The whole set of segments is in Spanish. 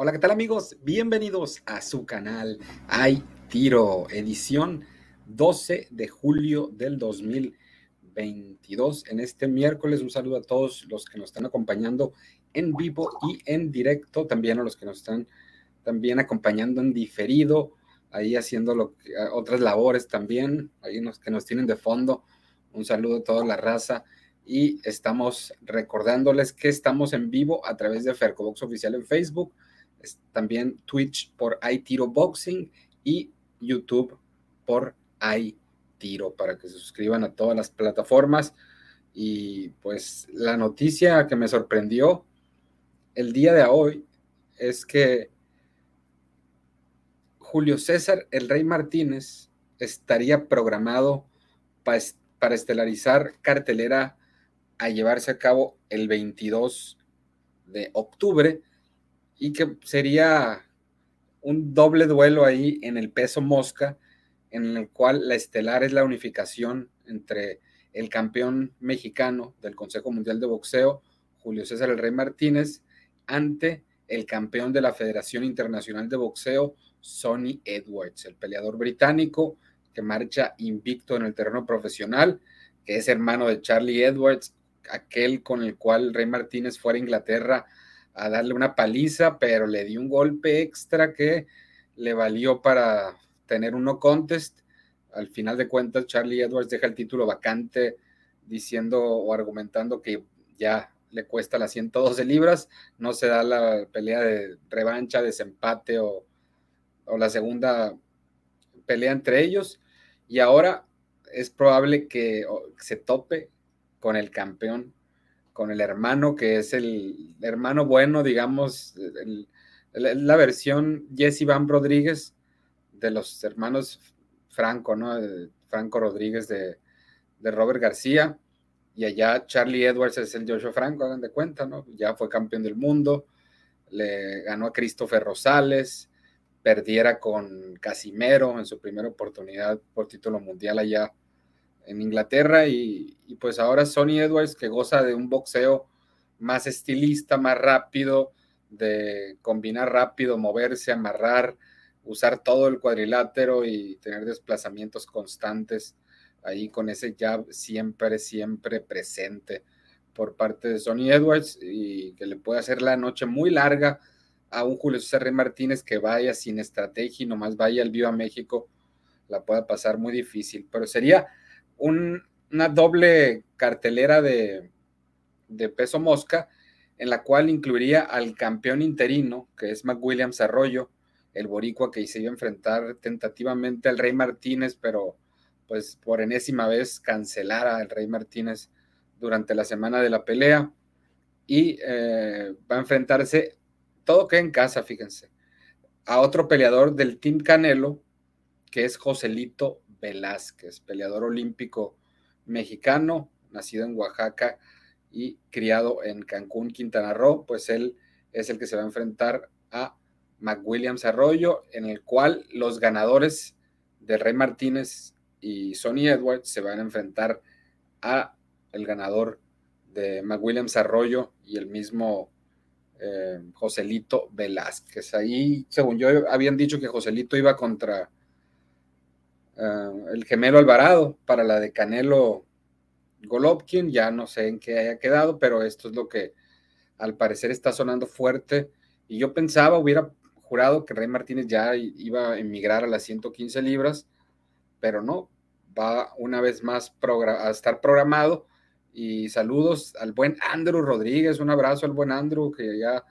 Hola, ¿qué tal amigos? Bienvenidos a su canal Hay Tiro, edición 12 de julio del 2022. En este miércoles un saludo a todos los que nos están acompañando en vivo y en directo, también a los que nos están también acompañando en diferido, ahí haciendo lo otras labores también, ahí los que nos tienen de fondo. Un saludo a toda la raza y estamos recordándoles que estamos en vivo a través de Fercobox Oficial en Facebook también Twitch por iTiro Boxing y YouTube por iTiro para que se suscriban a todas las plataformas. Y pues la noticia que me sorprendió el día de hoy es que Julio César El Rey Martínez estaría programado para, para estelarizar cartelera a llevarse a cabo el 22 de octubre y que sería un doble duelo ahí en el peso mosca, en el cual la estelar es la unificación entre el campeón mexicano del Consejo Mundial de Boxeo, Julio César El Rey Martínez, ante el campeón de la Federación Internacional de Boxeo, Sonny Edwards, el peleador británico que marcha invicto en el terreno profesional, que es hermano de Charlie Edwards, aquel con el cual Rey Martínez fue a Inglaterra a darle una paliza, pero le dio un golpe extra que le valió para tener un no contest. Al final de cuentas, Charlie Edwards deja el título vacante diciendo o argumentando que ya le cuesta las 112 libras, no se da la pelea de revancha, desempate o, o la segunda pelea entre ellos. Y ahora es probable que se tope con el campeón con el hermano, que es el hermano bueno, digamos, la versión Jesse Van Rodríguez de los hermanos Franco, ¿no? Franco Rodríguez de, Robert García. Y allá Charlie Edwards es el Joshua Franco, hagan de cuenta, ¿no? Ya fue campeón del mundo, le ganó a Christopher Rosales, perdiera con Casimero en su primera oportunidad por título mundial allá en Inglaterra y, pues ahora Sonny Edwards que goza de un boxeo más estilista, más rápido, de combinar rápido, moverse, amarrar, usar todo el cuadrilátero y tener desplazamientos constantes ahí con ese jab siempre, siempre presente por parte de Sonny Edwards y que le puede hacer la noche muy larga a un Julio César Martínez que vaya sin estrategia y nomás vaya al Viva México, la pueda pasar muy difícil. Pero sería una doble cartelera de, peso mosca, en la cual incluiría al campeón interino, que es McWilliams Arroyo, el boricua que se iba a enfrentar tentativamente al Rey Martínez, pero pues por enésima vez cancelara al Rey Martínez durante la semana de la pelea. Y eh, va a enfrentarse, todo que en casa, fíjense, a otro peleador del Team Canelo, que es Joselito Velázquez, peleador olímpico mexicano, nacido en Oaxaca y criado en Cancún, Quintana Roo, pues él es el que se va a enfrentar a McWilliams Arroyo, en el cual los ganadores de Rey Martínez y Sonny Edwards se van a enfrentar a el ganador de McWilliams Arroyo y el mismo eh, Joselito Velázquez. Ahí, según yo, habían dicho que Joselito iba contra Ah, el gemelo Alvarado para la de Canelo Golovkin, ya no sé en qué haya quedado, pero esto es lo que al parecer está sonando fuerte. Y yo pensaba, hubiera jurado que Rey Martínez ya iba a emigrar a las 115 libras, pero no, va una vez más a estar programado. Y saludos al buen Andrew Rodríguez, un abrazo al buen Andrew, que ya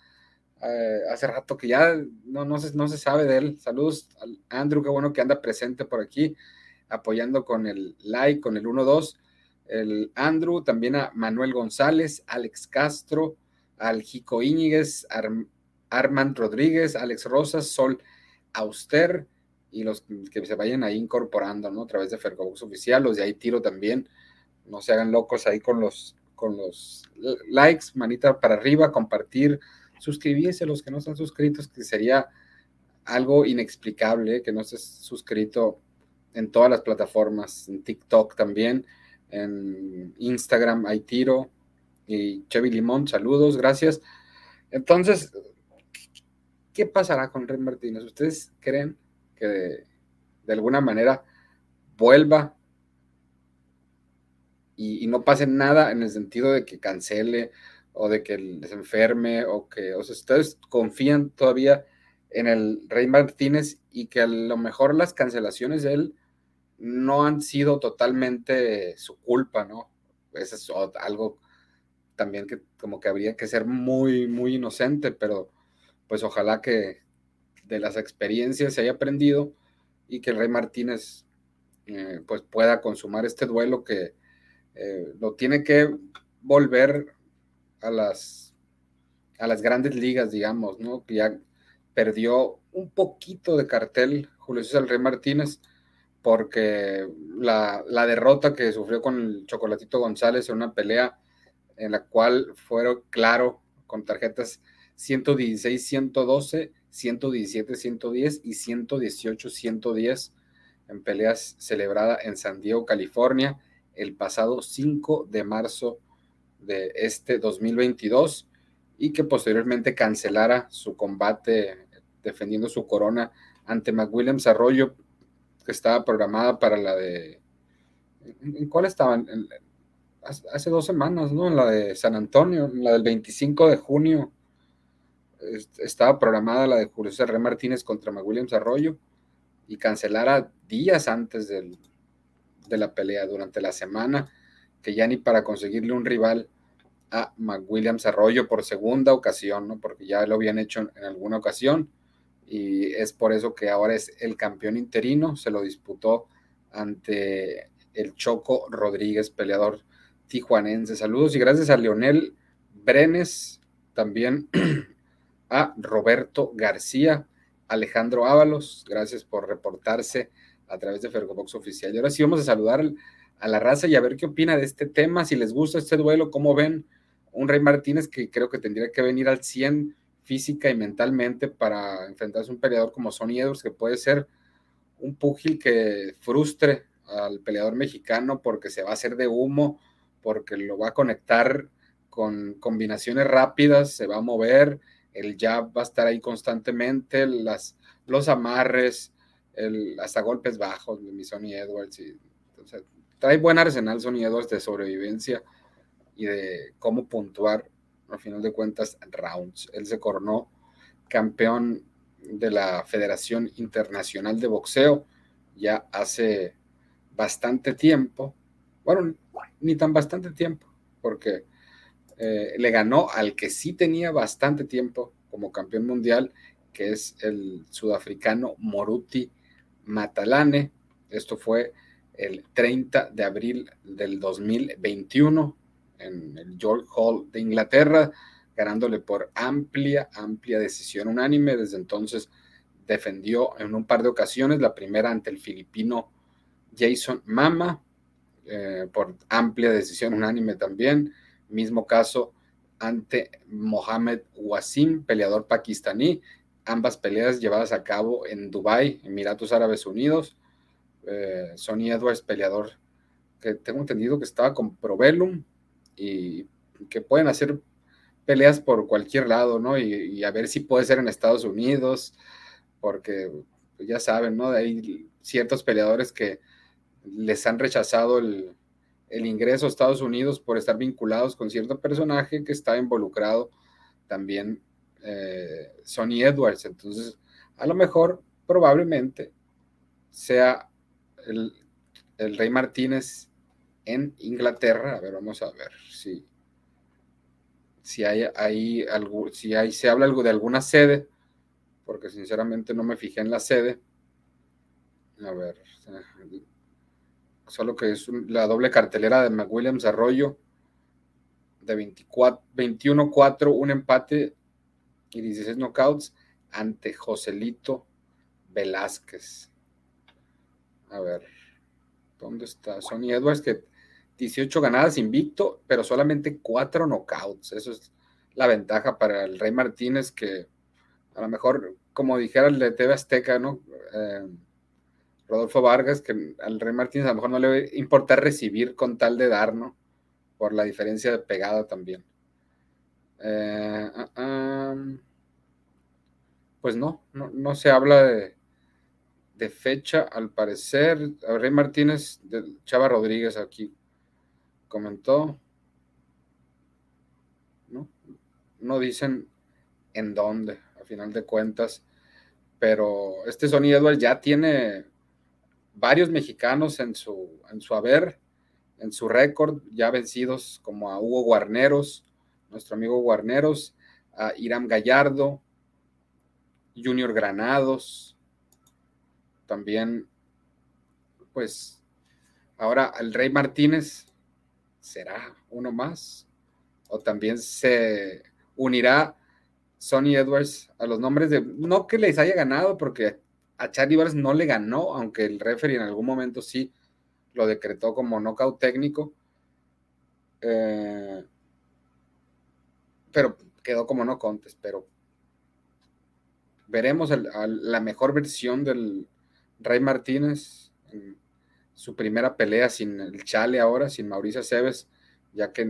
eh, hace rato que ya no, no, se, no se sabe de él. Saludos al Andrew, qué bueno que anda presente por aquí, apoyando con el like, con el 1-2. El Andrew, también a Manuel González, Alex Castro, al Jico Íñiguez, Armand Rodríguez, Alex Rosas, Sol Auster y los que se vayan ahí incorporando, ¿no? A través de Fergobox Oficial, los de ahí tiro también. No se hagan locos ahí con los, con los likes, manita para arriba, compartir, suscribirse los que no están suscritos, que sería algo inexplicable que no estés suscrito en todas las plataformas, en TikTok también, en Instagram hay tiro y Chevy Limón, saludos, gracias. Entonces, ¿Qué pasará con Rey Martínez? ¿Ustedes creen que de, alguna manera vuelva y, no pase nada en el sentido de que cancele o de que se enferme o que, o sea, ustedes confían todavía en el Rey Martínez y que a lo mejor las cancelaciones de él no han sido totalmente su culpa, ¿no? Eso es algo también que como que habría que ser muy, muy inocente, pero pues ojalá que de las experiencias se haya aprendido y que el Rey Martínez eh, pues pueda consumar este duelo que eh, lo tiene que volver a las, a las grandes ligas, digamos, ¿no? Que ya perdió un poquito de cartel Julio César Rey Martínez porque la, la, derrota que sufrió con el Chocolatito González en una pelea en la cual fueron claro con tarjetas 116, 112, 117, 110 y 118, 110 en peleas celebrada en San Diego, California, el pasado 5 de marzo de este 2022 y que posteriormente cancelara su combate defendiendo su corona ante McWilliams Arroyo, que estaba programada para la de... ¿En cuál estaban? hace dos semanas, ¿no? En la de San Antonio, en la del 25 de junio estaba programada la de Julio César Martínez contra McWilliams Arroyo y cancelara días antes de la pelea, durante la semana, que ya ni para conseguirle un rival a McWilliams Arroyo por segunda ocasión, ¿no? porque ya lo habían hecho en, alguna ocasión y es por eso que ahora es el campeón interino, se lo disputó ante el Choco Rodríguez, peleador tijuanense. Saludos y gracias a Leonel Brenes, también a Roberto García, Alejandro Ábalos, gracias por reportarse a través de Fergobox Oficial. Y ahora sí vamos a saludar a la raza y a ver qué opina de este tema, si les gusta este duelo, cómo ven un Rey Martínez que creo que tendría que venir al 100 física y mentalmente para enfrentarse a un peleador como Sonny Edwards, que puede ser un púgil que frustre al peleador mexicano porque se va a hacer de humo, porque lo va a conectar con combinaciones rápidas, se va a mover, el jab va a estar ahí constantemente, las, los amarres, el, hasta golpes bajos de mi Sony Edwards. Y, trae buen arsenal Sony Edwards de sobrevivencia y de cómo puntuar, al final de cuentas, rounds. Él se coronó campeón de la Federación Internacional de Boxeo ya hace bastante tiempo. Bueno, ni tan bastante tiempo, porque eh, le ganó al que sí tenía bastante tiempo como campeón mundial, que es el sudafricano Moruti Matalane. Esto fue el 30 de abril del 2021 en el York Hall de Inglaterra, ganándole por amplia, amplia decisión unánime. Desde entonces defendió en un par de ocasiones, la primera ante el filipino Jason Mama, eh, por amplia decisión unánime también. Mismo caso ante Mohamed Wasim, peleador pakistaní. Ambas peleas llevadas a cabo en Dubái, Emiratos Árabes Unidos. Eh, Sonny Edwards, peleador que tengo entendido que estaba con Provelum y que pueden hacer peleas por cualquier lado, ¿no? Y, a ver si puede ser en Estados Unidos, porque pues, ya saben, ¿no? Hay ciertos peleadores que les han rechazado el, ingreso a Estados Unidos por estar vinculados con cierto personaje que está involucrado también eh, Sonny Edwards. Entonces, a lo mejor, probablemente, sea el, Rey Martínez en Inglaterra. A ver, vamos a ver si, si hay ahí algo, si hay, se habla algo de alguna sede, porque sinceramente no me fijé en la sede. A ver, solo que es la doble cartelera de McWilliams Arroyo de 21-4, un empate y 16 knockouts ante Joselito Velázquez. A ver, ¿dónde está? Sonny Edwards, que 18 ganadas invicto, pero solamente 4 knockouts. Eso es la ventaja para el Rey Martínez, que a lo mejor, como dijera el de TV Azteca, ¿no? Eh, Rodolfo Vargas, que al Rey Martínez a lo mejor no le importa recibir con tal de dar, ¿no? Por la diferencia de pegada también. Eh, ah, ah, pues no, no, se habla de, de, fecha, al parecer. Rey Martínez, de Chava Rodríguez aquí comentó. ¿no? no dicen en dónde, a final de cuentas. Pero este Sony Edwards ya tiene varios mexicanos en su, en su haber, en su récord, ya vencidos como a Hugo Guarneros, nuestro amigo Guarneros, a Irán Gallardo, Junior Granados, también, pues, ahora el Rey Martínez será uno más, o también se unirá Sonny Edwards a los nombres de, no que les haya ganado, porque a Charlie Edwards no le ganó, aunque el referee en algún momento sí lo decretó como knockout técnico. Eh, pero quedó como no contes, pero veremos la mejor versión del Rey Martínez su primera pelea sin el Chale ahora, sin Mauricio Aceves, ya que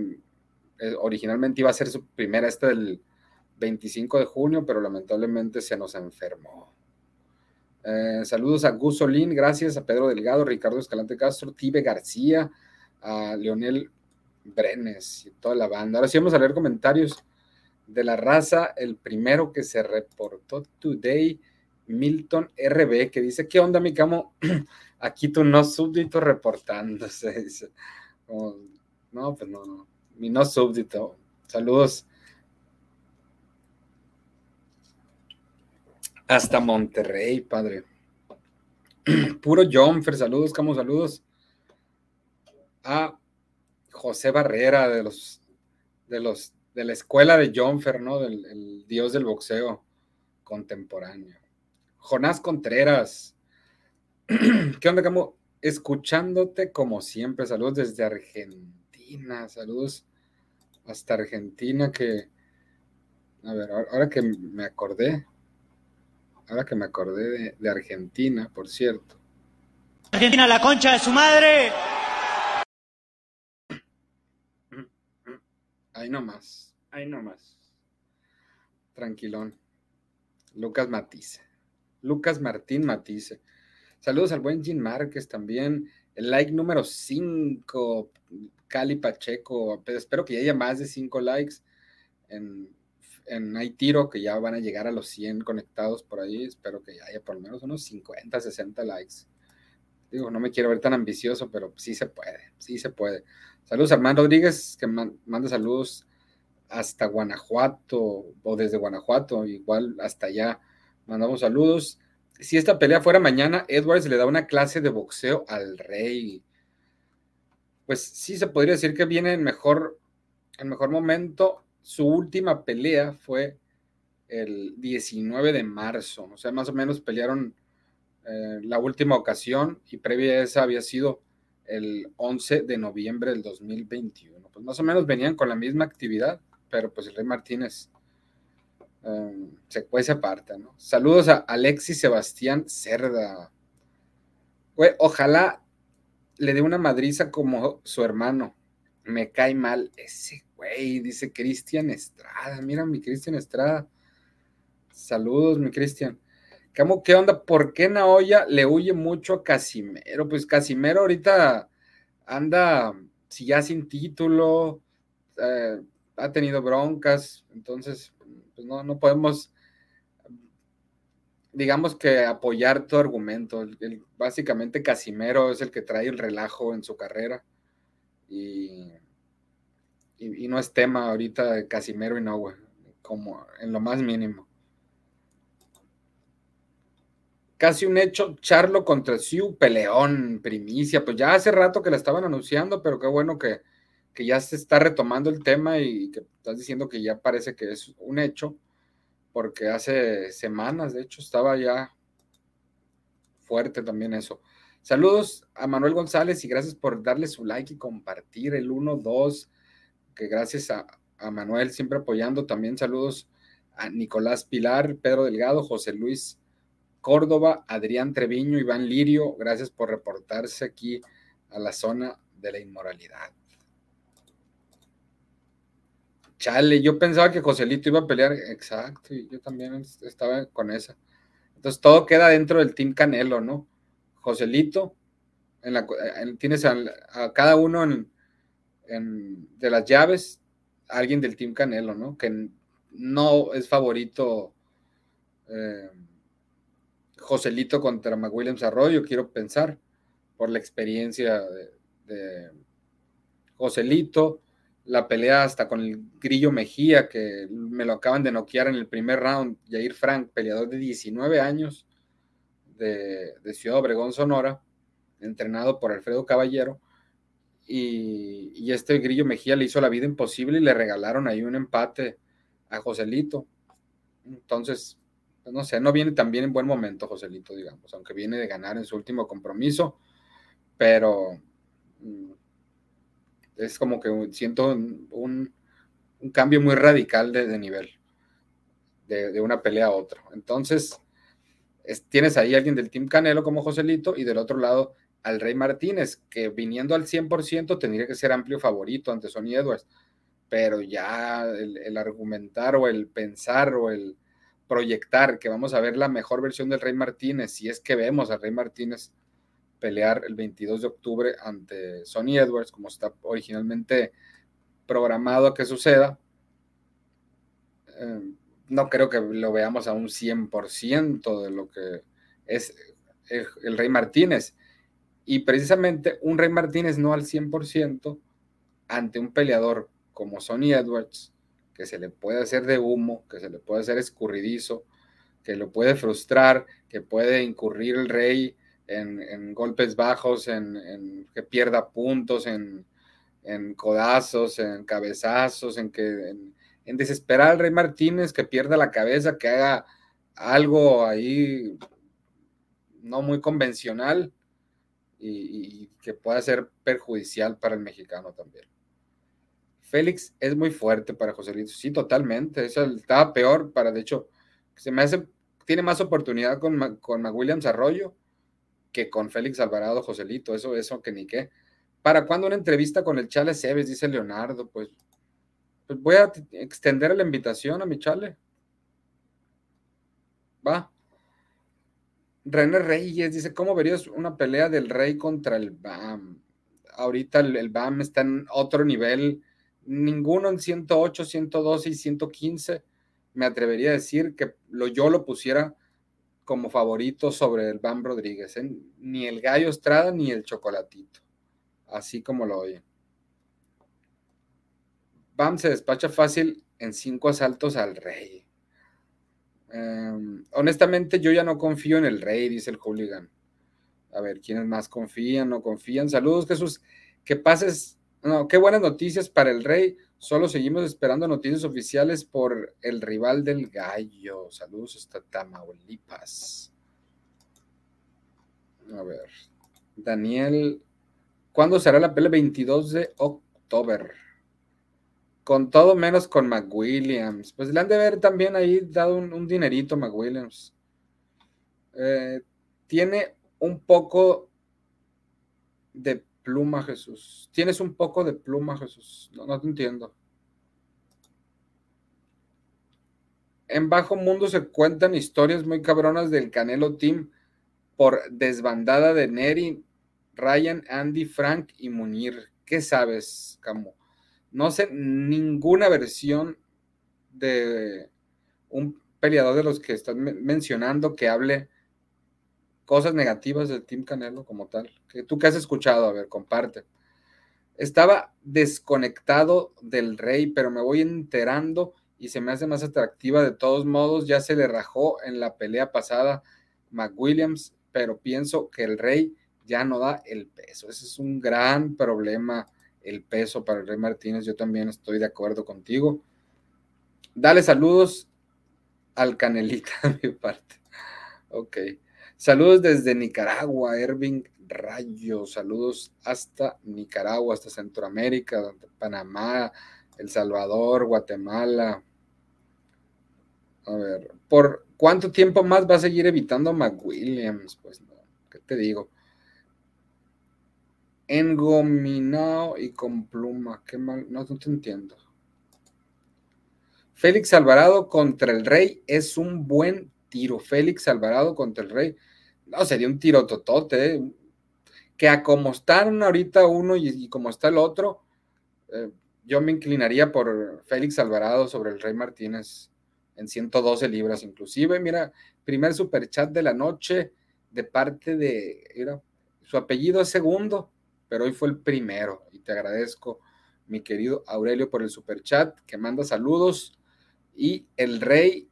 eh, originalmente iba a ser su primera esta del 25 de junio, pero lamentablemente se nos enfermó. Eh, saludos a Gus Solín, gracias a Pedro Delgado, Ricardo Escalante Castro, Tibe García, a Leonel Brenes y toda la banda. Ahora sí vamos a leer comentarios de la raza. El primero que se reportó today, Milton RB, que dice, ¿qué onda, mi camo? Aquí tu no súbdito reportándose. Dice, no, pues no, no mi no súbdito. Saludos. Hasta Monterrey, padre. Puro Jonfer, saludos, como saludos. A José Barrera de los de los de la escuela de Jonfer, ¿no? Del dios del boxeo contemporáneo. Jonás Contreras. ¿Qué onda, Camo? Escuchándote como siempre. Saludos desde Argentina. Saludos hasta Argentina que, a ver, ahora que me acordé, ahora que me acordé de, Argentina, por cierto. Argentina, la concha de su madre. Ahí nomás, ahí nomás. Tranquilón. Lucas Matice. Lucas Martín Matice. Saludos al buen Jim Márquez también. El like número 5 Cali Pacheco. espero que ya haya más de 5 likes en, en tiro que ya van a llegar a los 100 conectados por ahí. Espero que haya por lo menos unos 50, 60 likes. Digo, no me quiero ver tan ambicioso, pero sí se puede, sí se puede. Saludos a Armando Rodríguez, que manda saludos hasta Guanajuato o desde Guanajuato, igual hasta allá. Mandamos saludos. Si esta pelea fuera mañana, Edwards le da una clase de boxeo al rey pues sí se podría decir que viene en mejor, en mejor momento. Su última pelea fue el 19 de marzo, o sea, más o menos pelearon eh, la última ocasión y previa a esa había sido el 11 de noviembre del 2021. Pues más o menos venían con la misma actividad, pero pues el Rey Martínez eh, se cuece aparte, ¿no? Saludos a Alexis Sebastián Cerda. ojalá le dé una madriza como su hermano. Me cae mal ese güey, dice Cristian Estrada. Mira, mi Cristian Estrada. Saludos, mi Cristian. ¿Qué onda? ¿Por qué Naoya le huye mucho a Casimero? Pues Casimero ahorita anda, si ya sin título, eh, ha tenido broncas, entonces, pues no, no podemos digamos que apoyar tu argumento. básicamente Casimero es el que trae el relajo en su carrera y, y, no es tema ahorita de Casimero y no, como en lo más mínimo. Casi un hecho, Charlo contra Siu, peleón, primicia, pues ya hace rato que la estaban anunciando, pero qué bueno que, que ya se está retomando el tema y que estás diciendo que ya parece que es un hecho porque hace semanas, de hecho, estaba ya fuerte también eso. Saludos a Manuel González y gracias por darle su like y compartir el 1, 2, que gracias a, a Manuel siempre apoyando. También saludos a Nicolás Pilar, Pedro Delgado, José Luis Córdoba, Adrián Treviño, Iván Lirio, gracias por reportarse aquí a la zona de la inmoralidad. Chale, yo pensaba que Joselito iba a pelear, exacto, y yo también estaba con esa. Entonces todo queda dentro del Team Canelo, ¿no? Joselito, tienes a, cada uno de las llaves, alguien del Team Canelo, ¿no? Que no es favorito eh, Joselito contra McWilliams Arroyo, quiero pensar, por la experiencia de Joselito la pelea hasta con el Grillo Mejía, que me lo acaban de noquear en el primer round, Jair Frank, peleador de 19 años de, Ciudad Obregón, Sonora, entrenado por Alfredo Caballero, y, este Grillo Mejía le hizo la vida imposible y le regalaron ahí un empate a Joselito. Entonces, pues no sé, no viene tan bien en buen momento Joselito, digamos, aunque viene de ganar en su último compromiso, pero mm, es como que siento un, cambio muy radical de, nivel, de, una pelea a otra. Entonces, tienes ahí alguien del Team Canelo como Joselito y del otro lado al Rey Martínez, que viniendo al 100% tendría que ser amplio favorito ante Sonny Edwards, pero ya el, el argumentar o el pensar o el proyectar que vamos a ver la mejor versión del Rey Martínez, si es que vemos al Rey Martínez pelear el 22 de octubre ante Sonny Edwards, como está originalmente programado a que suceda. Eh, no creo que lo veamos a un 100% de lo que es el, Rey Martínez. Y precisamente un Rey Martínez no al 100% ante un peleador como Sonny Edwards, que se le puede hacer de humo, que se le puede hacer escurridizo, que lo puede frustrar, que puede incurrir el Rey en, golpes bajos, en, que pierda puntos, en, codazos, en cabezazos, en que en, desesperar al Rey Martínez, que pierda la cabeza, que haga algo ahí no muy convencional y, que pueda ser perjudicial para el mexicano también. Félix es muy fuerte para José Luis, sí, totalmente. Eso estaba peor para, de hecho, se me hace, tiene más oportunidad con, con McWilliams Arroyo que con Félix Alvarado, Joselito, eso, eso que ni qué. ¿Para cuándo una entrevista con el Chale Cebes? Dice Leonardo, pues, pues voy a extender la invitación a mi Chale. Va. René Reyes dice, ¿cómo verías una pelea del Rey contra el BAM? Ahorita el, BAM está en otro nivel, ninguno en 108, 112 y 115. Me atrevería a decir que lo, yo lo pusiera como favorito sobre el Bam Rodríguez, ¿eh? ni el Gallo Estrada ni el Chocolatito, así como lo oyen. Bam se despacha fácil en cinco asaltos al Rey. Em, honestamente, yo ya no confío en el Rey, dice el hooligan. A ver, ¿quiénes más confían? ¿No confían? Saludos, Jesús. Que pases. No, qué buenas noticias para el Rey. Solo seguimos esperando noticias oficiales por el rival del gallo. Saludos hasta Tamaulipas. A ver. Daniel, ¿cuándo será la pelea? 22 de octubre. Con todo menos con McWilliams. Pues le han de haber también ahí dado un, dinerito McWilliams. Eh, tiene un poco de pluma, Jesús. Tienes un poco de pluma, Jesús. No, no te entiendo. En Bajo Mundo se cuentan historias muy cabronas del Canelo Team por desbandada de Neri, Ryan, Andy, Frank y Munir. ¿Qué sabes, Camo? No sé ninguna versión de un peleador de los que están mencionando que hable cosas negativas del Team Canelo como tal. ¿Tú qué has escuchado? A ver, comparte. Estaba desconectado del rey, pero me voy enterando y se me hace más atractiva de todos modos. Ya se le rajó en la pelea pasada McWilliams, pero pienso que el rey ya no da el peso. Ese es un gran problema, el peso para el rey Martínez. Yo también estoy de acuerdo contigo. Dale saludos al Canelita de mi parte. Ok. Saludos desde Nicaragua, Erving Rayo. Saludos hasta Nicaragua, hasta Centroamérica, Panamá, El Salvador, Guatemala. A ver, ¿por cuánto tiempo más va a seguir evitando a McWilliams? Pues no, ¿qué te digo? Engominado y con pluma, qué mal, no, no te entiendo. Félix Alvarado contra el Rey es un buen tiro. Félix Alvarado contra el Rey. No, sería un tiro totote. ¿eh? Que a como están ahorita uno y, como está el otro, eh, yo me inclinaría por Félix Alvarado sobre el Rey Martínez en 112 libras inclusive. Mira, primer superchat de la noche de parte de, mira, su apellido es segundo, pero hoy fue el primero y te agradezco, mi querido Aurelio, por el superchat que manda saludos y el rey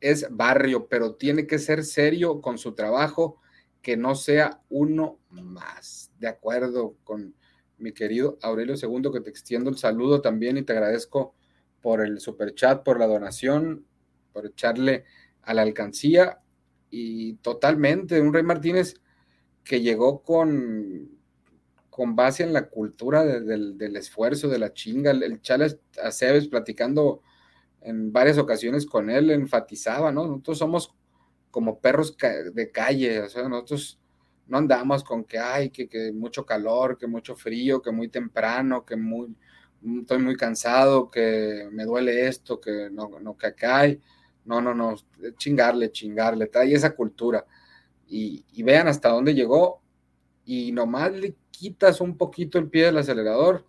es barrio, pero tiene que ser serio con su trabajo, que no sea uno más. De acuerdo con mi querido Aurelio II, que te extiendo el saludo también y te agradezco por el super chat, por la donación, por echarle a la alcancía y totalmente un Rey Martínez que llegó con, con base en la cultura del, esfuerzo, de la chinga. El, el Chales Aceves platicando en varias ocasiones con él enfatizaba, ¿no? Nosotros somos como perros de calle, o sea, nosotros no andamos con que hay que, mucho calor, que mucho frío, que muy temprano, que muy, estoy muy cansado, que me duele esto, que no, no que acá hay. No, no, no, chingarle, chingarle, trae esa cultura. Y, vean hasta dónde llegó. Y nomás le quitas un poquito el pie del acelerador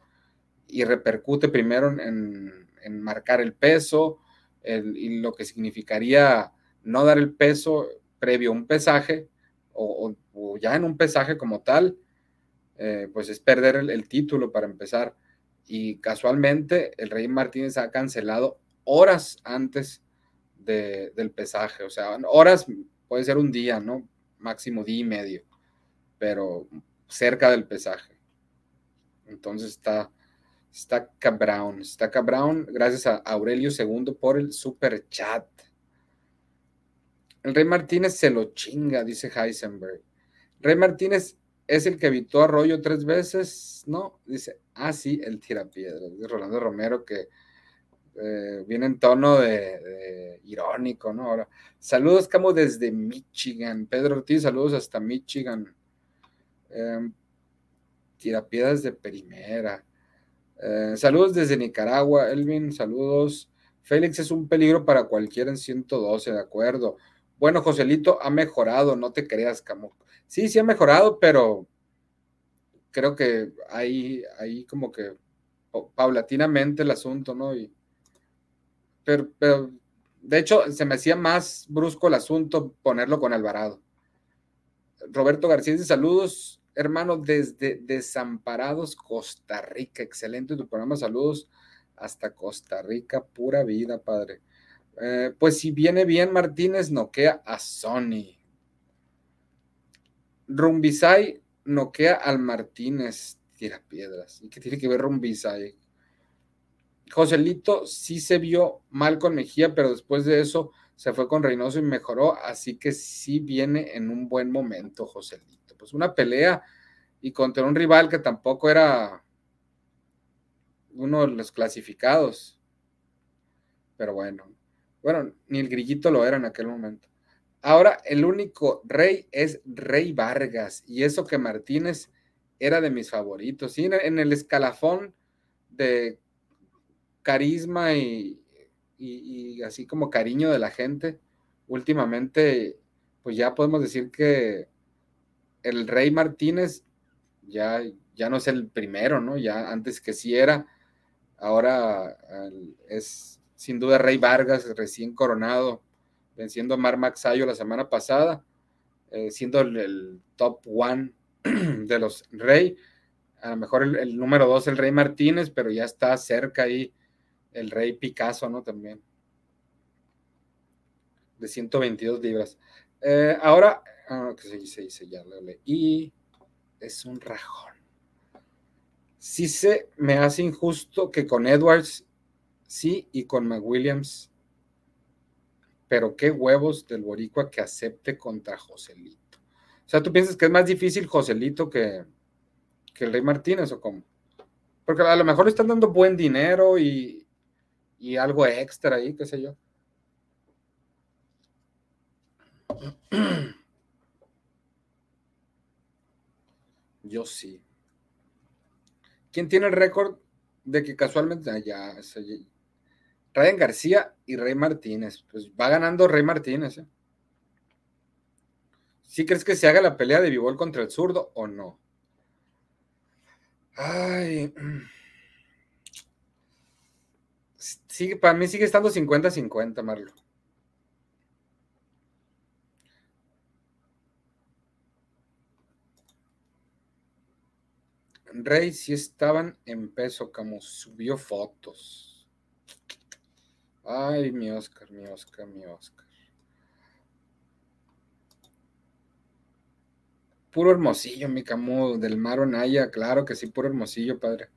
y repercute primero en, marcar el peso y lo que significaría no dar el peso previo a un pesaje o, ya en un pesaje como tal, eh, pues es perder el, título para empezar. Y casualmente el Rey Martínez ha cancelado horas antes del pesaje, o sea, horas puede ser un día, ¿no? Máximo día y medio, pero cerca del pesaje. Entonces está, está cabrón, está cabrón. Gracias a Aurelio II por el super chat. El Rey Martínez se lo chinga, dice Heisenberg. Rey Martínez es el que evitó Arroyo tres veces, ¿no? Dice, ah, sí, el tirapiedras, de Rolando Romero, que eh, viene en tono de, irónico, ¿no? Ahora, saludos, Camo, desde Michigan. Pedro Ortiz, saludos hasta Michigan. Eh, tirapiedras de primera. Eh, saludos desde Nicaragua, Elvin, saludos. Félix es un peligro para cualquiera en 112, de acuerdo. Bueno, Joselito ha mejorado, no te creas, Camo. Sí, sí ha mejorado, pero creo que hay, ahí como que paulatinamente el asunto, ¿no? Y, pero, pero, de hecho, se me hacía más brusco el asunto ponerlo con Alvarado. Roberto García saludos, hermano, desde Desamparados, Costa Rica. Excelente tu programa, saludos hasta Costa Rica, pura vida, padre. Eh, pues si viene bien Martínez, noquea a Sony. Rumbisay noquea al Martínez, tira piedras. ¿Y qué tiene que ver Rumbisay? Joselito sí se vio mal con Mejía, pero después de eso se fue con Reynoso y mejoró, así que sí viene en un buen momento Joselito. Pues una pelea y contra un rival que tampoco era uno de los clasificados. Pero bueno, bueno, ni el grillito lo era en aquel momento. Ahora el único rey es Rey Vargas y eso que Martínez era de mis favoritos. Sí, en el escalafón de carisma y, así como cariño de la gente, últimamente, pues ya podemos decir que el Rey Martínez ya, ya no es el primero, ¿no? Ya antes que sí era, ahora es sin duda Rey Vargas, recién coronado, venciendo a Mar Maxayo la semana pasada, eh, siendo el, top one de los Rey. A lo mejor el, número dos, el Rey Martínez, pero ya está cerca ahí el Rey Picasso, ¿no? También. De 122 libras. Eh, ahora, ah, que se dice, dice, ya lo leí. Es un rajón. Sí se me hace injusto que con Edwards sí, y con McWilliams. Pero qué huevos del Boricua que acepte contra Joselito. O sea, ¿tú piensas que es más difícil Joselito que, que el Rey Martínez o cómo? Porque a lo mejor le están dando buen dinero y, y algo extra ahí, qué sé yo. Yo sí. ¿Quién tiene el récord de que casualmente, ah, ya, Ryan García y Rey Martínez. Pues va ganando Rey Martínez. ¿eh? ¿Sí crees que se haga la pelea de Vivol contra el zurdo o no? Ay. Para mí sigue estando 50-50, Marlo. Rey sí estaban en peso, como subió fotos. Ay, mi Oscar, mi Oscar, mi Oscar. Puro hermosillo, mi Camus, del Maro Naya, claro que sí, puro hermosillo, padre.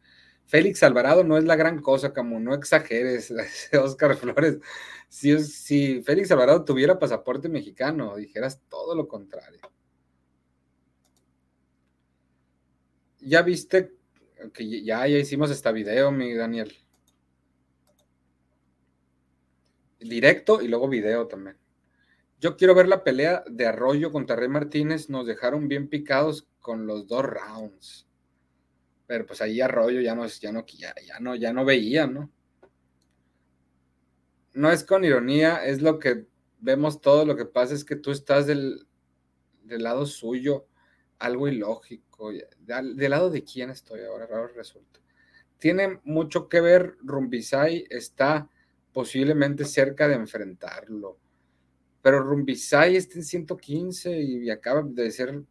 Félix Alvarado no es la gran cosa, Camus, no exageres, Oscar Flores. Si, si Félix Alvarado tuviera pasaporte mexicano, dijeras todo lo contrario. Ya viste que ya, ya hicimos esta video, mi Daniel. Directo y luego video también. Yo quiero ver la pelea de Arroyo contra Rey Martínez. Nos dejaron bien picados con los dos rounds. Pero pues ahí Arroyo ya no, ya no, ya, no, ya no veía, ¿no? No es con ironía, es lo que vemos todo. Lo que pasa es que tú estás del, del lado suyo, algo ilógico ¿Del lado de quién estoy ahora? Ahora resulta. Tiene mucho que ver, Rumbisai está posiblemente cerca de enfrentarlo. Pero Rumbisai está en 115 y acaba de ser.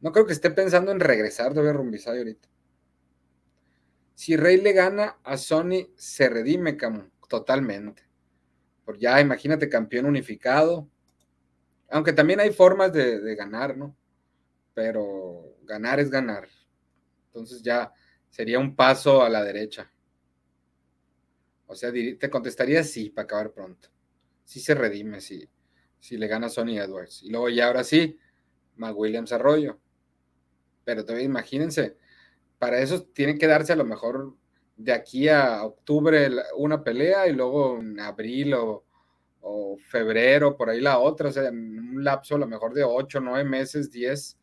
No creo que esté pensando en regresar de ver Rumbisai ahorita. Si Rey le gana a Sony, se redime totalmente. Por ya, imagínate, campeón unificado. Aunque también hay formas de ganar, ¿no? Pero ganar es ganar. Entonces ya sería un paso a la derecha. O sea, te contestaría sí, para acabar pronto. Sí se redime, si si le gana Sony Edwards. Y luego ya ahora sí, McWilliams Arroyo. Pero todavía imagínense, para eso tiene que darse a lo mejor de aquí a octubre una pelea y luego en abril o, o febrero, por ahí la otra, o sea, un lapso a lo mejor de 8, 9 meses, 10,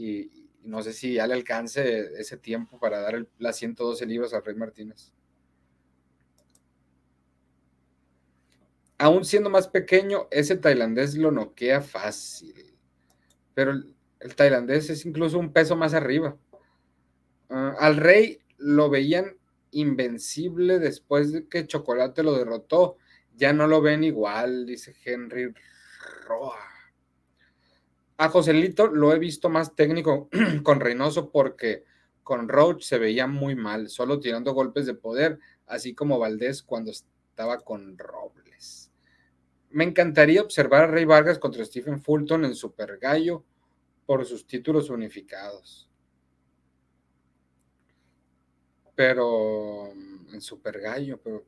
y, no sé si ya le alcance ese tiempo para dar las 112 libras a Rey Martínez. Aún siendo más pequeño, ese tailandés lo noquea fácil. Pero el, tailandés es incluso un peso más arriba. Ah, al Rey lo veían invencible después de que Chocolate lo derrotó. Ya no lo ven igual, dice Henry Roa. A Joselito lo he visto más técnico con Reynoso porque con Roach se veía muy mal, solo tirando golpes de poder, así como Valdés cuando estaba con Robles. Me encantaría observar a Rey Vargas contra Stephen Fulton en Super Gallo por sus títulos unificados. Pero en Super Gallo, pero,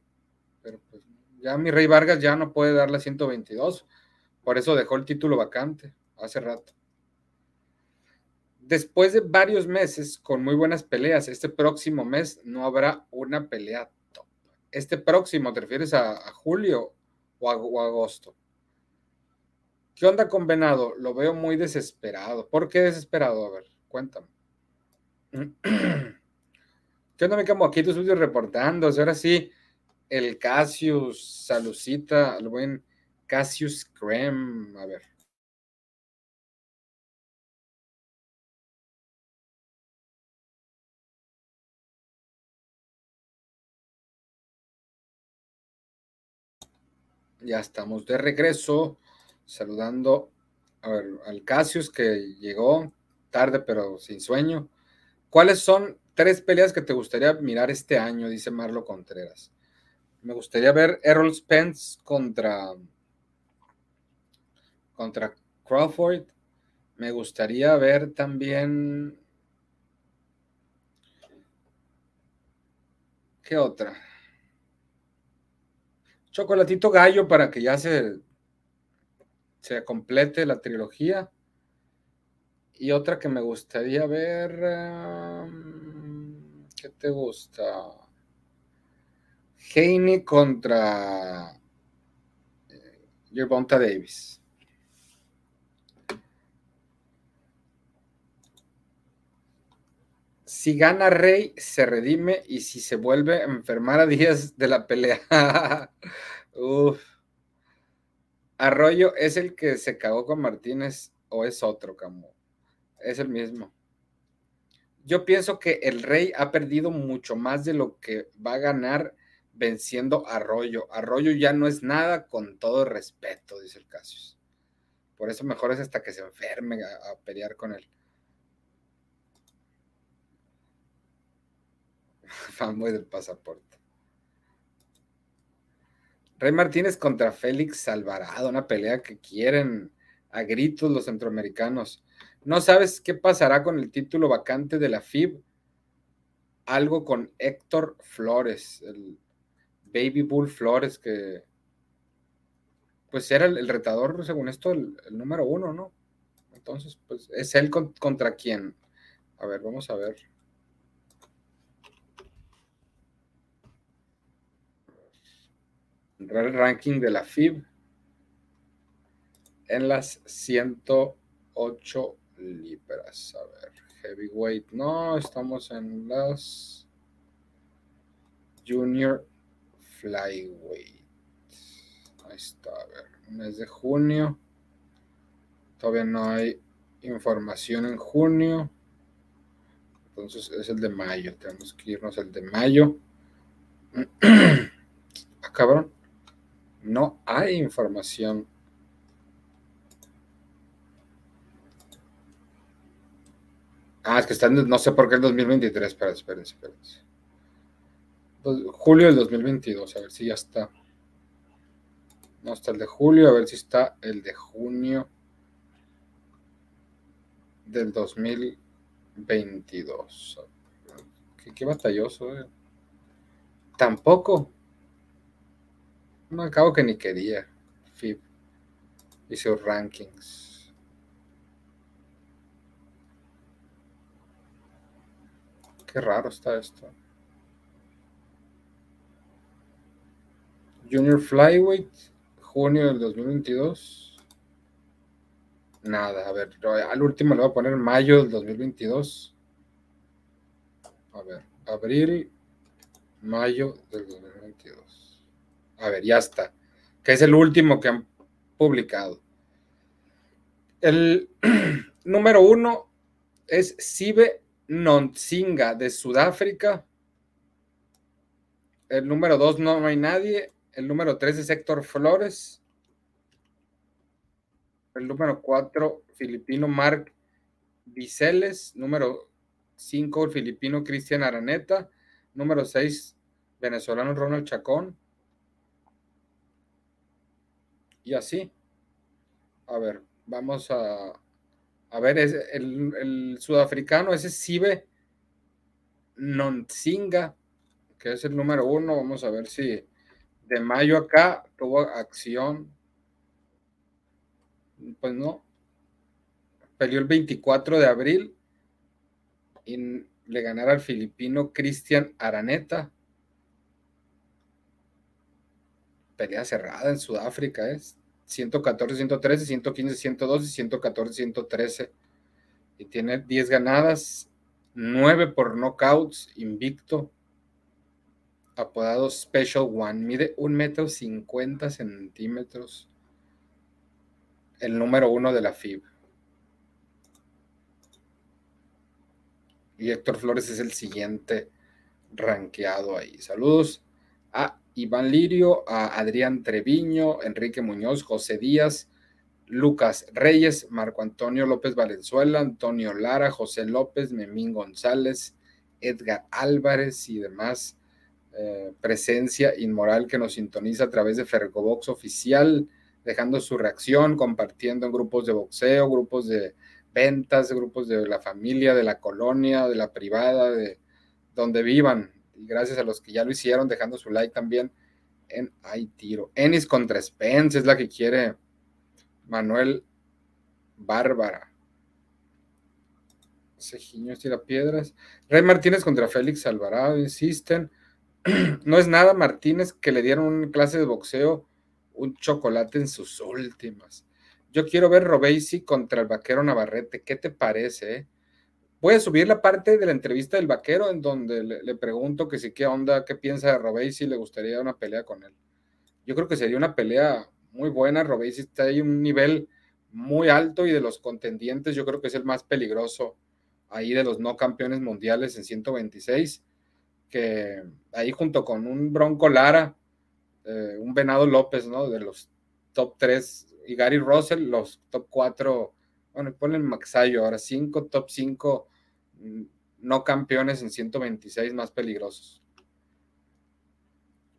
pero pues, ya mi Rey Vargas ya no puede dar la 122, por eso dejó el título vacante hace rato. Después de varios meses con muy buenas peleas, este próximo mes no habrá una pelea top. Este próximo, ¿te refieres a, julio o a, agosto? ¿Qué onda con Venado? Lo veo muy desesperado. ¿Por qué desesperado? A ver, cuéntame. ¿Qué onda, me camo? Aquí tus vídeos reportando. Ahora sí, el Cassius, Salucita, el buen Cassius Creme. A ver. Ya estamos de regreso, saludando al Casius que llegó tarde pero sin sueño. ¿Cuáles son tres peleas que te gustaría mirar este año? Dice Marlo Contreras. Me gustaría ver Errol Spence contra, contra Crawford. Me gustaría ver también. ¿Qué otra? Chocolatito Gallo para que ya se, se complete la trilogía. Y otra que me gustaría ver. Um, ¿Qué te gusta? Haney contra eh, Davis. Si gana Rey, se redime y si se vuelve a enfermar a días de la pelea. Uf. Arroyo es el que se cagó con Martínez o es otro, Camo. Es el mismo. Yo pienso que el Rey ha perdido mucho más de lo que va a ganar venciendo a Arroyo. Arroyo ya no es nada con todo respeto, dice el Casius. Por eso mejor es hasta que se enferme a pelear con él. fanboy del pasaporte. Rey Martínez contra Félix Alvarado, una pelea que quieren a gritos los centroamericanos. No sabes qué pasará con el título vacante de la FIB. Algo con Héctor Flores, el Baby Bull Flores, que pues era el, retador, según esto, el, número uno, ¿no? Entonces, pues es él contra quién. A ver, vamos a ver. El ranking de la FIB en las 108 libras. A ver, heavyweight, no, estamos en las junior flyweight. Ahí está, a ver, mes de junio. Todavía no hay información en junio. Entonces es el de mayo. Tenemos que irnos al de mayo. ah, cabrón no hay información. Ah, es que están, no sé por qué el 2023, espérense, espérense, espérense. Julio del 2022, a ver si ya está. No está el de julio, a ver si está el de junio del 2022. Qué, qué batalloso, eh. Tampoco. No, acabo que ni quería. FIB y sus rankings. Qué raro está esto. Junior Flyweight, junio del 2022. Nada, a ver, al último le voy a poner mayo del 2022. A ver, abril, mayo del 2022. A ver, ya está. Que es el último que han publicado. El número uno es Sibe Nonsinga de Sudáfrica. El número dos no, hay nadie. El número tres es Héctor Flores. El número cuatro, filipino Mark Viceles. Número cinco, filipino Cristian Araneta. Número seis, venezolano Ronald Chacón. Y así. A ver, vamos a, a ver, el, sudafricano, ese Sibe Nonsinga, que es el número uno. Vamos a ver si de mayo acá tuvo acción. Pues no. Peleó el 24 de abril y le ganara al filipino Cristian Araneta. Pelea cerrada en Sudáfrica, es 114, 113, 115, 112 y 114, 113. Y tiene 10 ganadas, 9 por knockouts, invicto. Apodado Special One. Mide 1 metro 50 centímetros. El número uno de la FIB. Y Héctor Flores es el siguiente rankeado ahí. Saludos a Iván Lirio, a Adrián Treviño, Enrique Muñoz, José Díaz, Lucas Reyes, Marco Antonio López Valenzuela, Antonio Lara, José López, Memín González, Edgar Álvarez y demás. Eh, presencia inmoral que nos sintoniza a través de Fergobox Oficial, dejando su reacción, compartiendo en grupos de boxeo, grupos de ventas, grupos de la familia, de la colonia, de la privada, de donde vivan y gracias a los que ya lo hicieron, dejando su like también en Hay Tiro. Ennis contra Spence es la que quiere Manuel Bárbara. Cejiños tira piedras. Rey Martínez contra Félix Alvarado, insisten. no es nada Martínez que le dieron una clase de boxeo, un chocolate en sus últimas. Yo quiero ver Robesi contra el vaquero Navarrete. ¿Qué te parece? Eh? Voy a subir la parte de la entrevista del vaquero en donde le, pregunto que si qué onda, qué piensa de Robey, si le gustaría una pelea con él. Yo creo que sería una pelea muy buena. Robey está ahí un nivel muy alto y de los contendientes yo creo que es el más peligroso ahí de los no campeones mundiales en 126, que ahí junto con un Bronco Lara, eh, un Venado López, ¿no? De los top 3 y Gary Russell, los top 4, bueno, ponen Maxayo, ahora 5, top 5 mm, no campeones en 126 más peligrosos.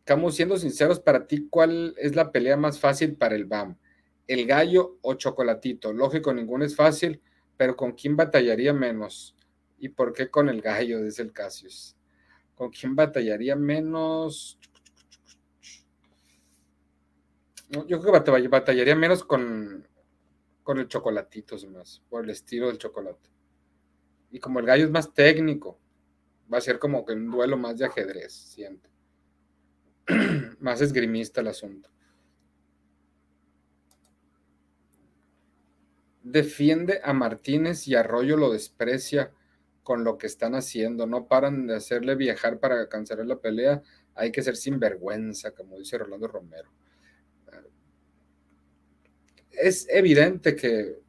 Camus, siendo sinceros, para ti, ¿cuál es la pelea más fácil para el BAM? ¿El gallo o chocolatito? Lógico, ninguno es fácil, pero ¿con quién batallaría menos? ¿Y por qué con el gallo? Dice el Cassius. ¿Con quién batallaría menos? Yo creo que batallaría menos con, con el chocolatito, más, por el estilo del chocolate. Y como el gallo es más técnico, va a ser como que un duelo más de ajedrez, siento. más esgrimista el asunto. Defiende a Martínez y Arroyo lo desprecia con lo que están haciendo. No paran de hacerle viajar para cancelar la pelea. Hay que ser sinvergüenza, como dice Rolando Romero es evidente que,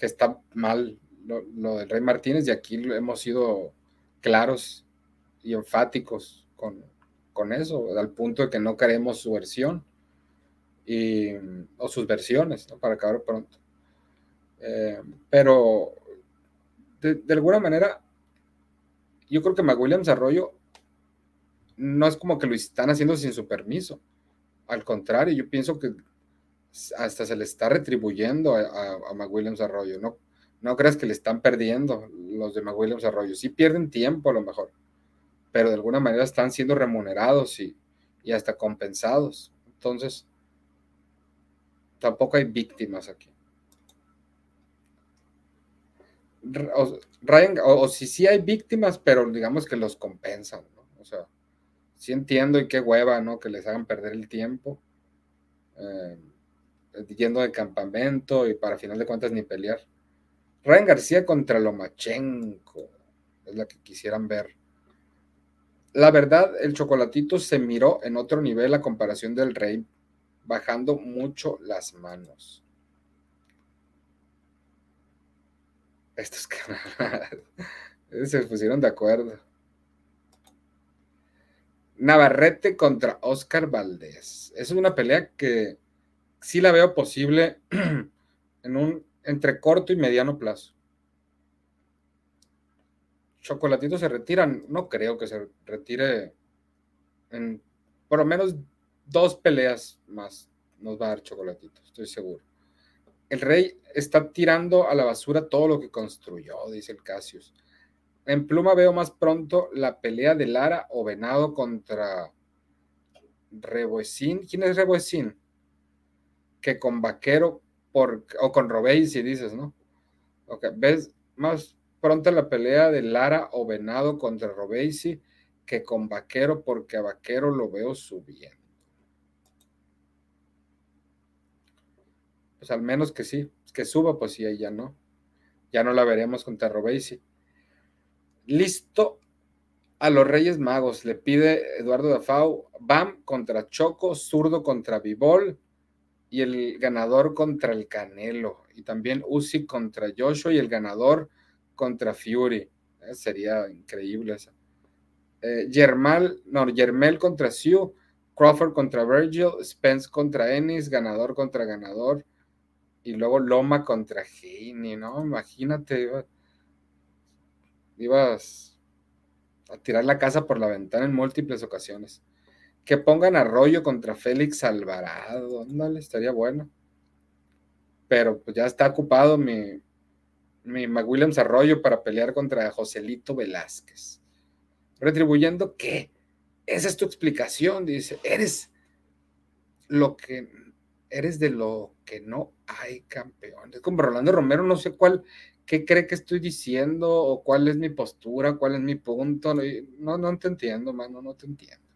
está mal lo, del Rey Martínez y aquí hemos sido claros y enfáticos con, eso, al punto de que no queremos su versión y, o sus versiones, para acabar pronto. Eh, pero de, alguna manera, yo creo que McWilliams Arroyo no es como que lo están haciendo sin su permiso. Al contrario, yo pienso que hasta se le está retribuyendo a, a, McWilliams Arroyo. No, no creas que le están perdiendo los de McWilliams Arroyo. Sí pierden tiempo a lo mejor, pero de alguna manera están siendo remunerados y, y hasta compensados. Entonces, tampoco hay víctimas aquí. O, si sí hay víctimas, pero digamos que los compensan, O sea, sí entiendo y qué hueva, ¿no? Que les hagan perder el tiempo. Eh, yendo de campamento y para final de cuentas ni pelear. Ryan García contra Lomachenko, es la que quisieran ver. La verdad, el chocolatito se miró en otro nivel a comparación del rey, bajando mucho las manos. Estos canales se pusieron de acuerdo. Navarrete contra Oscar Valdés. Es una pelea que sí la veo posible en un entre corto y mediano plazo. Chocolatito se retiran, no creo que se retire en por lo menos dos peleas más nos va a dar Chocolatito, estoy seguro. El rey está tirando a la basura todo lo que construyó, dice el Cassius. En pluma veo más pronto la pelea de Lara o Venado contra Reboesín. ¿Quién es Reboesín? que con Vaquero o con Robey, dices, ¿no? Ok, ves más pronto la pelea de Lara o Venado contra Robesi que con Vaquero, porque a Vaquero lo veo subiendo. Pues al menos que sí, que suba, pues sí, ahí ya no. Ya no la veremos contra Robesi. Listo a los Reyes Magos. Le pide Eduardo Dafau, Bam contra Choco, Zurdo contra Vivol, y el ganador contra el Canelo. Y también Uzi contra Joshua y el ganador contra Fury. Eh, sería increíble esa. Eh, Germal, no, Germel contra Sue, Crawford contra Virgil, Spence contra Ennis, ganador contra ganador. Y luego Loma contra Heine, ¿no? Imagínate, ibas a tirar la casa por la ventana en múltiples ocasiones. Que pongan Arroyo contra Félix Alvarado, le estaría bueno. Pero pues ya está ocupado mi, mi McWilliams Arroyo para pelear contra Joselito Velázquez. Retribuyendo que esa es tu explicación, dice, eres lo que eres de lo que no hay campeones. Como Rolando Romero, no sé cuál, qué cree que estoy diciendo o cuál es mi postura, cuál es mi punto. No, no te entiendo, mano, no te entiendo.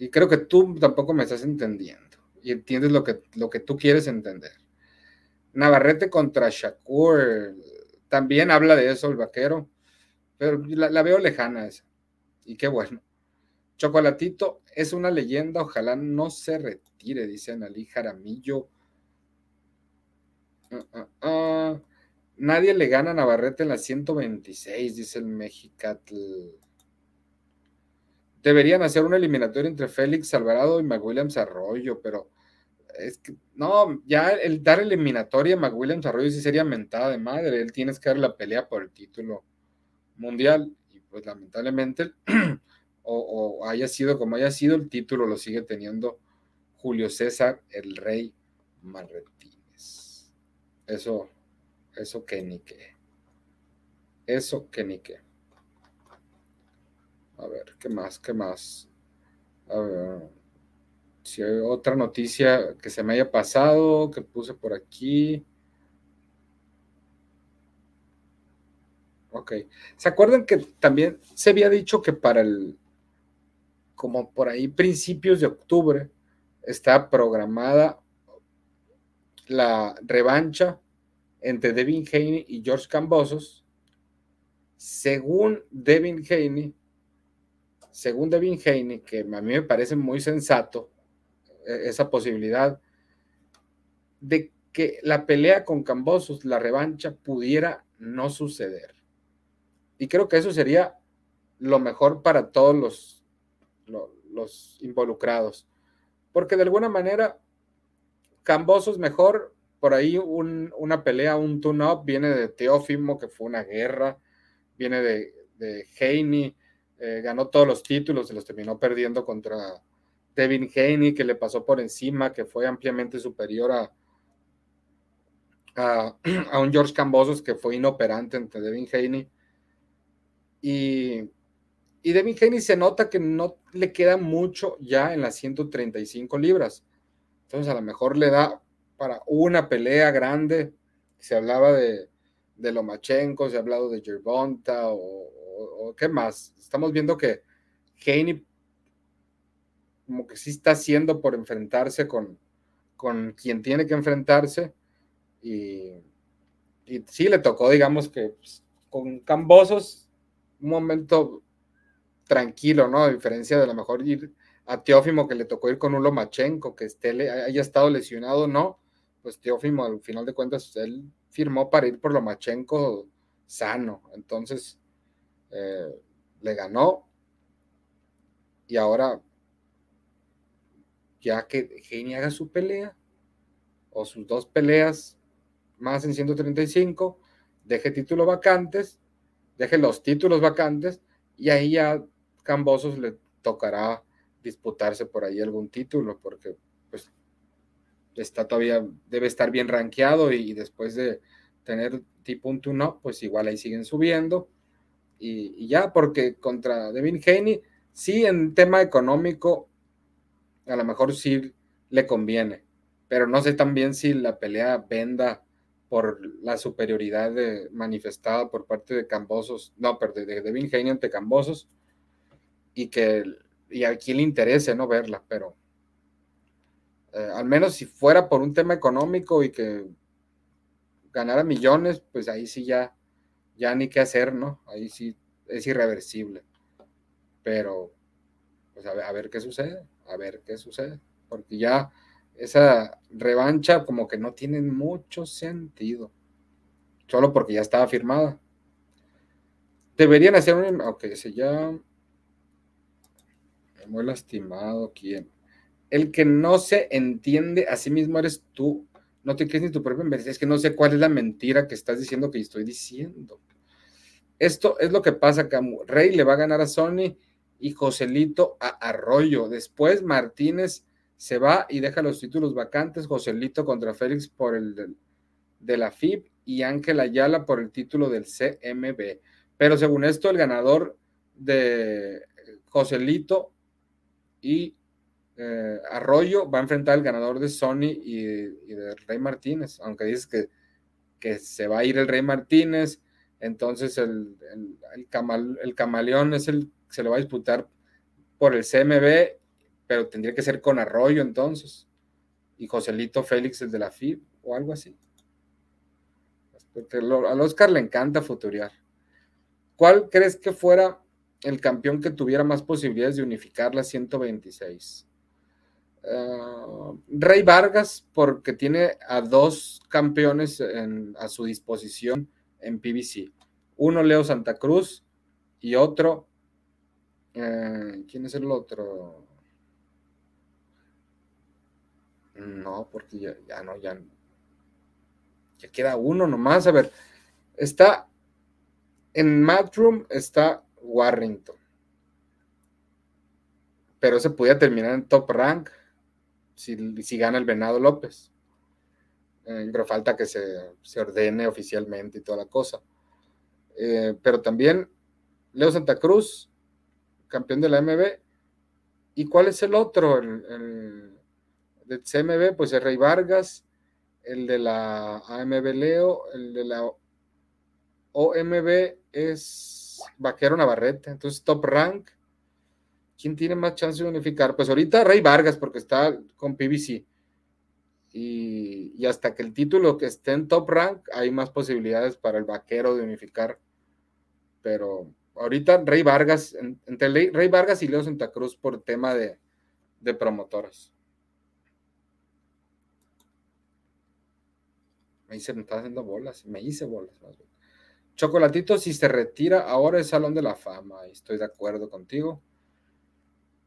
Y creo que tú tampoco me estás entendiendo y entiendes lo que, lo que tú quieres entender. Navarrete contra Shakur. también habla de eso el vaquero, pero la, veo lejana esa. Y qué bueno. Chocolatito es una leyenda, ojalá no se retire, dice Analí Jaramillo. Ah, ah, ah. Nadie le gana a Navarrete en la 126, dice el Mexicatl. Deberían hacer una eliminatoria entre Félix Alvarado y McWilliams Arroyo, pero es que no, ya el dar eliminatoria a McWilliams Arroyo sí sería mentada de madre. Él tiene que dar la pelea por el título mundial y pues lamentablemente o, haya sido como haya sido, el título lo sigue teniendo Julio César, el rey Marretínez. Eso, eso que ni qué. Eso que ni qué. A ver, ¿qué más? ¿Qué más? A ver, si hay otra noticia que se me haya pasado, que puse por aquí. Ok. ¿Se acuerdan que también se había dicho que para el, como por ahí principios de octubre, está programada la revancha entre Devin Haney y George Cambosos? Según Devin Haney, según Devin Haney, que a mí me parece muy sensato e, esa posibilidad de que la pelea con Cambosos, la revancha, pudiera no suceder. Y creo que eso sería lo mejor para todos los, los, involucrados. Porque de alguna manera, Cambosos mejor, por ahí una pelea, un tune-up, viene de Teófimo, que fue una guerra, viene de, de Haney, eh, ganó todos los títulos, se los terminó perdiendo contra Devin Haney, que le pasó por encima, que fue ampliamente superior a, a, un George Cambosos que fue inoperante entre Devin Haney. Y, y Devin Haney se nota que no le queda mucho ya en las 135 libras. Entonces a lo mejor le da para una pelea grande. Se hablaba de, de Lomachenko, se ha hablado de Gervonta o, o, qué más. Estamos viendo que Haney como que sí está haciendo por enfrentarse con, con quien tiene que enfrentarse y, sí le tocó, digamos que pues, con Cambosos un momento tranquilo, ¿no? A diferencia de a lo mejor ir a Teófimo que le tocó ir con un Lomachenko, que esté, haya estado lesionado, no, pues Teófimo al final de cuentas él firmó para ir por Lomachenko sano, entonces eh, le ganó. Y ahora ya que Heine haga su pelea o sus dos peleas más en 135, deje títulos vacantes, deje los títulos vacantes y ahí ya Cambosos le tocará disputarse por ahí algún título porque pues está todavía debe estar bien rankeado y, después de tener tipo un tune pues igual ahí siguen subiendo y, ya, porque contra Devin Haney, sí, en tema económico, a lo mejor sí le conviene, pero no sé también si la pelea venda por la superioridad manifestada por parte de Cambosos, no, pero de, Devin Haney ante Cambosos, y que y a quien le interese no verla, pero eh, al menos si fuera por un tema económico y que ganara millones, pues ahí sí ya ya ni qué hacer, ¿no? Ahí sí es irreversible. Pero, pues a ver, qué sucede, a ver qué sucede, porque ya esa revancha como que no tiene mucho sentido, solo porque ya estaba firmada. Deberían hacer un, ok, se ya, muy lastimado, ¿quién? El que no se entiende a sí mismo eres tú. No te crees ni tu propia mentira. Es que no sé cuál es la mentira que estás diciendo que estoy diciendo. Esto es lo que pasa, Camu. Rey le va a ganar a Sony y Joselito a Arroyo. Después Martínez se va y deja los títulos vacantes. Joselito contra Félix por el de, la FIB y Ángel Ayala por el título del CMB. Pero según esto, el ganador de Joselito y eh, Arroyo va a enfrentar al ganador de Sony y, de Rey Martínez. Aunque dices que, que se va a ir el Rey Martínez entonces el, el, camaleón es el se lo va a disputar por el CMB, pero tendría que ser con Arroyo entonces. Y Joselito Félix, el de la FIB o algo así. Porque al Oscar le encanta futuriar. ¿Cuál crees que fuera el campeón que tuviera más posibilidades de unificar la 126? Ah, Rey Vargas, porque tiene a dos campeones a su disposición en PBC. Uno Leo Santa Cruz y otro. Eh, ¿Quién es el otro? No, porque ya, ya no, ya, ya queda uno nomás. A ver, está en Matchroom, está Warrington. Pero se podía terminar en top rank si, si gana el Venado López. Eh, pero falta que se, ordene oficialmente y toda la cosa. Eh, pero también Leo Santa Cruz, campeón de la MB. ¿Y cuál es el otro? El, del CMB, pues el Rey Vargas, el de la AMB Leo, el de la OMB es Vaquero Navarrete, entonces top rank. ¿Quién tiene más chance de unificar? Pues ahorita Rey Vargas, porque está con PBC. Y, hasta que el título que esté en top rank, hay más posibilidades para el vaquero de unificar. Pero ahorita Rey Vargas, entre Rey Vargas y Leo Santa Cruz por tema de, promotoras. Me hice, me estaba haciendo bolas, me hice bolas Chocolatito, si se retira, ahora es Salón de la Fama, y estoy de acuerdo contigo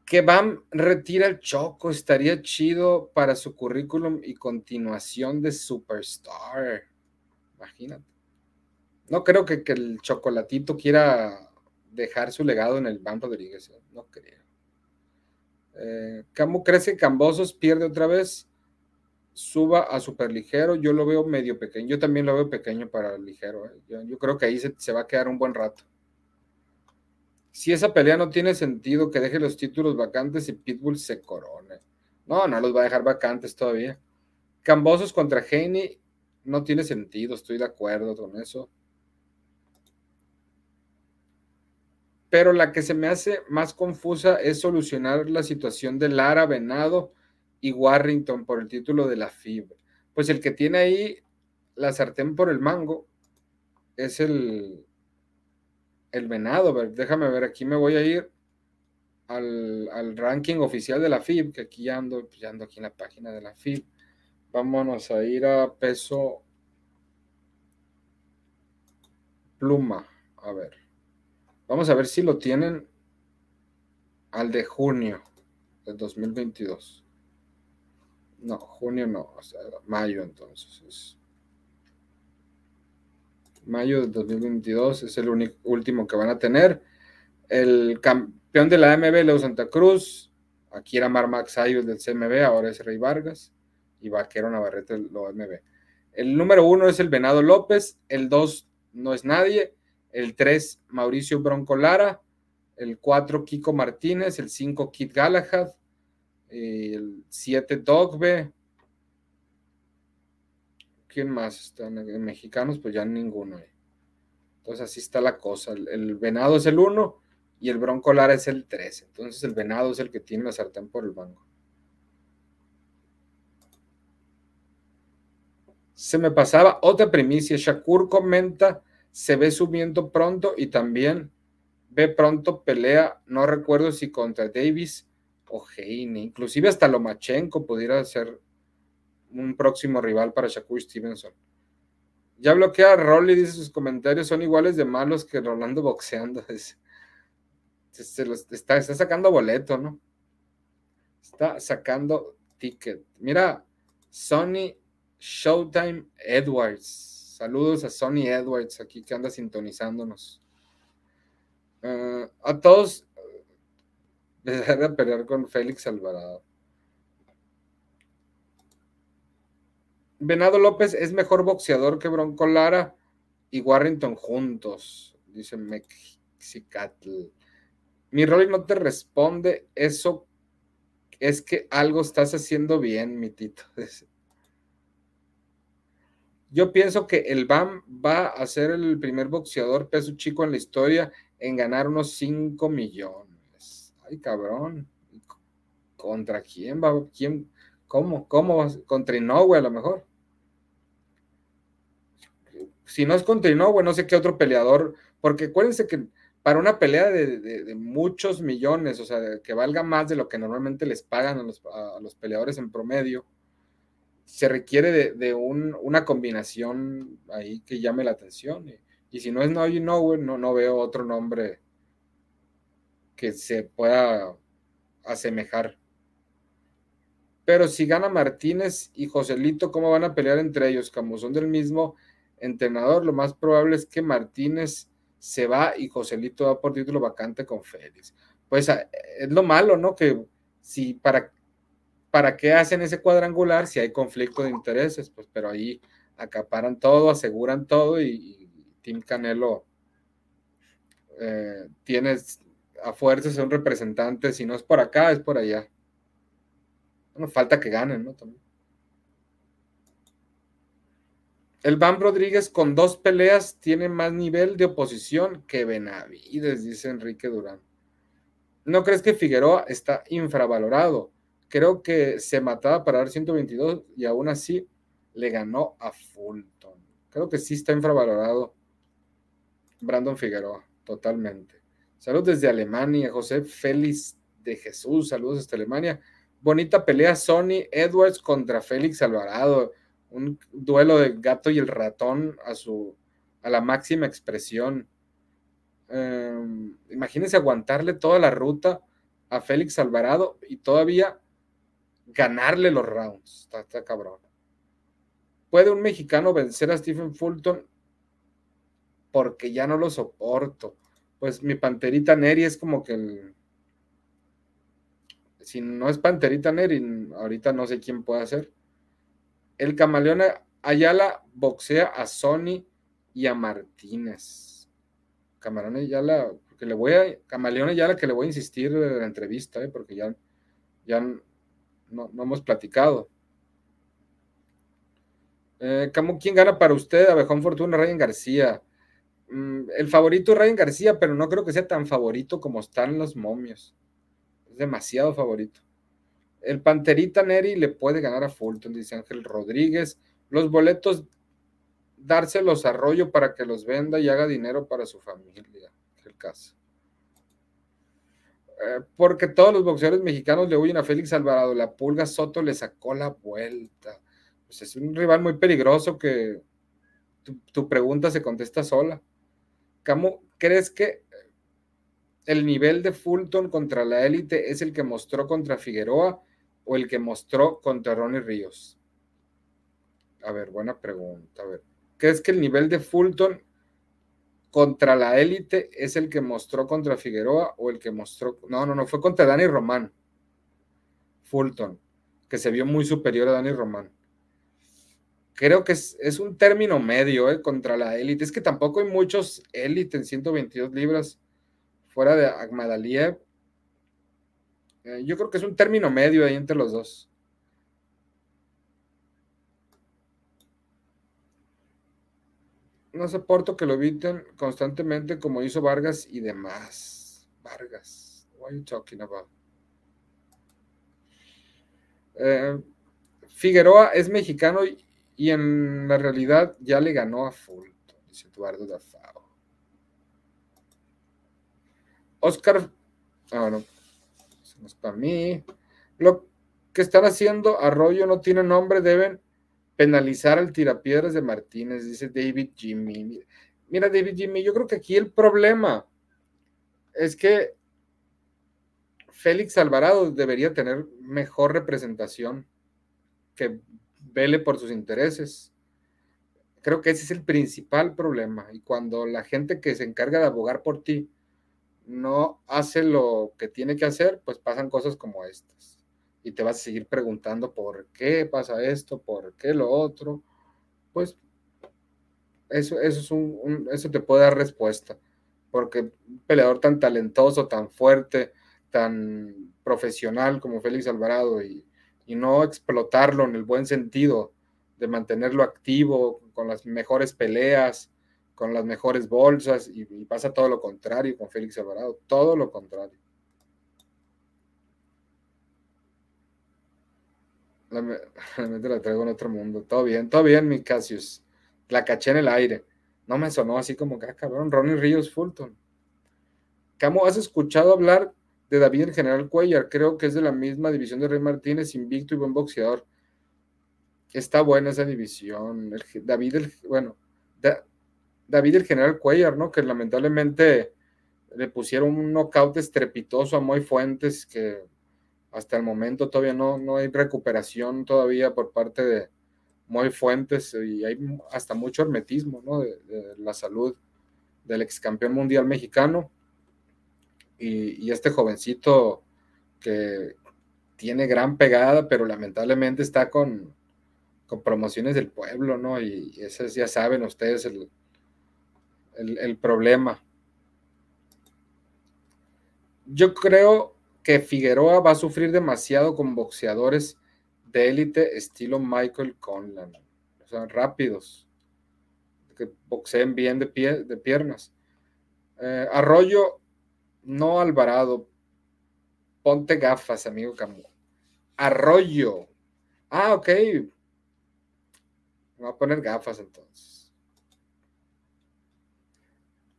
que Bam retira el Choco, estaría chido para su currículum y continuación de Superstar. Imagínate. No creo que, el chocolatito quiera dejar su legado en el Bam Rodríguez. ¿eh? No creo. Eh, crees que Cambosos pierde otra vez? Suba a superligero. Yo lo veo medio pequeño. Yo también lo veo pequeño para ligero. ¿eh? Yo, creo que ahí se va a quedar un buen rato si esa pelea no tiene sentido, que deje los títulos vacantes y Pitbull se corone. No, no los va a dejar vacantes todavía. Cambosos contra Haney no tiene sentido, estoy de acuerdo con eso. Pero la que se me hace más confusa es solucionar la situación de Lara, Venado y Warrington por el título de la FIB. Pues el que tiene ahí la sartén por el mango es el, el venado. Déjame ver, aquí me voy a ir al, ranking oficial de la FIB, que aquí ando, ya ando aquí en la página de la FIB. Vámonos a ir a peso pluma. A ver. Vamos a ver si lo tienen al de junio del 2022. No, junio no, o sea, mayo entonces mayo de 2022, es el último que van a tener. El campeón de la AMB, Leo Santa Cruz, aquí era Mar Max del CMB, ahora es Rey Vargas, y Vaquero Navarrete del OMB. El número uno es el Venado López, el dos no es nadie, el tres Mauricio Bronco Lara, el cuatro Kiko Martínez, el cinco Kit Galahad, el siete Dogbe, ¿Quién más están mexicanos? Pues ya ninguno. Entonces así está la cosa. El, venado es el 1 y el bronco lara es el 3. Entonces el venado es el que tiene la sartén por el banco. Se me pasaba otra primicia. Shakur comenta, se ve subiendo pronto y también ve pronto pelea, no recuerdo si contra Davis o Heine, inclusive hasta Lomachenko pudiera ser un próximo rival para Shakur Stevenson. Ya bloquea a Rolly, dice sus comentarios son iguales de malos que Rolando boxeando. está, está sacando boleto, ¿no? Está sacando ticket. Mira, Sonny Showtime Edwards. Saludos a Sonny Edwards aquí que anda sintonizándonos. Eh, a todos, dejar de pelear con Félix Alvarado. Venado López es mejor boxeador que Bronco Lara y Warrington juntos, dice Mexicatl. Mi Rolly no te responde, eso es que algo estás haciendo bien, mi tito. Yo pienso que el BAM va a ser el primer boxeador peso chico en la historia en ganar unos 5 millones. Ay, cabrón. ¿Contra quién va? ¿Quién? ¿Cómo? ¿Cómo? Contra Inoue a lo mejor. Si no es con Inoue, no sé qué otro peleador, porque acuérdense que para una pelea de, muchos millones, o sea, que valga más de lo que normalmente les pagan a los, peleadores en promedio, se requiere de, una combinación ahí que llame la atención. Y, si no es You Know, no, no veo otro nombre que se pueda asemejar. Pero si gana Martínez y Joselito, ¿cómo van a pelear entre ellos? Como son del mismo entrenador, lo más probable es que Martínez se va y Joselito va por título vacante con Félix. Pues ah, es lo malo, ¿no? Que si para, para qué hacen ese cuadrangular si hay conflicto de intereses, pues pero ahí acaparan todo, aseguran todo y, Tim Canelo eh, tiene a fuerzas un representante, si no es por acá, es por allá. Bueno, falta que ganen, ¿no? También. El Van Rodríguez con dos peleas tiene más nivel de oposición que Benavides, dice Enrique Durán. ¿No crees que Figueroa está infravalorado? Creo que se mataba para dar 122 y aún así le ganó a Fulton. Creo que sí está infravalorado Brandon Figueroa, totalmente. Saludos desde Alemania, José Félix de Jesús, saludos desde Alemania. Bonita pelea Sony Edwards contra Félix Alvarado un duelo del gato y el ratón a su a la máxima expresión. Em, imagínense aguantarle toda la ruta a Félix Alvarado y todavía ganarle los rounds. Está, cabrón. ¿Puede un mexicano vencer a Stephen Fulton? Porque ya no lo soporto. Pues mi panterita Neri es como que el. Si no es panterita Neri, ahorita no sé quién puede ser el camaleón Ayala boxea a Sony y a Martínez. Camarón Ayala, porque le voy a, Camaleón Ayala que le voy a insistir de la entrevista, ¿eh? porque ya, ya no, hemos platicado. Eh, ¿Quién gana para usted? Abejón Fortuna, Ryan García. Mm, el favorito es Ryan García, pero no creo que sea tan favorito como están los momios. Es demasiado favorito. El Panterita Neri le puede ganar a Fulton, dice Ángel Rodríguez. Los boletos, dárselos a Arroyo para que los venda y haga dinero para su familia. El caso. Eh, porque todos los boxeadores mexicanos le huyen a Félix Alvarado. La pulga Soto le sacó la vuelta. Pues es un rival muy peligroso que tu, tu pregunta se contesta sola. ¿Cómo crees que el nivel de Fulton contra la élite es el que mostró contra Figueroa? O el que mostró contra Ronnie Ríos? A ver, buena pregunta. A ver, ¿crees que el nivel de Fulton contra la élite es el que mostró contra Figueroa o el que mostró... No, no, no, fue contra Dani Román. Fulton, que se vio muy superior a Dani Román. Creo que es, un término medio eh, contra la élite. Es que tampoco hay muchos élite en 122 libras fuera de Agmadaliev eh, yo creo que es un término medio ahí entre los dos. No soporto que lo eviten constantemente como hizo Vargas y demás. Vargas, what are you talking about? Eh, Figueroa es mexicano y, en la realidad ya le ganó a Fulton, dice Eduardo Dafao. Oscar, ah, no, para mí. Lo que están haciendo Arroyo no tiene nombre, deben penalizar al tirapiedras de Martínez, dice David Jimmy. Mira, David Jimmy, yo creo que aquí el problema es que Félix Alvarado debería tener mejor representación que vele por sus intereses. Creo que ese es el principal problema. Y cuando la gente que se encarga de abogar por ti no hace lo que tiene que hacer, pues pasan cosas como estas. Y te vas a seguir preguntando por qué pasa esto, por qué lo otro. Pues eso, eso, es un, eso te puede dar respuesta. Porque un peleador tan talentoso, tan fuerte, tan profesional como Félix Alvarado y, y no explotarlo en el buen sentido de mantenerlo activo con las mejores peleas, con las mejores bolsas y, pasa todo lo contrario con Félix Alvarado, todo lo contrario. La, la traigo en otro mundo. Todo bien, todo bien, mi Cassius. La caché en el aire. No me sonó así como que, ah, cabrón, Ronnie Ríos Fulton. Camo, ¿has escuchado hablar de David el General Cuellar? Creo que es de la misma división de Rey Martínez, invicto y buen boxeador. Está buena esa división. David, bueno, David el General Cuellar, ¿no? Que lamentablemente le pusieron un knockout estrepitoso a Moy Fuentes, que hasta el momento todavía no, no hay recuperación todavía por parte de Moy Fuentes y hay hasta mucho hermetismo, ¿no? De, la salud del ex campeón mundial mexicano y, este jovencito que tiene gran pegada, pero lamentablemente está con, con promociones del pueblo, ¿no? Y ese ya saben ustedes el, el, problema. Yo creo que Figueroa va a sufrir demasiado con boxeadores de élite estilo Michael Conlan, o sea, rápidos, que boxeen bien de, pie, de piernas. Eh, Arroyo, no Alvarado, ponte gafas, amigo Camus. Arroyo. Ah, ok, voy a poner gafas entonces.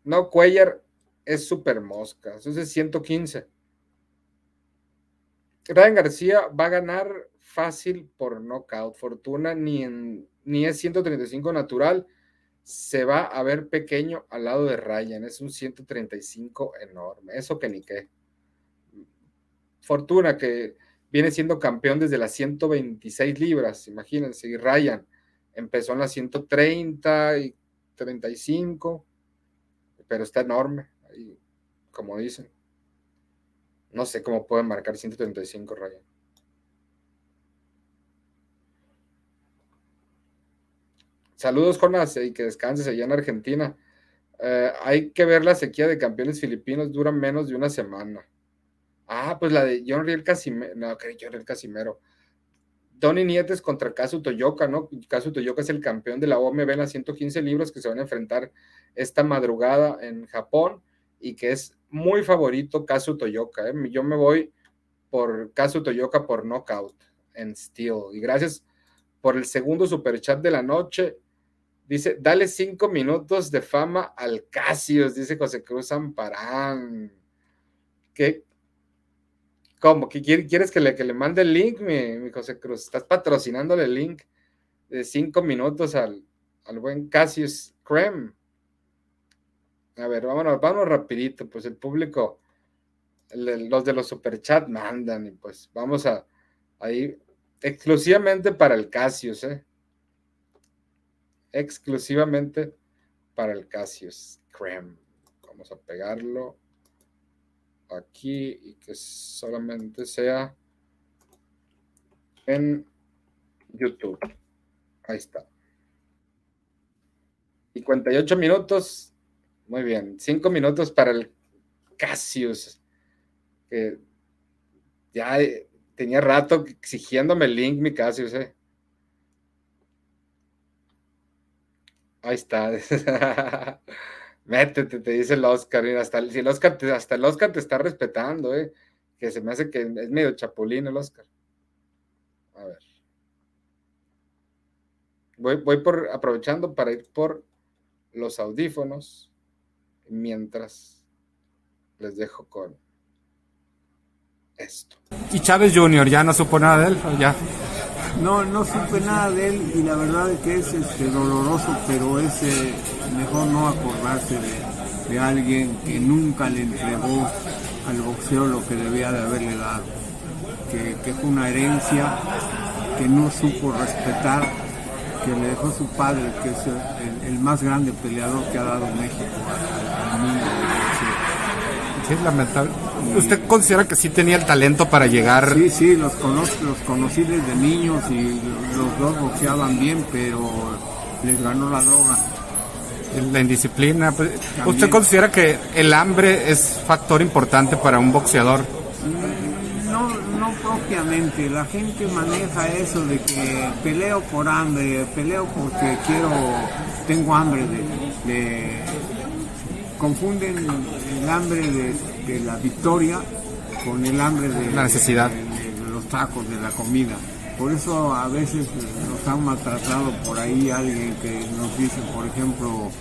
No, Cuellar es super mosca. Entonces 115. Ryan García va a ganar fácil por knockout. Fortuna ni, en, es 135 natural. Se va a ver pequeño al lado de Ryan. Es un 135 enorme. Eso que ni qué. Fortuna que viene siendo campeón desde las 126 libras. Imagínense. Ryan Empezó en las 130 y 35, pero está enorme, ahí, como dicen. No sé cómo pueden marcar 135 Ryan. Saludos, Jonas, y que descanses allá en Argentina. Eh, hay que ver la sequía de campeones filipinos, dura menos de una semana. Ah, pues la de John Riel Casimero. No, que John Riel Casimero. Tony Nietes contra Kazu Toyoka, ¿no? Kazu Toyoka es el campeón de la OMB en las 115 libros que se van a enfrentar esta madrugada en Japón y que es muy favorito Kazu Toyoka. ¿eh? Yo me voy por Kazu Toyoka por knockout en Steel. Y gracias por el segundo superchat de la noche. Dice, dale cinco minutos de fama al Casios, dice José Cruz Amparán. ¿Qué, ¿Cómo? ¿Quieres que le, que le mande el link, mi, José Cruz? Estás patrocinándole el link de cinco minutos al, buen Cassius Creme. A ver, vámonos, vámonos rapidito, pues el público, los de los superchat mandan y pues vamos a ahí exclusivamente para el Cassius, ¿eh? Exclusivamente para el Cassius Creme. Vamos a pegarlo aquí y que solamente sea en YouTube. Ahí está. 58 minutos. Muy bien. 5 minutos para el Cassius. Que ya tenía rato exigiéndome el link, mi Cassius. Eh. Ahí está. Métete, te dice el Oscar. hasta, si el Oscar te, hasta el Oscar te está respetando, ¿eh? Que se me hace que es medio chapulín el Oscar. A ver. Voy, voy por, aprovechando para ir por los audífonos mientras les dejo con esto. ¿Y Chávez Jr. ya no supo nada de él? ya? No, no supe nada de él y la verdad es que es este, doloroso, pero es mejor no acordarse de, alguien que nunca le entregó al boxeo lo que debía de haberle dado, que, fue una herencia que no supo respetar, que le dejó su padre, que es el, más grande peleador que ha dado México al, mundo Sí, lamentable. ¿Usted considera que sí tenía el talento para llegar? Sí, sí, los, conozco, los conocí desde niños y los dos boxeaban bien, pero les ganó la droga. La indisciplina. Pues, ¿Usted considera que el hambre es factor importante para un boxeador? No, no propiamente. La gente maneja eso de que peleo por hambre, peleo porque quiero, tengo hambre de confunden el hambre de, la victoria con el hambre de la necesidad de, los tacos, de la comida. Por eso a veces nos han maltratado por ahí alguien que nos dice, por ejemplo,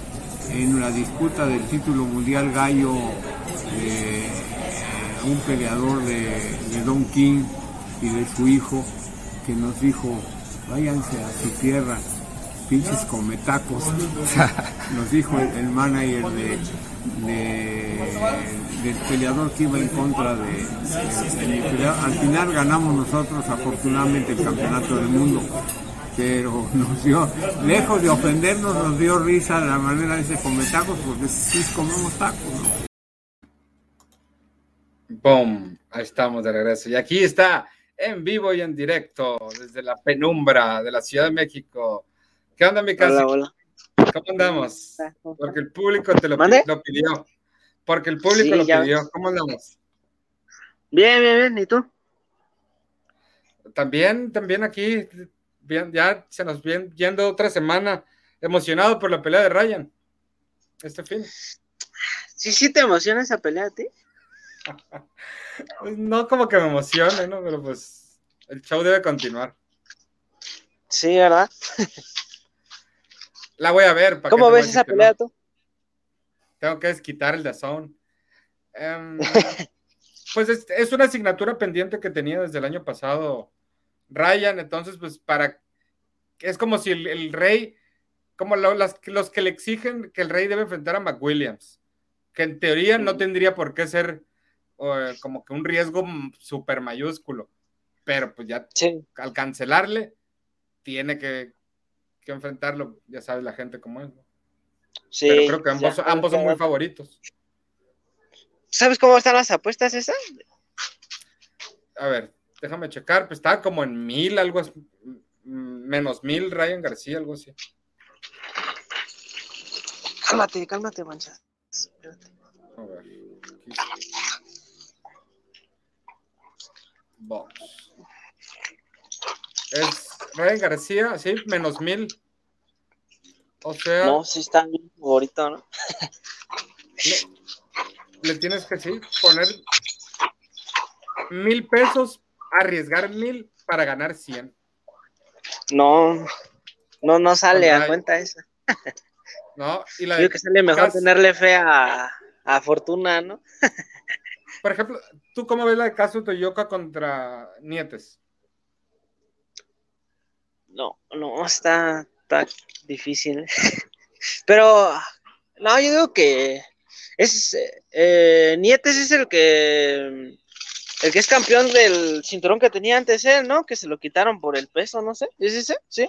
en la disputa del título mundial gallo eh, un peleador de, Don King y de su hijo que nos dijo, váyanse a su tierra, pinches cometacos, nos dijo el, manager de, del peleador que iba en contra de, al final ganamos nosotros afortunadamente el campeonato del mundo pero nos dio, lejos de ofendernos, nos dio risa la manera de ese comer tacos, porque sí comemos tacos, ¿no? ¡Bum! Ahí estamos de regreso. Y aquí está, en vivo y en directo, desde la penumbra de la Ciudad de México. ¿Qué onda, mi casa? Hola, ¿Cómo andamos? Porque el público te lo, pidió. Porque el público lo pidió. ¿Cómo andamos? Bien, bien, bien. ¿Y tú? También, también aquí bien, ya se nos viene yendo otra semana emocionado por la pelea de Ryan. Este fin. Sí, sí te emociona esa pelea. Pues no como que me emocione, ¿no? Pero pues el show debe continuar. Sí, ¿verdad? La voy a ver. ¿Cómo ves esa pelea tú? Tengo que desquitar el de Zone. Em, pues es, es, una asignatura pendiente que tenía desde el año pasado Ryan, entonces, pues para. Es como si el, rey, como los que le exigen que el rey debe enfrentar a McWilliams, que en teoría no tendría por qué ser como que un riesgo súper mayúsculo, pero pues ya al cancelarle, tiene que, enfrentarlo, ya sabes la gente cómo es. Sí, pero creo que ambos, ambos son muy favoritos. ¿Sabes cómo están las apuestas esas? A ver, déjame checar, pues estaba como en mil, algo así, menos mil, Ryan García, algo así. Cálmate, cálmate, mancha. Espérate. A ver. Es Ryan García, sí, menos mil. O sea. No, sí está bien favorito, ¿no? le, le, tienes que sí, poner mil pesos arriesgar mil para ganar 100. No, no, no sale a cuenta esa. No, y la Creo que sale mejor tenerle fe a, Fortuna, ¿no? Por ejemplo, ¿tú cómo ves la de Caso Toyoka contra Nietes? No, no, está, está difícil. Pero, no, yo digo que es eh, Nietes es el que el que es campeón del cinturón que tenía antes él, ¿no? Que se lo quitaron por el peso, no sé. ¿Es ese? ¿Sí?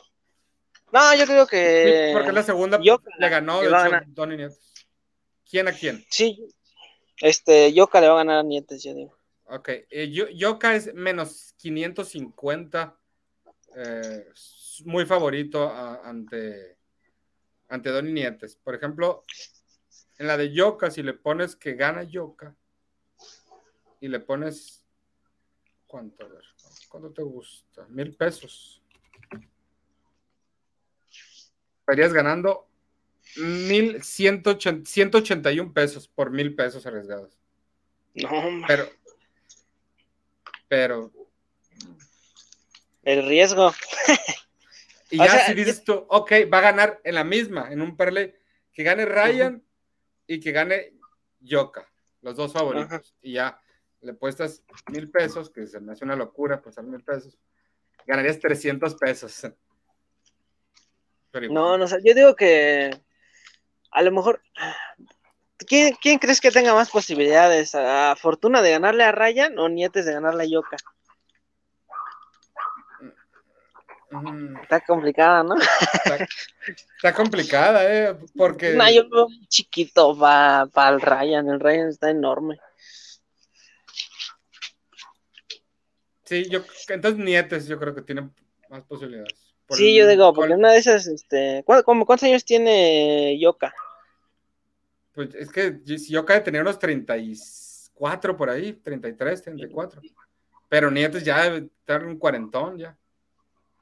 No, yo creo que. Sí, porque la segunda le ganó de hecho, Nietes. ¿Quién a quién? Sí. Este, Yoka le va a ganar a Nietes, yo digo. Ok. Eh, Yoka es menos 550. Eh, muy favorito ante, ante Donny Nietes. Por ejemplo, en la de Yoka, si le pones que gana Yoka y le pones ¿Cuánto? A ver, ¿cuánto te gusta? Mil pesos. Estarías ganando mil ciento ochenta y un pesos por mil pesos arriesgados. No, Pero, pero. El riesgo. y ya si dices tú, ok, va a ganar en la misma, en un perle, que gane Ryan y que gane Yoka, los dos favoritos. Y ya le puestas mil pesos, que se me hace una locura pasar mil pesos, ganarías 300 pesos. no, no sé, yo digo que a lo mejor, ¿quién, crees que tenga más posibilidades? ¿A Fortuna de ganarle a Ryan o Nietes de ganarle a Yoka? Mm. Está complicada, ¿no? Está, complicada, ¿eh? Porque. No, yo veo chiquito para el Ryan. El Ryan está enorme. Sí, yo, entonces Nietes yo creo que tiene más posibilidades. sí, yo digo, porque una de esas, este, ¿cuántos años tiene Yoka? Pues es que Yoka debe tener unos 34 por ahí, 33, 34. Pero Nietes ya debe estar un cuarentón ya.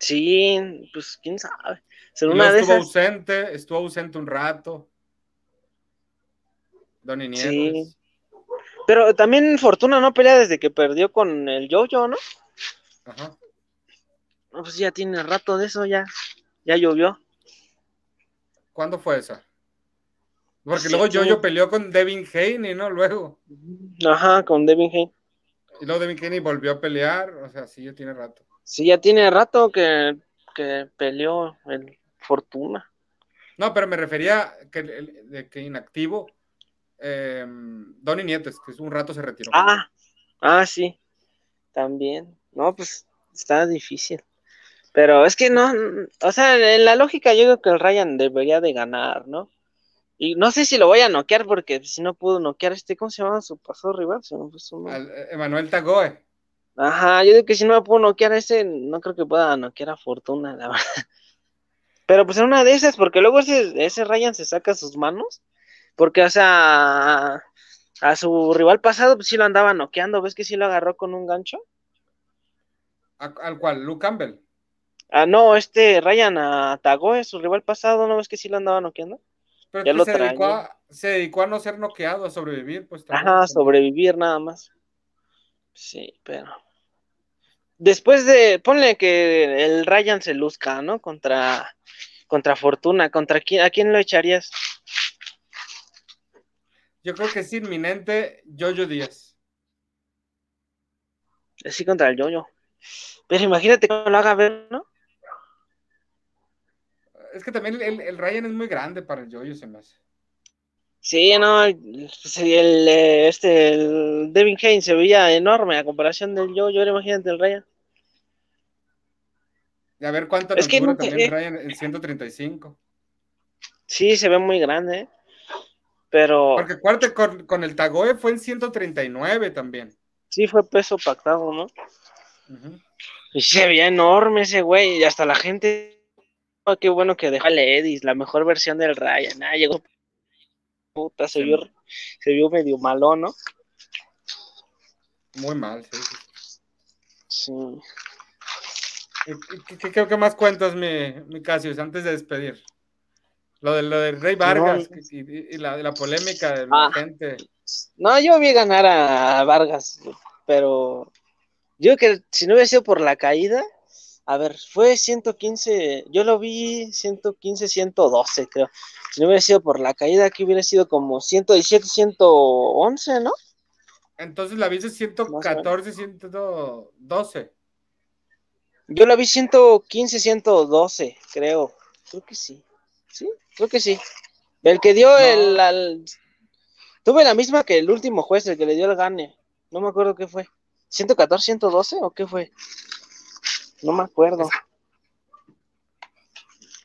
Sí, pues quién sabe. estuvo ausente, estuvo ausente un rato. Donny Nietes. Sí. Pero también Fortuna no pelea desde que perdió con el Jojo, ¿no? Ajá. No, pues ya tiene rato de eso, ya. Ya llovió. ¿Cuándo fue esa? Porque luego Jojo peleó con Devin Haney, ¿no? Luego. Ajá, con Devin Haney. Y luego Devin Haney volvió a pelear, o sea, sí, ya tiene rato. Sí, ya tiene rato que, que peleó el Fortuna. No, pero me refería que, de que inactivo. Eh, Donny Nietes, que un rato se retiró. Ah, ah, sí. También. No, pues está difícil. Pero es que no, o sea, en la lógica yo creo que el Ryan debería de ganar, ¿no? Y no sé si lo voy a noquear porque si no pudo noquear este, ¿cómo se llama su paso rival? Eh, Emanuel Tagoe. Ajá, yo digo que si no me puedo noquear a ese, no creo que pueda noquear a Fortuna, la verdad. Pero pues en una de esas, porque luego ese, ese Ryan se saca sus manos, porque, o sea, a su rival pasado, pues sí lo andaba noqueando, ¿ves que sí lo agarró con un gancho? ¿Al cual? ¿Luke Campbell? Ah, no, este Ryan atagó a su rival pasado, ¿no ves que sí lo andaba noqueando? Pero ya lo se, dedicó a, se, dedicó a, no ser noqueado, a sobrevivir, pues. Ajá, sobrevivir nada más. Sí, pero. Después de, ponle que el Ryan se luzca, ¿no? Contra, contra Fortuna, ¿contra quién, a quién lo echarías? Yo creo que es inminente Jojo Díaz. Sí, contra el Jojo. Pero imagínate que lo haga ver, ¿no? Es que también el, Ryan es muy grande para el Jojo, se me hace. Sí, no, pues, el, este, el Devin Haynes se veía enorme a comparación del Jojo, imagínate el Ryan. A ver cuánto es que también el Ryan en 135. Sí, se ve muy grande, ¿eh? pero... Porque acuérdate, con, con el Tagoe fue en 139 también. Sí, fue peso pactado, ¿no? Y se veía enorme ese güey, y hasta la gente, oh, qué bueno que dejó a Edis, la mejor versión del Ryan, ah, llegó puta, se vio, se vio medio malo, ¿no? Muy mal, sí. Sí. ¿Qué, qué, qué más cuentas, mi, mi Casius, antes de despedir? Lo de lo del Rey Vargas y, la, la, polémica de la ah. gente. No, yo vi ganar a Vargas, pero yo que si no hubiera sido por la caída, a ver, fue 115, yo lo vi 115, 112, creo. Si no hubiera sido por la caída, aquí hubiera sido como 117, 111, ¿no? Entonces la viste 114, 112. Yo la vi 115, 112, creo. Creo que sí. Sí, creo que sí. El que dio el, Tuve la misma que el último juez, el que le dio el gane. No me acuerdo qué fue. ¿114, 112 o qué fue? No me acuerdo.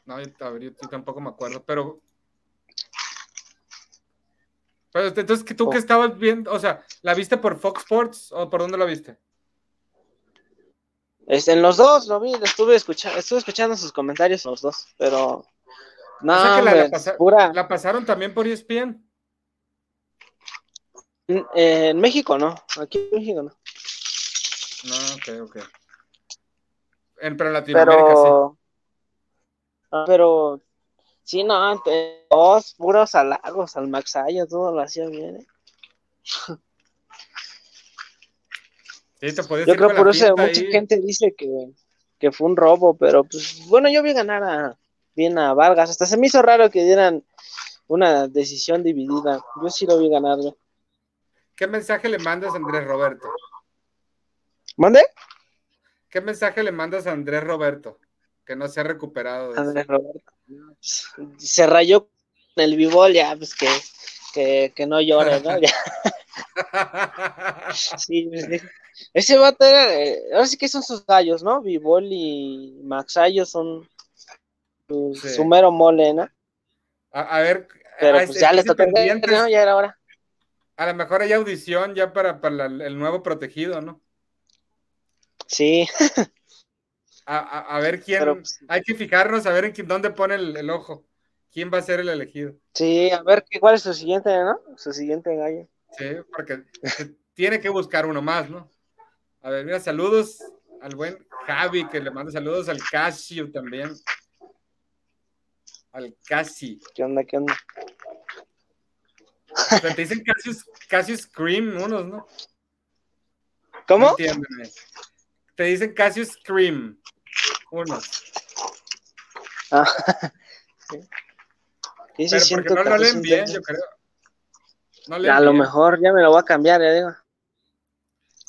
No, yo, tampoco me acuerdo, pero. Pero entonces, ¿tú que qué oh. estabas viendo? O sea, ¿la viste por Fox Sports o por dónde la viste? Este, en los dos lo vi, estuve escuchando, estuve escuchando sus comentarios en los dos, pero. No, la, pasaron también por ESPN. En, en México no, aquí en México no. No, ok, ok. En, pero en Latinoamérica pero, sí. pero sí, no, dos puros halagos al Maxaya, todo lo hacía bien. ¿eh? Sí, te yo creo por eso mucha gente dice que, que, fue un robo, pero pues bueno, yo vi ganar a, bien a Vargas. Hasta se me hizo raro que dieran una decisión dividida. Yo sí lo vi ganar. ¿Qué mensaje le mandas a Andrés Roberto? ¿Mande? ¿Qué mensaje le mandas a Andrés Roberto? Que no se ha recuperado. Andrés Roberto. Se rayó con el bibol ya, pues que, que, que no llore, ¿no? sí, ese vato era, eh, ahora sí que son sus gallos, ¿no? Bibol y Maxayo son su, mero mole, ¿no? A, ver, pero pues ya le tocó, ¿no? Ya era hora. A lo mejor hay audición ya para, para el nuevo protegido, ¿no? Sí. A, ver quién. Pues, hay que fijarnos a ver en quién, dónde pone el, ojo. ¿Quién va a ser el elegido? Sí, a ver cuál es su siguiente, ¿no? Su siguiente gallo. Sí, porque tiene que buscar uno más, ¿no? A ver, mira, saludos al buen Javi, que le manda saludos al Casio también. Al Casi. ¿Qué onda, qué onda? te dicen Casio, Scream unos, ¿no? ¿Cómo? Te dicen Casio Scream. Uno. Ah, ¿Qué Pero porque no lo 114, leen bien, 113? yo creo. No leen A lo bien. mejor ya me lo voy a cambiar, ya digo.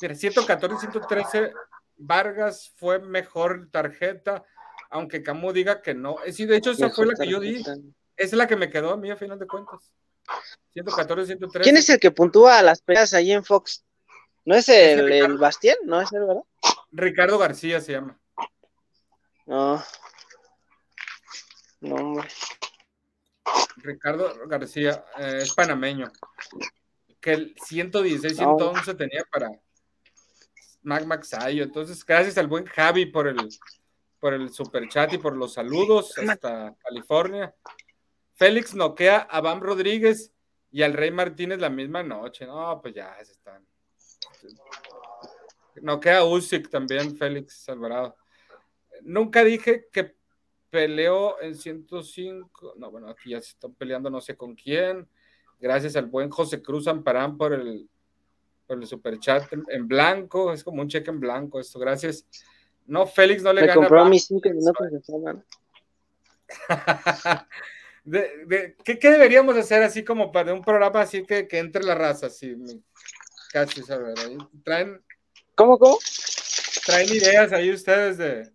Mira, 114 113, Vargas fue mejor tarjeta, aunque Camus diga que no. Eh, Sí, de hecho, esa Mejor fue la que yo di. es la que me quedó a mí, a final de cuentas. 114 113. ¿Quién es el que puntúa las peleas ahí en Fox? ¿No es el, Bastien? ¿No es el, verdad? Ricardo García se llama. No. No, hombre. Ricardo García, eh, es panameño. Que el 116, Ah, 111 tenía para Mac Maxayo. Entonces, gracias al buen Javi por el, por el super chat y por los saludos hasta California. Félix noquea a Bam Rodríguez y al Rey Martínez la misma noche. No, pues ya se están. Noquea a Usyk también, Félix Alvarado. Nunca dije que peleó en 105. No, bueno, aquí ya se están peleando no sé con quién. Gracias al buen José Cruz Amparán por el, por el superchat en, en blanco. Es como un cheque en blanco esto. Gracias. No, Félix no le Me gana. compró mis cinco minutos de. ¿no? De- de- ¿qué, qué deberíamos hacer así como para un programa así que, que entre la raza? Así, casi, saber, ahí traen, ¿Cómo, cómo? traen ideas ahí ustedes de,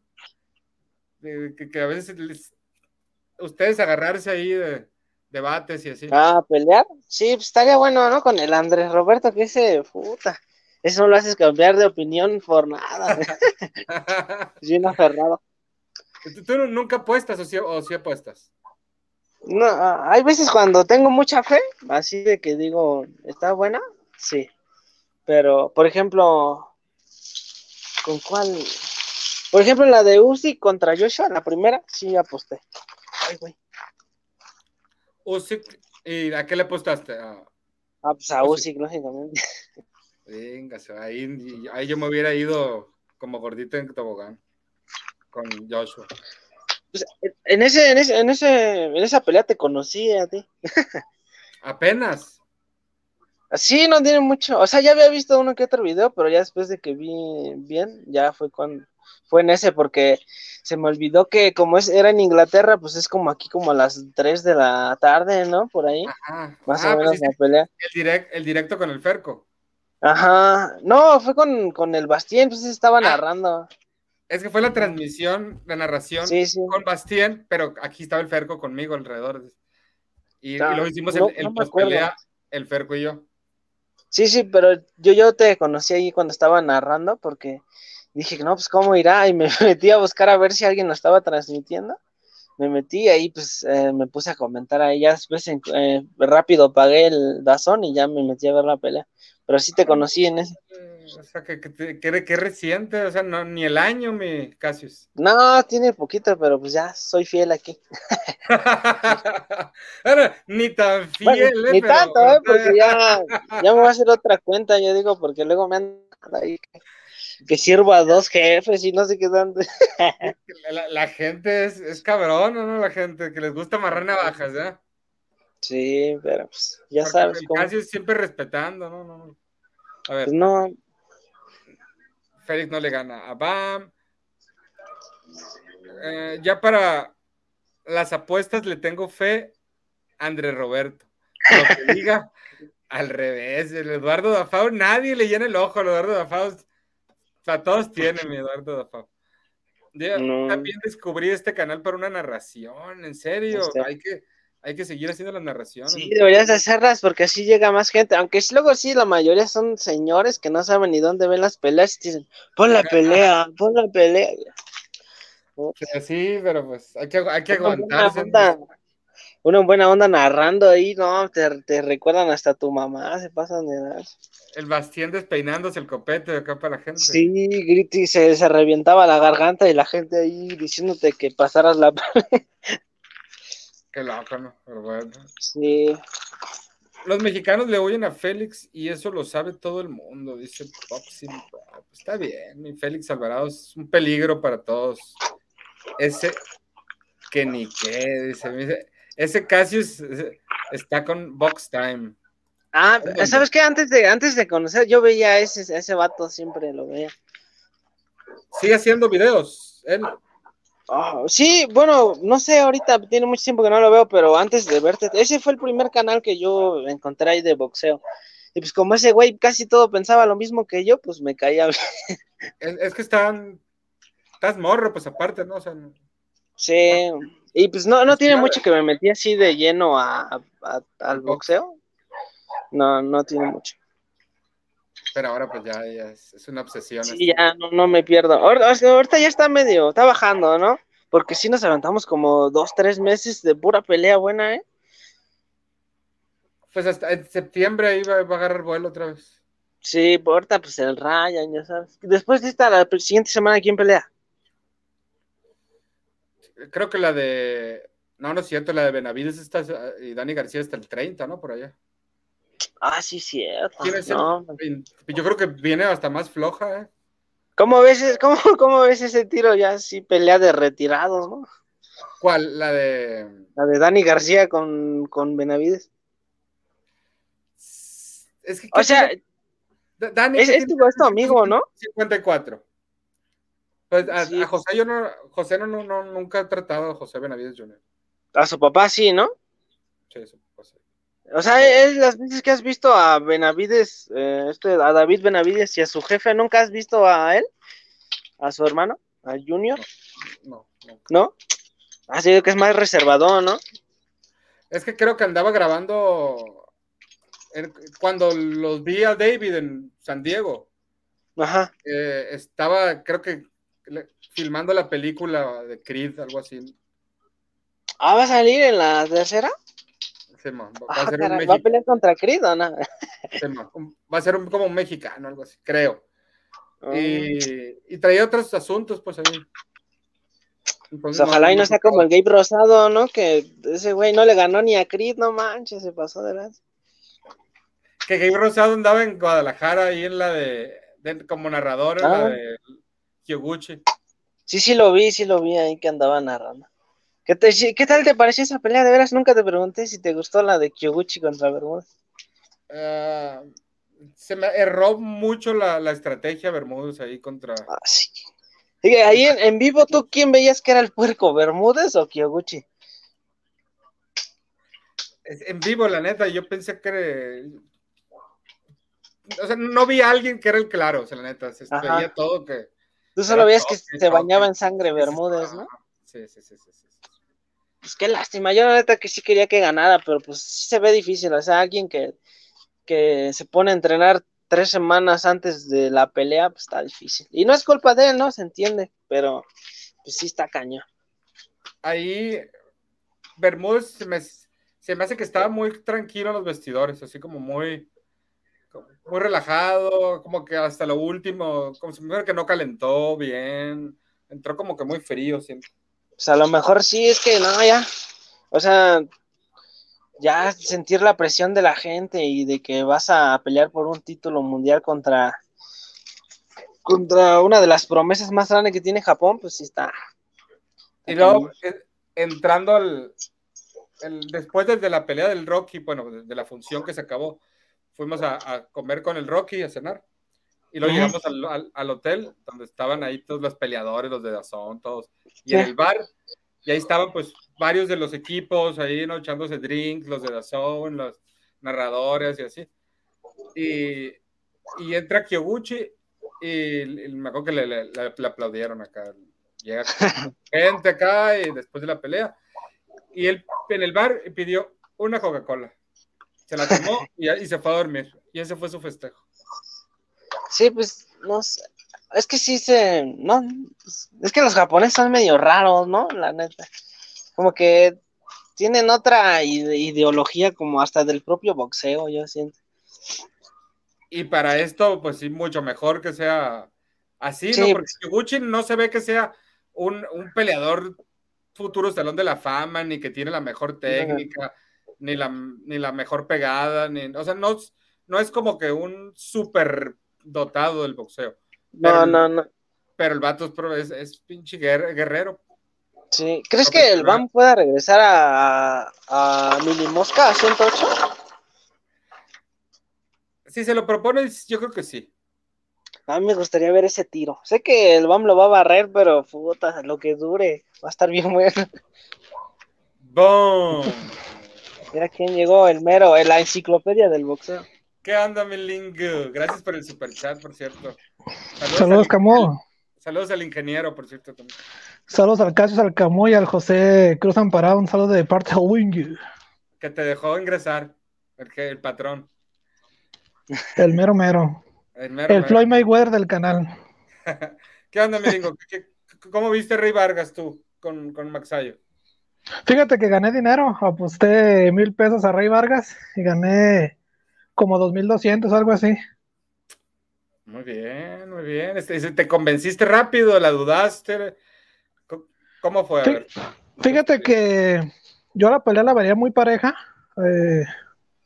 de que, que a veces les- ustedes agarrarse ahí de debates y así. Ah, pelear. Sí, pues estaría bueno, ¿no? Con el Andrés Roberto, que ese, puta. Eso no lo haces cambiar de opinión por nada. Aferrado. ¿Tú, tú nunca apuestas o sí, o sí apuestas? No, ah, hay veces cuando tengo mucha fe, así de que digo, ¿está buena? Sí. Pero, por ejemplo, ¿con cuál? Por ejemplo, la de Uzi contra Joshua, la primera, sí aposté. Ay, güey. Usyk, ¿y a qué le apostaste? Ah, Ah, pues a. Uzi, lógicamente. venga, ahí, ahí yo me hubiera ido como gordito en tobogán con Joshua. Pues, en ese, en ese, en ese, en esa pelea te conocí a ti. Apenas. Sí, no tiene mucho. O sea, ya había visto uno que otro video, pero ya después de que vi bien, ya fue cuando fue en ese, porque se me olvidó que como es, era en Inglaterra, pues es como aquí como a las 3 de la tarde, ¿no? Por ahí, Ajá. más Ah, o pues menos sí, la pelea. el, direct, el directo con el Ferco. Ajá. No, fue con, con el Bastien, pues estaba Ah. narrando. Es que fue la transmisión, la narración Sí, sí. con Bastien, pero aquí estaba el Ferco conmigo alrededor. Y, y Ah, luego hicimos no- acuerdo. pospelea, el Ferco y yo. Sí, sí, pero yo, yo te conocí ahí cuando estaba narrando, porque dije, no, pues cómo irá, y me metí a buscar a ver si alguien lo estaba transmitiendo. Me metí ahí, pues eh, me puse a comentar ahí. Ya después eh, rápido pagué el Dazón y ya me metí a ver la pelea. Pero sí te conocí en ese. O sea, que, que, te- que, que reciente, o sea, no, ni el año, mi Cassius. No, tiene poquito, pero pues ya soy fiel aquí. Ni tan fiel, Bueno, eh, ni pero- tanto, ¿eh? Porque ya, ya me voy a hacer otra cuenta, yo digo, porque luego me andan ahí que, sirvo a dos jefes y no sé qué tanto. La, la gente es, es cabrón, ¿no? La gente que les gusta amarrar navajas, ¿eh? Sí, pero pues ya Porque sabes el cómo. Cassius siempre respetando, ¿no? no, no. A ver, Pues no, Félix no le gana a Bam. Eh, ya para las apuestas le tengo fe a André Roberto. Lo que diga al revés. El Eduardo Dafau, nadie le llena el ojo al Eduardo Dafau. O sea, todos tienen mi Eduardo Dafau. Yo No. también descubrí este canal para una narración, en serio. Este. Hay que, hay que seguir haciendo las narraciones. sí, deberías de hacerlas porque así llega más gente. Aunque luego sí, la mayoría son señores que no saben ni dónde ven las peleas y dicen, pon la pelea, pon la pelea. Sí, Sí, pero pues hay que, hay que buena aguantarse. Onda, una buena onda narrando ahí, no, te, te recuerdan hasta tu mamá, se pasan de edad. El Bastien despeinándose el copete de acá para la gente. Sí, grito y se, se revientaba la garganta y la gente ahí diciéndote que pasaras la Qué loco, ¿no? Pero bueno. Sí, Los mexicanos le oyen a Félix y eso lo sabe todo el mundo, dice Boxing Pop. Está bien, mi Félix Alvarado es un peligro para todos. Ese que ni qué, dice. Ese Cassius está con Box Time. Ah. ¿sabes qué? Antes de, antes de conocer, yo veía a ese, a ese vato, siempre lo veía. Sigue haciendo videos. Él, Ah, sí, bueno, no sé, ahorita tiene mucho tiempo que no lo veo, pero antes de verte, ese fue el primer canal que yo encontré ahí de boxeo. Y pues como ese güey casi todo pensaba lo mismo que yo, pues me caía. Es, es que están, estás morro, pues aparte, ¿no? O sea, Sí, y pues no, no Pues tiene mucho que me metí así de lleno a, a- al box. boxeo. No, no tiene mucho. pero ahora pues ya, ya es, es una obsesión. Sí, esto. ya no, no me pierdo. Sea, Ahorita ya está medio, está bajando, ¿no? Porque sí nos aventamos como dos, tres meses de pura pelea buena, ¿eh? Pues hasta en septiembre va a agarrar vuelo otra vez. Sí, ahorita pues el Ryan, ya sabes. Después de esta, la siguiente semana, ¿quién pelea? Creo que la de. No, no es cierto, la de Benavides está, y Dani García está el 30, ¿no? Por allá. Ah, sí, cierto. ¿Quién es el- No. Yo creo que viene hasta más floja, ¿eh? ¿Cómo ves, cómo, cómo ves ese tiro ya así, pelea de retirados, ¿no? ¿Cuál? La de. La de Dani García con, con Benavides. Es que, O sea, Da- Dani es, ¿qué es, es tu amigo, ¿no? 54. Pues a, Sí. a José yo no, José no, no, no- nunca he tratado a José Benavides Jr. A su papá sí, ¿no? Sí, eso, José. O sea, es las veces que has visto a Benavides, eh, este, a David Benavides y a su jefe, ¿nunca has visto a él? ¿A su hermano? ¿A Junior? No, no. ¿No? Ha sido que es más reservado, ¿no? Es que creo que andaba grabando cuando los vi a David en San Diego. Ajá. eh, estaba, creo que filmando la película de Creed, algo así. Ah, ¿va a salir en la tercera? Sí, va, va Ah, a ser un caray, ¿Va a pelear contra Creed o no? sí, un- va a ser un- como un mexicano, algo así, creo. Ah. Y, y traía otros asuntos, pues ahí. Pues ojalá y no sea como el Gabe Rosado, ¿no? Que ese güey no le ganó ni a Creed, no manches, se pasó de verdad. Que Gabe Rosado andaba en Guadalajara ahí en la de, de- como narrador en Ah. la de Kyoguchi. Sí, sí lo vi, sí lo vi ahí que andaba narrando. ¿Qué, te- ¿Qué tal te pareció esa pelea? De veras, nunca te pregunté si te gustó la de Kyoguchi contra Bermúdez. Ah, se me erró mucho la, la estrategia Bermúdez ahí contra. Ah, sí. Oye, ahí en, en vivo, ¿tú quién veías que era el puerco? ¿Bermúdez o Kyoguchi? Es- En vivo, la neta, yo pensé que era- O sea, no vi a alguien que era el claro, o sea, la neta, se veía todo que... Tú solo veías que se bañaba en sangre Bermúdez, ¿no? Sí, sí, sí, sí, sí. Pues qué lástima, yo la neta que sí quería que ganara, pero pues sí se ve difícil, o sea, alguien que, que se pone a entrenar tres semanas antes de la pelea, pues está difícil. Y no es culpa de él, ¿no? Se entiende, pero pues sí está cañón. Ahí, Bermúdez se me, se me hace que estaba muy tranquilo en los vestidores, así como muy, muy relajado, como que hasta lo último, como si me fuera que no calentó bien, entró como que muy frío siempre. Pues a lo mejor sí, es que no, ya, o sea, ya sentir la presión de la gente y de que vas a pelear por un título mundial contra, contra una de las promesas más grandes que tiene Japón, pues sí está. Y luego, eh, entrando al. el- después de la pelea del Rocky, bueno, de la función que se acabó, fuimos a, a comer con el Rocky, a cenar. Y luego llegamos al, al- al hotel, donde estaban ahí todos los peleadores, los de Dazón, todos. Y en el bar, y ahí estaban, pues, varios de los equipos ahí, ¿no? Echándose drinks, los de Dazón, los narradores y así. Y, y entra Kyoguchi, y, y me acuerdo que le, le- le- le aplaudieron acá. Llega gente acá y después de la pelea. Y él en el bar pidió una Coca-Cola. Se la tomó y, y se fue a dormir. Y ese fue su festejo. Sí, pues, no sé. Es que sí se. No, es que los japoneses son medio raros, ¿no? La neta. Como que tienen otra ide- ideología, como hasta del propio boxeo, yo siento. Y para esto, pues sí, mucho mejor que sea así, Sí, ¿no? Porque pues. Kyoguchi no se ve que sea un, un peleador futuro salón de la fama, ni que tiene la mejor técnica, ni, la, ni la mejor pegada, ni, o sea, no, no es como que un súper dotado del boxeo. No, Pero- no, no. Pero el vato es, es, es pinche guer- guerrero. Sí. ¿Crees que el BAM pueda regresar a, a Mini Mosca a 108? Si se lo propones, yo creo que sí. A mí me gustaría ver ese tiro. Sé que el BAM lo va a barrer, pero puta, lo que dure, va a estar bien bueno. ¡Boom! Mira quién llegó, el mero, en la enciclopedia del boxeo. ¿Qué onda, mi lingo? Gracias por el super chat, por cierto. Saludos, al- Camo. Saludos al ingeniero, por cierto. también. Saludos al Cassius, al Camu y al José Cruz Amparado. Un saludo de parte de Wing. Que te dejó ingresar. El, el patrón. El mero mero. El mero, El mero. Floyd Mayweather del canal. ¿Qué onda, mi lingo? ¿Qué- qué- ¿Cómo viste Rey Vargas tú con, con Maxayo? Fíjate que gané dinero. Aposté mil pesos a Rey Vargas y gané como dos mil doscientos, algo así. Muy bien, muy bien. Este, ¿Te convenciste rápido? ¿La dudaste? ¿Cómo- ¿Cómo fue? A Sí. ver. Fíjate que yo la pelea la vería muy pareja. Eh,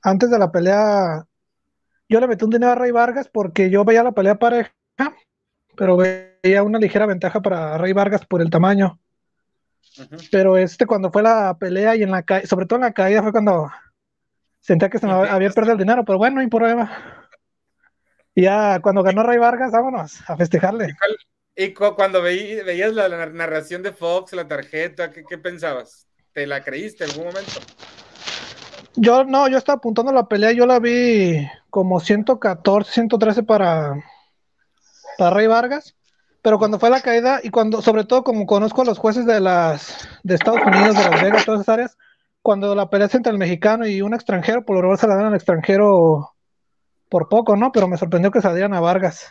antes de la pelea, yo le metí un dinero a Rey Vargas porque yo veía la pelea pareja, pero veía una ligera ventaja para Rey Vargas por el tamaño. Pero este, cuando fue la pelea y en la caída, sobre todo en la caída, fue cuando sentía que se me había perdido el dinero, pero bueno, no hay problema. Y ya cuando ganó Rey Vargas, vámonos a festejarle. Y cu- cuando veí- veías la, la narración de Fox, la tarjeta, ¿qué, qué pensabas? ¿Te la creíste en algún momento? Yo no, yo estaba apuntando la pelea, yo la vi como 114, 113 para, para Rey Vargas, pero cuando fue la caída y cuando, sobre todo como conozco a los jueces de las de Estados Unidos, de Las Vegas, todas esas áreas, cuando la pelea es entre el mexicano y un extranjero, por lo general se la dan al extranjero por poco, ¿no? Pero me sorprendió que se la dieran a Vargas.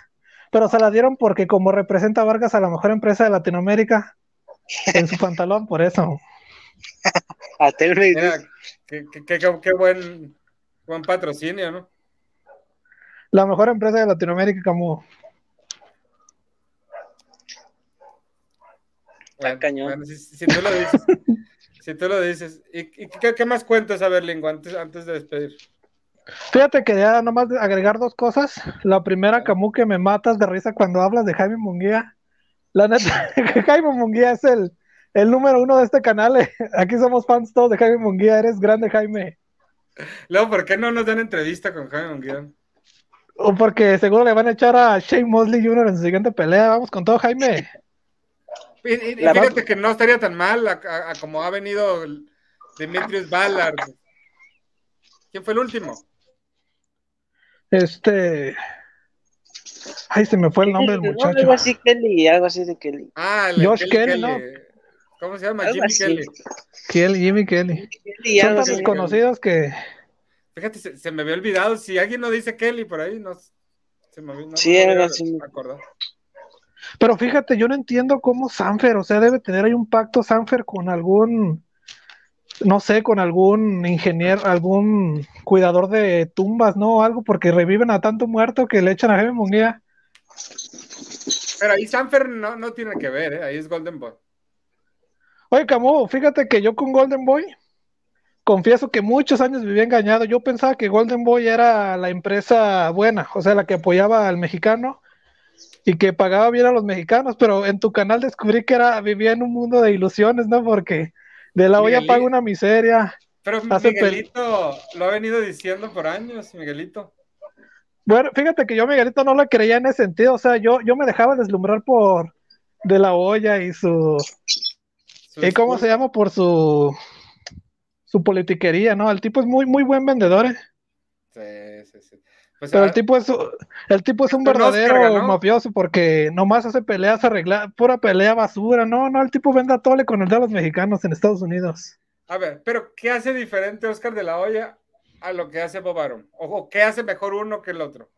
Pero se la dieron porque como representa a Vargas a la mejor empresa de Latinoamérica en su pantalón, por eso. Mira, qué, qué- qué- qué- qué buen, buen patrocinio, ¿no? La mejor empresa de Latinoamérica, como Bueno, cañón. bueno, si, si tú lo dices. si tú lo dices. ¿Y, y qué, qué más cuentas, a ver, Lingo, antes, antes de despedir? Fíjate que ya nomás agregar dos cosas. La primera, Camu, que me matas de risa cuando hablas de Jaime Munguía. La neta, Jaime Munguía es el, el número uno de este canal. eh. Aquí somos fans todos de Jaime Munguía. Eres grande, Jaime. Luego, ¿por qué no nos dan entrevista con Jaime Munguía? O porque seguro le van a echar a Shane Mosley Jr. en su siguiente pelea. Vamos con todo, Jaime. Y, fíjate que no estaría tan mal a, a- a como ha venido Demetrius Ballard. ¿Quién fue el último? Este. Ay, se me fue el nombre del No, muchacho. algo así, Kelly, algo así de Kelly. Ah, el Josh Kelly, ¿no? ¿Cómo se llama? Algo Jimmy así. Kelly. Kelly, Jimmy Kelly. Kelly, Son tan desconocidos que. Fíjate, se, se me había olvidado. Si alguien no dice Kelly por ahí, no, se me había no, Sí, no me algo había así. acordado. Pero fíjate, yo no entiendo cómo Sanfer, o sea, debe tener ahí un pacto Sanfer con algún, no sé, con algún ingeniero, algún cuidador de tumbas, ¿no? Algo, porque reviven a tanto muerto que le echan a Jaime Munguía. Pero ahí Sanfer no, no tiene que ver, ¿eh? ahí es Golden Boy. Oye, Camu, fíjate que yo con Golden Boy, confieso que muchos años viví engañado. Yo pensaba que Golden Boy era la empresa buena, o sea, la que apoyaba al mexicano y que pagaba bien a los mexicanos, pero en tu canal descubrí que era, vivía en un mundo de ilusiones, ¿no? Porque de la olla paga una miseria. Pero Miguelito lo ha venido diciendo por años, Miguelito. Bueno, fíjate que yo Miguelito no lo creía en ese sentido, o sea, yo, yo me dejaba deslumbrar por de la olla y su, Su ¿y cómo se llama? Por su, su politiquería, ¿no? El tipo es muy, muy buen vendedor, ¿eh? Sí. Pues, Pero el tipo es, el tipo es un Oscar verdadero mafioso porque nomás hace peleas arregladas, pura pelea basura, no, no, el tipo vende a tole con el de los mexicanos en Estados Unidos. a ver, pero ¿qué hace diferente Oscar de la Hoya a lo que hace Bob Arum? O, o qué hace mejor uno que el otro?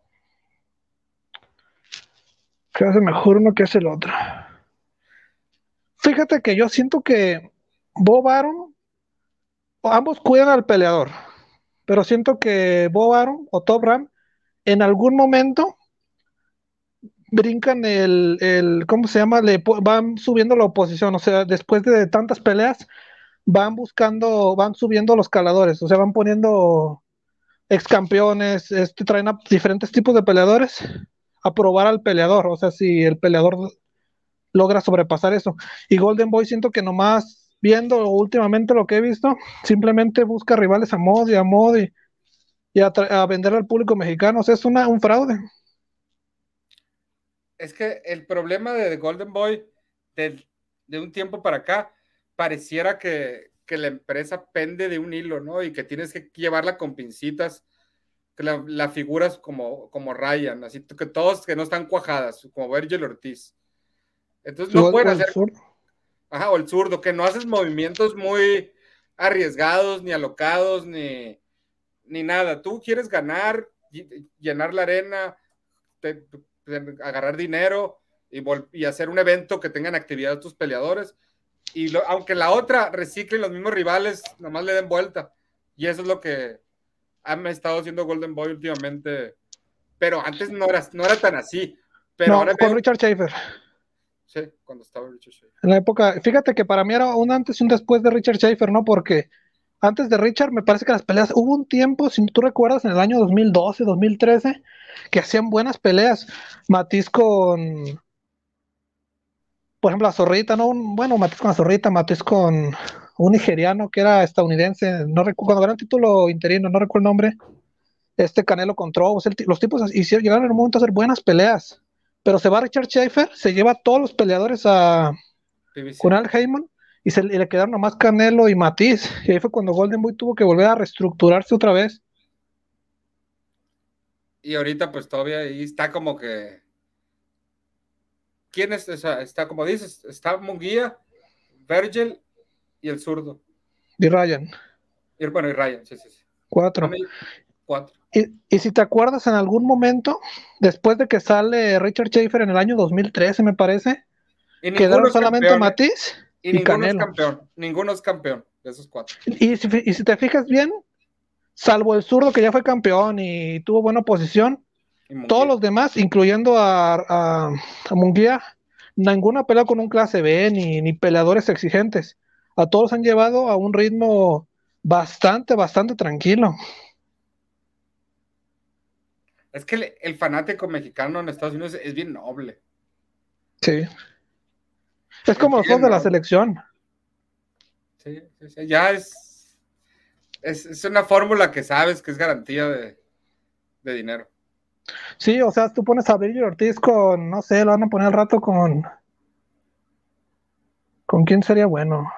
¿Qué hace mejor uno que hace el otro? Fíjate que yo siento que Bob Arum, ambos cuidan al peleador, pero siento que Bob Arum o Top Ram en algún momento brincan el, el ¿cómo se llama? Le van subiendo la oposición, o sea, después de tantas peleas, van buscando, van subiendo los caladores, o sea, van poniendo ex campeones, este, traen a diferentes tipos de peleadores a probar al peleador, o sea, si el peleador logra sobrepasar eso. Y Golden Boy siento que nomás viendo últimamente lo que he visto, simplemente busca rivales a mod y a mod y, y a, a vender al público mexicano, o sea, es una, un fraude. Es que el problema de The Golden Boy de, de un tiempo para acá pareciera que, que, la empresa pende de un hilo, ¿no? Y que tienes que llevarla con pincitas, que la, la figuras como, como Ryan, así que todos que no están cuajadas, como Virgil Ortiz. Entonces no pueden hacer. Ajá, o el zurdo, que no haces movimientos muy arriesgados, ni alocados, ni, ni nada. Tú quieres ganar, llenar la arena, te, agarrar dinero y, y, hacer un evento que tengan actividad tus peleadores. Y lo, aunque la otra recicle los mismos rivales, nomás le den vuelta. Y eso es lo que han estado haciendo Golden Boy últimamente. Pero antes no era, no era tan así. Pero no, ahora con Richard Schaefer. Sí, cuando estaba Richard Schaefer. En la época, fíjate que para mí era un antes y un después de Richard Schaefer, ¿no? Porque antes de Richard, me parece que las peleas, hubo un tiempo, si tú recuerdas, en el año 2012, 2013, que hacían buenas peleas. Matiz con, por ejemplo, la Zorrita, ¿no? Bueno, Matiz con la Zorrita, Matiz con un nigeriano que era estadounidense, no recuerdo, cuando ganó el título interino, no recuerdo el nombre, este Canelo control, los tipos hicieron, llegaron en un momento a hacer buenas peleas, pero se va Richard Schaefer, se lleva a todos los peleadores a con Al Heyman y, se, y le quedaron nomás Canelo y Matiz. Y ahí fue cuando Golden Boy tuvo que volver a reestructurarse otra vez. Y ahorita pues todavía ahí está como que... ¿Quién es? esa? está como dices, está Munguía, Virgil y el zurdo. Y Ryan. Y, bueno, y Ryan, sí, sí, sí. Cuatro. Cuatro. Y, y, si te acuerdas en algún momento, después de que sale Richard Schaefer en el año 2013, me parece, quedaron solamente campeón, Matiz y, y ninguno Canelo. es campeón. Ninguno es campeón de esos cuatro. Y si, y si te fijas bien, salvo el zurdo que ya fue campeón y tuvo buena posición, todos los demás, incluyendo a, a, a Munguía, ninguna pelea con un clase B ni, ni peleadores exigentes. A todos han llevado a un ritmo bastante, bastante tranquilo. Es que el, el, fanático mexicano en Estados Unidos es bien noble. Sí. Es como los dos de la selección. Sí, sí, sí, ya es, es, es una fórmula que sabes que es garantía de, de, dinero. Sí, o sea, tú pones a Virgil Ortiz con, no sé, lo van a poner al rato con. ¿Con quién sería bueno?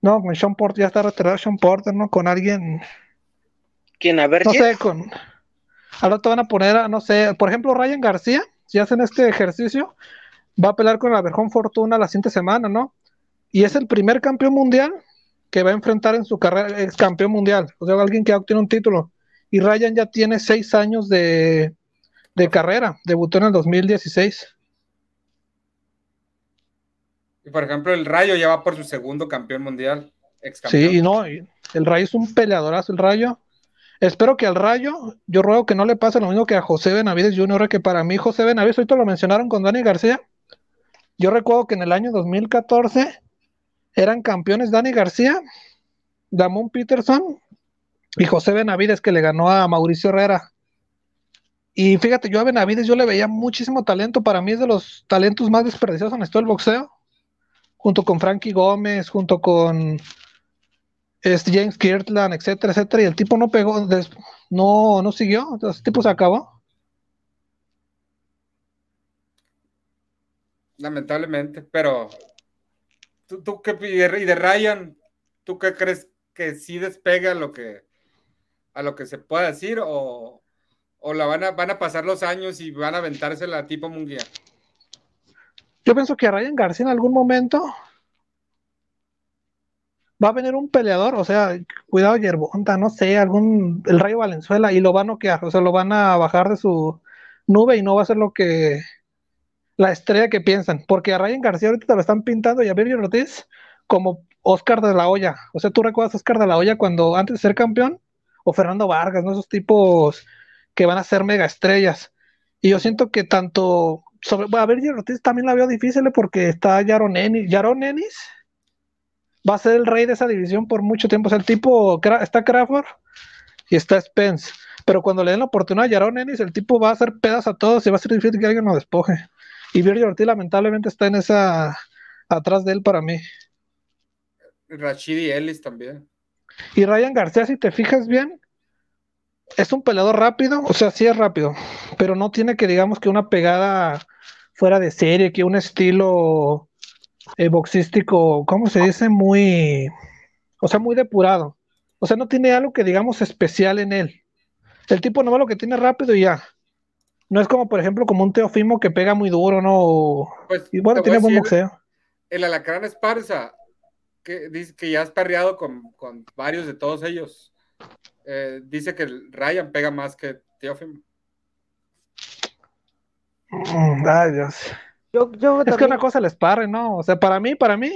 No, con Sean Porter, ya está retirado Sean Porter, ¿no? Con alguien. ¿Quién? A ver, No sé, con. Ahora te van a poner, a, no sé, por ejemplo, Ryan García, si hacen este ejercicio, va a pelear con la Verjón Fortuna la siguiente semana, ¿no? Y es el primer campeón mundial que va a enfrentar en su carrera, es campeón mundial, o sea, alguien que obtiene un título. Y Ryan ya tiene seis años de, de carrera, debutó en el 2016. Y por ejemplo, el Rayo ya va por su segundo campeón mundial. Ex -campeón. Sí, y no, el Rayo es un peleadorazo, el Rayo. Espero que al Rayo, yo ruego que no le pase lo mismo que a José Benavides Jr., que para mí José Benavides, ahorita lo mencionaron con Dani García. Yo recuerdo que en el año 2014 eran campeones Dani García, Damon Peterson y José Benavides, que le ganó a Mauricio Herrera. Y fíjate, yo a Benavides yo le veía muchísimo talento. Para mí es de los talentos más desperdiciados en esto del boxeo. Junto con Frankie Gómez, junto con este James Kirtland, etcétera, etcétera, y el tipo no pegó, no, no siguió, el tipo se acabó. Lamentablemente, pero tú, qué y de Ryan, ¿tú qué crees que sí despega a lo que a lo que se pueda decir o, o la van a, van a pasar los años y van a aventarse la tipo mundial? Yo pienso que a Ryan García en algún momento va a venir un peleador, o sea, cuidado Yerbonta, no sé, algún, el Rayo Valenzuela, y lo va a noquear, o sea, lo van a bajar de su nube y no va a ser lo que, la estrella que piensan, porque a Ryan García ahorita te lo están pintando y a Virgil Ortiz como Oscar de la Hoya, o sea, tú recuerdas a Oscar de la Hoya cuando antes de ser campeón, o Fernando Vargas, ¿no? Esos tipos que van a ser mega estrellas, y yo siento que tanto, sobre, a Virgil Ortiz también la veo difícil porque está Yaron Ennis, Yaron Ennis, va a ser el rey de esa división por mucho tiempo. O sea, el tipo está Crawford y está Spence. Pero cuando le den la oportunidad a Yaron Ennis, el tipo va a hacer pedas a todos y va a ser difícil que alguien lo despoje. Y Virgil Ortiz lamentablemente está en esa atrás de él para mí. Rashidi Ellis también. Y Ryan García, si te fijas bien, es un peleador rápido, o sea, sí es rápido, pero no tiene que, digamos, que una pegada fuera de serie, que un estilo eh, boxístico, ¿cómo se dice? Muy, o sea, muy depurado. O sea, no tiene algo que, digamos, especial en él. El tipo no va lo que tiene rápido y ya. No es como, por ejemplo, como un Teofimo que pega muy duro, ¿no? Pues, y bueno, tiene buen boxeo. El Alacrán Esparza, que dice que ya has parreado con, con varios de todos ellos. Eh, dice que Ryan pega más que Teófimo. Mm, Ay, Dios. Yo, yo Es que una cosa les parre, ¿no? O sea, para mí, para mí,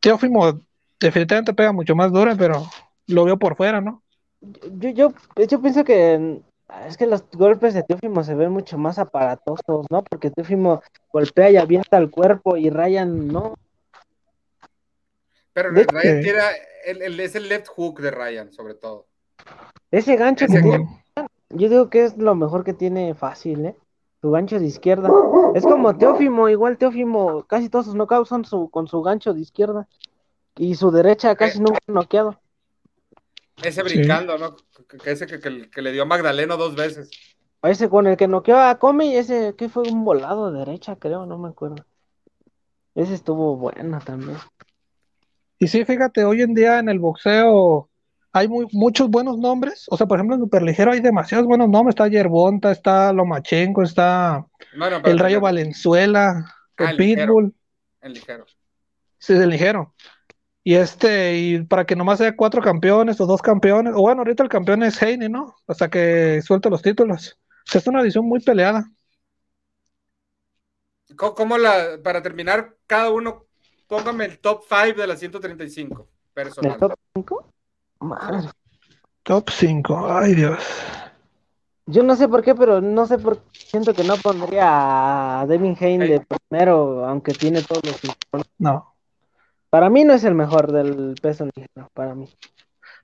Teófimo definitivamente pega mucho más duro, pero lo veo por fuera, ¿no? Yo, yo, yo pienso que es que los golpes de Teófimo se ven mucho más aparatosos, ¿no? Porque Teófimo golpea y avienta el cuerpo y Ryan no. Pero De- Ryan tira, el, el- es el left hook de Ryan, sobre todo. Ese gancho que tiene, yo digo que es lo mejor que tiene fácil, ¿eh? Su gancho de izquierda. Es como Teófimo, igual Teófimo, casi todos sus knockouts son su, con su gancho de izquierda. Y su derecha casi nunca ha noqueado. Ese Sí. brincando, ¿no? Que, ese que, que- que le dio a Magdaleno dos veces. Ese con el que noqueó a Comey, ese que fue un volado de derecha, creo, no me acuerdo. Ese estuvo bueno también. Y sí, fíjate, hoy en día en el boxeo hay muy, muchos buenos nombres. O sea, por ejemplo, en Superligero hay demasiados buenos nombres. Está Yerbonta, está Lomachenko, está Bueno, el Rayo ligero, Valenzuela, Ah, el el ligero. Pitbull. en ligero. Sí, del ligero. Y este, y para que nomás sea cuatro campeones o dos campeones, o bueno, ahorita el campeón es Heine, ¿no? Hasta que suelte los títulos. O sea, es una edición muy peleada. ¿Cómo, la, para terminar, cada uno, póngame el top 5 de la 135 ¿Del personal. top 5? Madre. Top 5, ay Dios. Yo no sé por qué, pero no sé por qué siento que no pondría a Devin Hayne de primero, aunque tiene todos los. No. Para mí no es el mejor del peso ligero, para mí.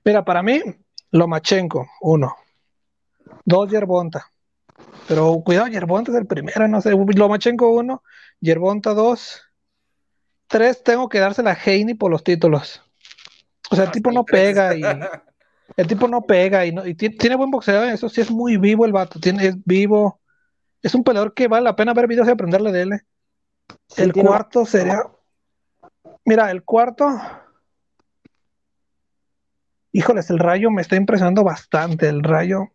Mira, para mí, Lomachenko, uno. Dos, Yerbonta. Pero cuidado, Yerbonta es el primero, no sé. Lomachenko, uno. Yerbonta, dos. Tres, tengo que dársela a Heine por los títulos. O sea, el tipo no pega y. El tipo no pega y, no, y ti- tiene, buen boxeo, ¿eh? eso sí es muy vivo el vato, tiene, es vivo. Es un peleador que vale la pena ver videos y aprenderle de él. ¿eh? Sí, el cuarto sería. Mira, el cuarto. Híjoles, el rayo me está impresionando bastante. El rayo.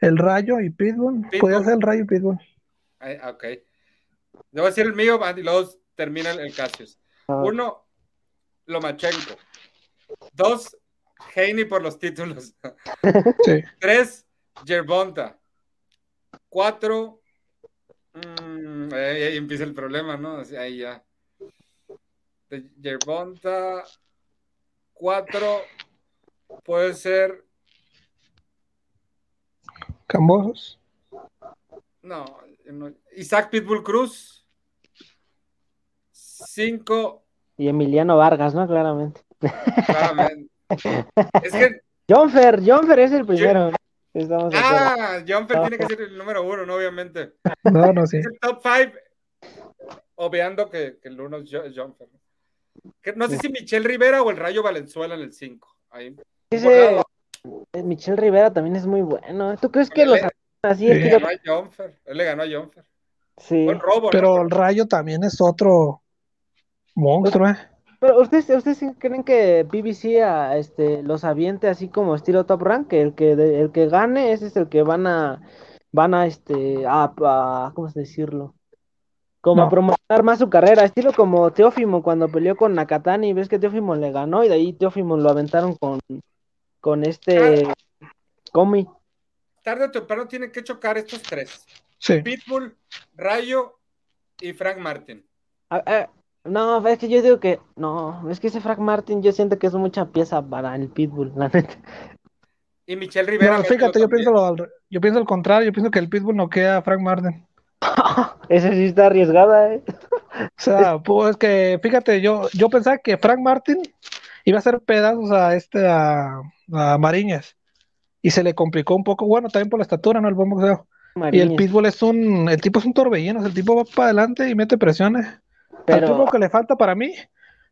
El rayo y Pitbull. Pitbull. Puede ser el rayo y Pitbull. Ay, ok. Le voy a decir el mío y luego termina el, el Cassius. Ah, Uno, Lomachenko. Dos, Haney por los títulos. Sí. Tres, Yerbonta. Cuatro, mm, ahí, ahí empieza el problema, ¿no? Ahí ya. De Yerbonta. Cuatro, puede ser, Cambosos. no, no, Isaac Pitbull Cruz. Cinco, Y Emiliano Vargas, ¿no? Claramente. claramente. Es que Jonfer, Jonfer es el primero. Estamos. Ah, Jumper tiene que ser el número uno, ¿no? obviamente. No, no, sí. Es el top five, obviando que, que el uno es Jumper. Que no sé si Michelle Rivera o el Rayo Valenzuela en el 5. Ahí. Ese eh, Michel Rivera también es muy bueno. ¿eh? ¿Tú crees que Él los le- así Sí. Le ganó a Jumper. Él le ganó a Jumper. Sí. Buen robo, ¿no? Pero el rayo también es otro monstruo, ¿eh? Pero ustedes, ustedes creen que BBC a, este, los aviente así como estilo Top Rank, que el que de- el que gane ese es el que van a van a este a, a- ¿cómo se decirlo? Como a promocionar más su carrera, estilo como Teófimo cuando peleó con Nakatani, ves que Teófimo le ganó y de ahí Teófimo lo aventaron con con este Comi. Tarde o temprano tienen que chocar estos tres: Sí. Pitbull, Rayo y Frank Martin. A- a- no, es que yo digo que no, es que ese Frank Martin yo siento que es mucha pieza para el Pitbull, la neta. Y Michelle Rivera. No, fíjate, yo pienso, lo, al- yo pienso al contrario, yo pienso que el Pitbull noquea a Frank Martin. Ese sí está arriesgada, eh. O sea, pues que, fíjate, yo, yo pensaba que Frank Martin iba a hacer pedazos a este, a, a Mariñas. Y se le complicó un poco, bueno, también por la estatura, ¿no? El buen boxeo. Y el Mariñas. Pitbull es un, el tipo es un torbellino, el tipo va para adelante y mete presiones. Al Pero- tipo lo que le falta para mí,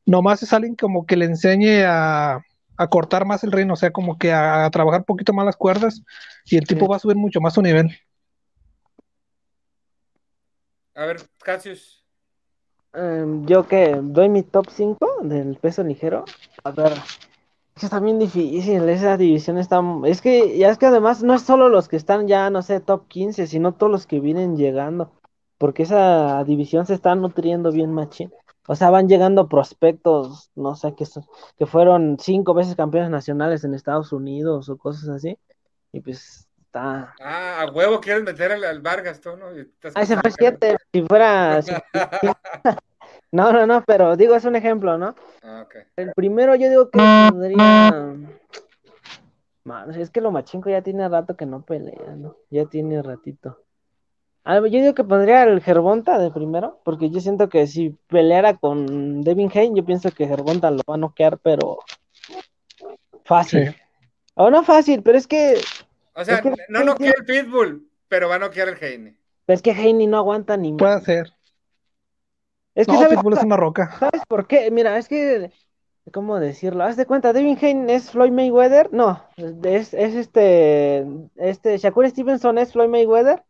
nomás es alguien como que le enseñe a, a cortar más el reino, o sea, como que a, a trabajar un poquito más las cuerdas y el tipo Sí. va a subir mucho más su nivel. A ver, Cassius. Em, yo que doy mi top 5 del peso ligero. A ver, es que está bien difícil. Esa división está. Es que, ya es que además no es solo los que están ya, no sé, top 15, sino todos los que vienen llegando. Porque esa división se está nutriendo bien machín. O sea, van llegando prospectos, no sé, que, son- que fueron cinco veces campeones nacionales en Estados Unidos o cosas así. Y pues está. Ah, a huevo quieres meter al, al Vargas, tú, ¿no? Ah, ese fue siete. Si fuera. No, no, no, pero digo, es un ejemplo, ¿no? Ah, ok. El primero yo digo que podría... Mano, es que lo machinco ya tiene rato que no pelea, ¿no? Ya tiene ratito. Yo digo que pondría el Gervonta de primero, porque yo siento que si peleara con Devin Hayne, yo pienso que Gervonta lo va a noquear, pero fácil. Sí. O no fácil, pero es que, O sea, Es que- no no quiere el Pitbull, pero va a noquear el Heine. es que Hayne no aguanta ni Puede más. ser. Es que No, ¿sabes, Pitbull es una roca. ¿sabes por qué? Mira, es que, ¿cómo decirlo? Haz de cuenta, Devin Hayne es Floyd Mayweather, no, es, es este, este, Shakur Stevenson es Floyd Mayweather,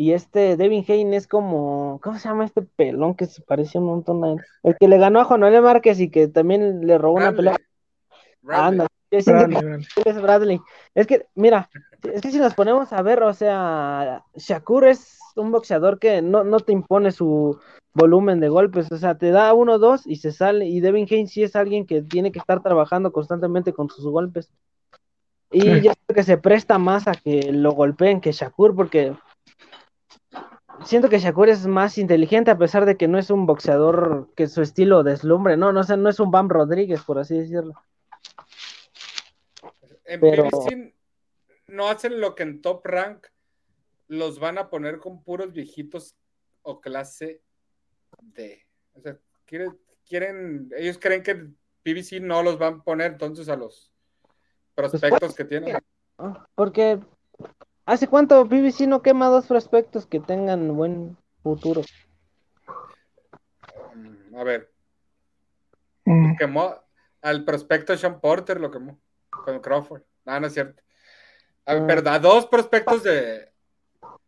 y este Devin Hayne es como, ¿cómo se llama este pelón que se parecía un montón a él? El que le ganó a Juan Manuel Márquez y que también le robó una pelea. Bradley. Anda, yo Bradley, que es Bradley. Es que, mira, es que si nos ponemos a ver, o sea, Shakur es un boxeador que no, no te impone su volumen de golpes, o sea, te da uno, dos y se sale. Y Devin Haynes sí es alguien que tiene que estar trabajando constantemente con sus golpes. Y Sí. yo siento que se presta más a que lo golpeen que Shakur, porque siento que Shakur es más inteligente a pesar de que no es un boxeador que su estilo deslumbre, no, no, o sea, no es un Bam Rodríguez, por así decirlo. En Pero- no hacen lo que en Top Rank los van a poner con puros viejitos o clase D. O sea, quieren, quieren ellos creen que PBC no los van a poner entonces a los prospectos que tienen. Porque ¿hace cuánto BBC no quema dos prospectos que tengan buen futuro? Mm, A ver, Mm. quemó al prospecto Sean Porter, lo quemó con Crawford. Ah, no es cierto. A ver, pero a dos prospectos de.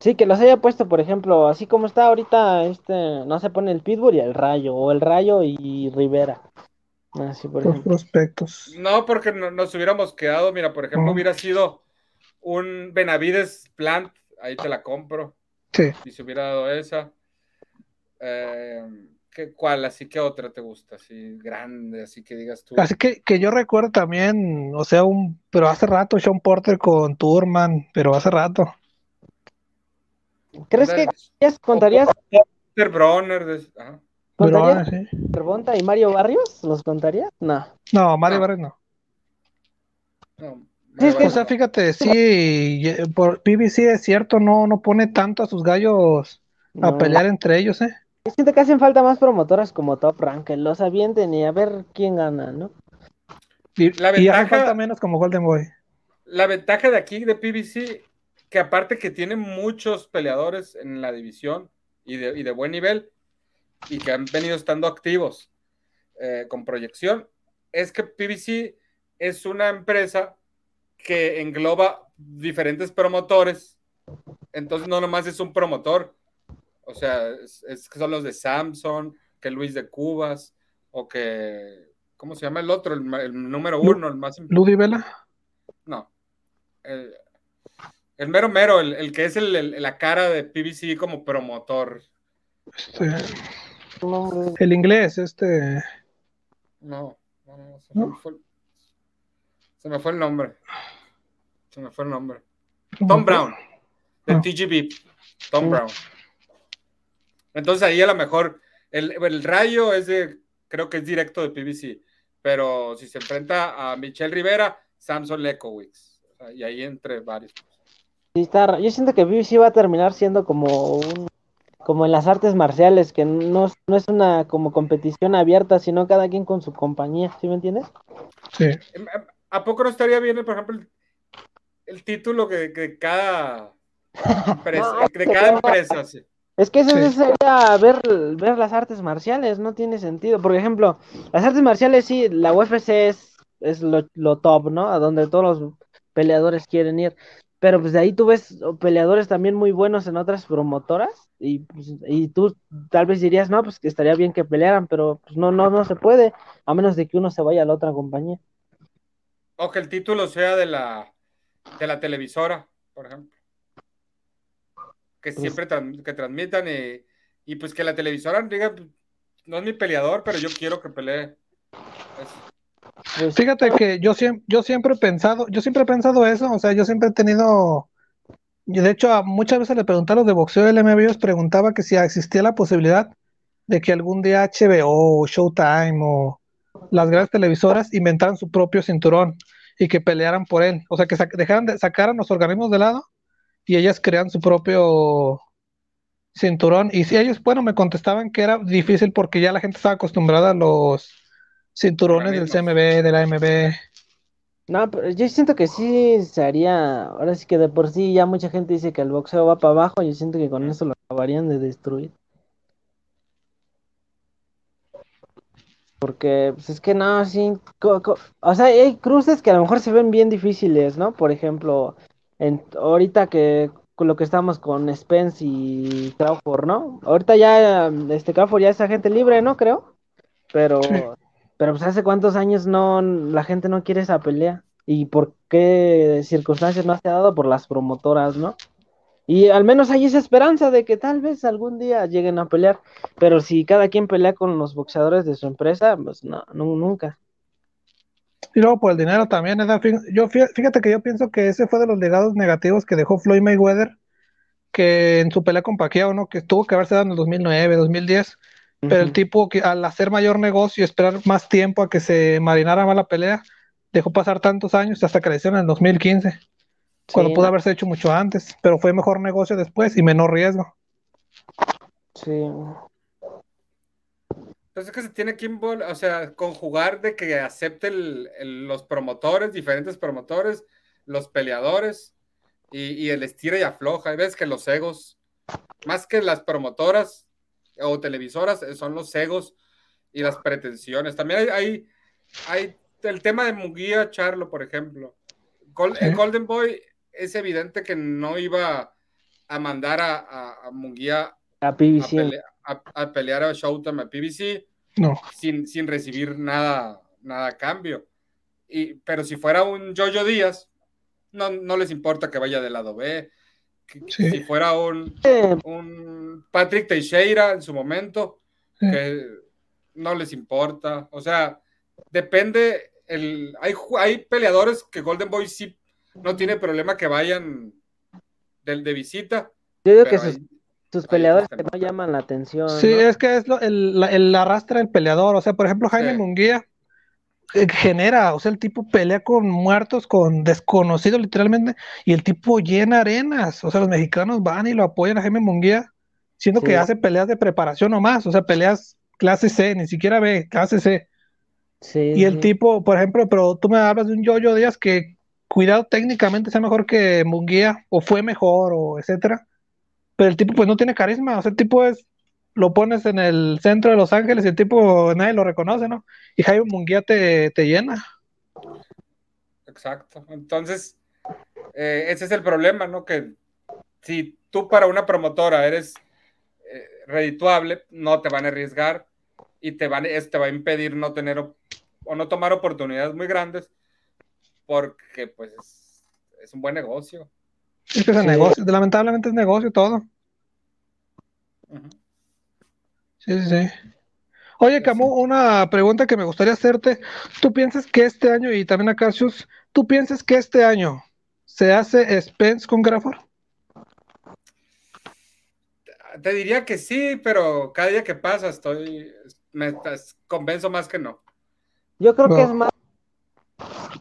Sí, que los haya puesto, por ejemplo, así como está ahorita, este, no se pone el Pitbull y el Rayo, o el Rayo y Rivera. Así, por Los ejemplo. prospectos. No, porque no- nos hubiéramos quedado. Mira, por ejemplo, hubiera sido un Benavides Plant. Ahí te la compro. Sí. Y se hubiera dado esa. Eh, ¿qué, ¿Cuál? Así que otra te gusta, así grande, así que digas tú. Así que, que yo recuerdo también, o sea, un, pero hace rato Sean Porter con Turman, pero hace rato. ¿Crees que contarías, Peter Bronner. de- ajá. Contarías sí. Cervonta y Mario Barrios? ¿Los contarías? No. No, Mario No. Barres no. No, Sí, es que- O sea, fíjate, sí, y- por PBC es cierto, no, no pone tanto a sus gallos a No. pelear entre ellos, ¿eh? Yo siento que hacen falta más promotoras como Top Rank, que los avienten y a ver quién gana, ¿no? Y, La y hace ventaja- falta menos como Golden Boy. La ventaja de aquí de PBC, que aparte que tiene muchos peleadores en la división y de, y de buen nivel, y que han venido estando activos eh, con proyección, es que PBC es una empresa que engloba diferentes promotores. Entonces no nomás es un promotor. O sea, es, es que son los de Samson, que Luis de Cubas, o que, ¿cómo se llama el otro? El, número uno, el más Ludi Vela. no. El, el mero mero, el, el que es la cara de PBC como promotor. este, No, el inglés, este. No, no, no, fue, se me fue el nombre. Se me fue el nombre. Tom Brown, de Ah. TGB. Tom Mm. Brown. Entonces ahí a lo mejor el, el rayo es de, creo que es directo de PBC, pero si se enfrenta a Michelle Rivera, Samson Lekowicz. Y ahí entre varios. sí está ra- Yo siento que BBC va a terminar siendo como un, como en las artes marciales, que no, es- no es una como competición abierta, sino cada quien con su compañía, ¿sí me entiendes? Sí. ¿A poco no estaría bien, por ejemplo, el, el título que, que cada empresa, No, de cada empresa? sí? Es que eso Sí. sería ver, ver las artes marciales, no tiene sentido. Por ejemplo, las artes marciales sí, la UFC es, es lo, lo top, ¿no? A donde todos los peleadores quieren ir. Pero pues de ahí tú ves peleadores también muy buenos en otras promotoras y, pues, y tú tal vez dirías, no, pues que estaría bien que pelearan, pero pues no, no, no se puede, a menos de que uno se vaya a la otra compañía. O que el título sea de la, de la televisora, por ejemplo. Que Pues- siempre que transmitan y, y pues que la televisora diga, pues, no es mi peleador, pero yo quiero que pelee. Es- Pues, Fíjate que yo siempre, yo siempre he pensado, yo siempre he pensado eso, o sea, yo siempre he tenido, y de hecho a muchas veces le pregunté a los de boxeo del MB, les preguntaba que si existía la posibilidad de que algún día HBO o Showtime o las grandes televisoras inventaran su propio cinturón y que pelearan por él, o sea, que dejaran de, sacaran los organismos de lado y ellas crean su propio cinturón. Y si ellos, bueno, me contestaban que era difícil porque ya la gente estaba acostumbrada a los cinturones del. CMB, de la MB. No, pero yo siento que sí se haría, ahora sí que de por sí ya mucha gente dice que el boxeo va para abajo, yo siento que con eso lo acabarían de destruir. Porque, pues es que no, sí, o sea, hay cruces que a lo mejor se ven bien difíciles, ¿no? Por ejemplo, en, ahorita que con lo que estamos con Spence y Crawford, ¿no? Ahorita ya, este Crawford ya es agente libre, ¿no? Creo, pero, Sí. pero pues hace cuántos años no, la gente no quiere esa pelea. ¿Y por qué circunstancias no se ha dado por las promotoras, no? Y al menos hay esa esperanza de que tal vez algún día lleguen a pelear, pero si cada quien pelea con los boxeadores de su empresa, pues no, nu- nunca. Y luego por el dinero también. Fí- Yo, fí- fíjate que yo pienso que ese fue de los legados negativos que dejó Floyd Mayweather, que en su pelea con Pacquiao, ¿no? Que tuvo que haberse dado en el 2009, 2010, pero el tipo que al hacer mayor negocio y esperar más tiempo a que se marinara más la pelea, dejó pasar tantos años hasta que le hicieron en el 2015, cuando Sí, pudo no, haberse hecho mucho antes, pero fue mejor negocio después y menor riesgo. sí. Entonces es que se tiene que o sea, conjugar de que acepte el- el- los promotores, diferentes promotores, los peleadores y, y el estira y afloja. Hay veces que los egos, más que las promotoras o televisoras, eh, son los egos y las pretensiones. También hay, hay, hay el tema de Muguía Charlo, por ejemplo. Gol- Sí. Golden Boy es evidente que no iba a mandar a, a, a Munguía A pele- a- a pelear a Showtime, a PBC, No, sin, sin recibir nada, nada a cambio. Y, pero si fuera un Jojo Díaz, no, no les importa que vaya del lado B. Que- Sí. Si fuera un, un Patrick Teixeira en su momento, Sí. que no les importa. O sea, depende. El, hay, hay peleadores que Golden Boy sí no tiene problema que vayan del de visita. Yo digo que sus, peleadores que no no. llaman la atención, Sí, ¿no? es que es lo, el, la- el arrastra el peleador. O sea, por ejemplo, Jaime Sí. Munguía eh, genera, o sea, el tipo pelea con muertos, con desconocidos literalmente, y el tipo llena arenas. O sea, los mexicanos van y lo apoyan a Jaime Munguía, siendo Sí. que hace peleas de preparación nomás, o sea, peleas clase C, ni siquiera B, clase C. Sí, Y el sí. tipo, por ejemplo, pero tú me hablas de un Yoyo Díaz que, cuidado técnicamente, sea mejor que Munguía, o fue mejor, o etcétera. Pero el tipo, pues no tiene carisma. O sea, el tipo es, lo pones en el centro de Los Ángeles y el tipo nadie lo reconoce, ¿no? Y Jaime Munguía te, te llena. Exacto. Entonces, eh, ese es el problema, ¿no? Que si tú para una promotora eres eh, redituable, no te van a arriesgar y te, van, te va a impedir no tener o no tomar oportunidades muy grandes porque pues es, es un buen negocio. Es que es Sí. negocio, lamentablemente es negocio todo. Sí, sí, sí. Oye, Camu, una pregunta que me gustaría hacerte. ¿Tú piensas que este año, y también a Cassius, ¿tú piensas que este año se hace Spence con Crawford? Te diría que sí, pero cada día que pasa estoy, me estás- convenzo más que no. Yo creo que es más.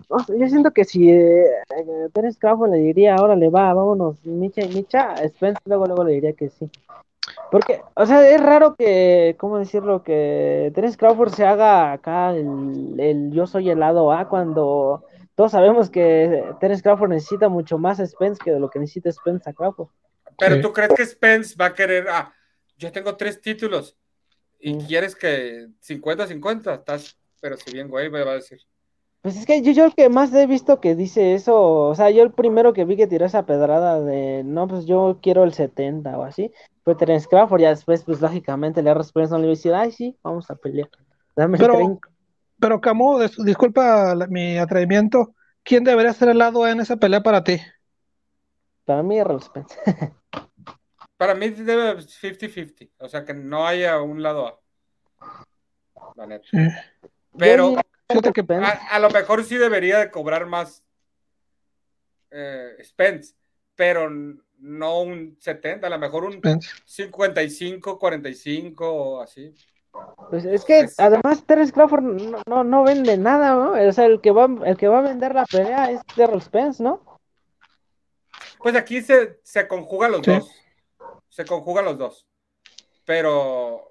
No yo siento que si eh, eh, Terence Crawford le diría, ahora le va, vámonos, Micha y Micha, Spence luego, luego le diría que sí. Porque, o sea, es raro que, ¿cómo decirlo? Que Terence Crawford se haga acá el, el yo soy el lado A cuando todos sabemos que Terence Crawford necesita mucho más a Spence que de lo que necesita Spence a Crawford. Pero Sí. tú crees que Spence va a querer, ah, yo tengo tres títulos y Mm. quieres que 50-50, estás, pero si bien güey, me va a decir. Pues es que yo, yo el que más he visto que dice eso, o sea, yo el primero que vi que tiró esa pedrada de, no, pues yo quiero el 70 o así, fue Terence Crawford, ya después, pues lógicamente le respondió no le iba a decir, ay, sí, vamos a pelear. Dame el Pero- 30. Pero Camu, dis- disculpa la- mi atrevimiento. ¿Quién debería ser el lado A en esa pelea para ti? Para mí, Errol Spence. Para mí debe 50-50, o sea, que no haya un lado A. La neta. Sí. Pero Yo que- a, a lo mejor sí debería de cobrar más eh, Spence, pero no un 70, a lo mejor un Spence. 55, 45 o así. Pues es que además Terence Crawford no, no, no vende nada, ¿no? O sea, el que va, el que va a vender la pelea es Errol Spence, ¿no? Pues aquí se, se conjugan los Sí. dos. Se conjugan los dos. Pero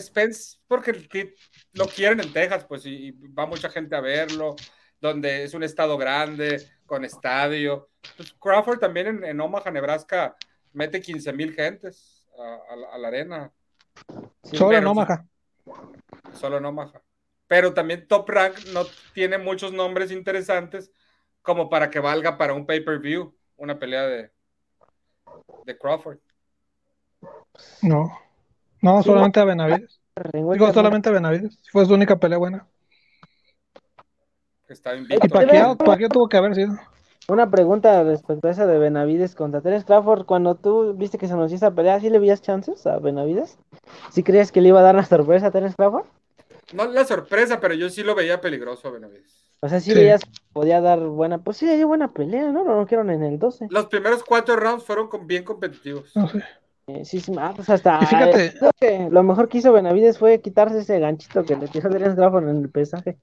Spence, porque lo quieren en Texas, pues, y, va mucha gente a verlo, donde es un estado grande, con estadio. Pues, Crawford también en, en Omaha, Nebraska, mete 15 mil gentes a, a la, a la arena. Solo en. Omaha. solo en Omaha. Pero también Top Rank no tiene muchos nombres interesantes como para que valga para un pay-per-view, una pelea de, de Crawford. No. No, Sí, solamente a Benavides. Digo, no- solamente a Benavides. Fue su única pelea buena. está Y invicto. Pacquiao, Pacquiao tuvo que haber sido. Una pregunta respecto a esa de Benavides contra Terence Crawford. Cuando tú viste que se anunció esa pelea, ¿sí le veías chances a Benavides? ¿Sí creías que le iba a dar la sorpresa a Terence Crawford? No la sorpresa, pero yo sí lo veía peligroso a Benavides. O sea, sí, Sí. veías que podía dar buena. Pues sí, dio buena pelea, ¿no? Lo noquearon en el 12. Los primeros cuatro rounds fueron con- bien competitivos. No sé. Eh, sí, sí, ah, pues hasta. Y fíjate- eh, creo que lo mejor que hizo Benavides fue quitarse ese ganchito que le tiró Terence Crawford en el pesaje.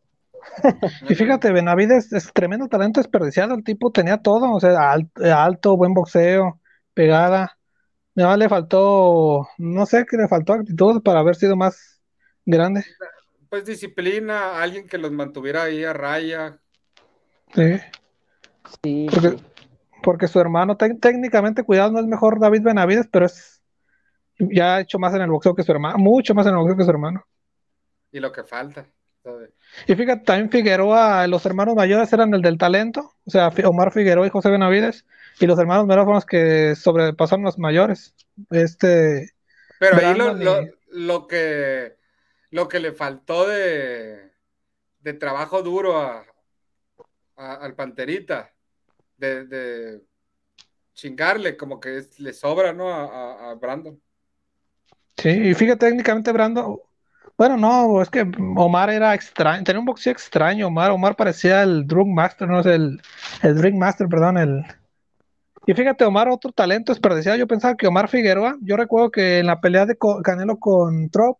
Y fíjate, Benavides es tremendo talento desperdiciado. El tipo tenía todo, o sea, al- alto, buen boxeo, pegada. Nada más le faltó, no sé qué le faltó actitud para haber sido más grande. Pues disciplina, alguien que los mantuviera ahí a raya. Sí, Sí, porque, sí. porque su hermano, técnicamente, cuidado, no es mejor David Benavides, pero es ya ha hecho más en el boxeo que su hermano, mucho más en el boxeo que su hermano. Y lo que falta. ¿sabes? Y fíjate, también Figueroa, los hermanos mayores eran el del talento, o sea, Omar Figueroa y José Benavides, y los hermanos menores fueron los que sobrepasaron los mayores. Este, Pero ahí lo, lo- lo que, lo que le faltó de, de trabajo duro a, a- al Panterita, de, de chingarle, como que es- le sobra, ¿no? A, a- a Brandon. Sí, y fíjate, técnicamente Brando, bueno, no, es que Omar era extraño, tenía un boxeo extraño, Omar, Omar parecía el Drug Master, no sé, el, el Drink Master, perdón, el... Y fíjate, Omar, otro talento desperdiciado. Yo pensaba que Omar Figueroa, yo recuerdo que en la pelea de Canelo con Trop,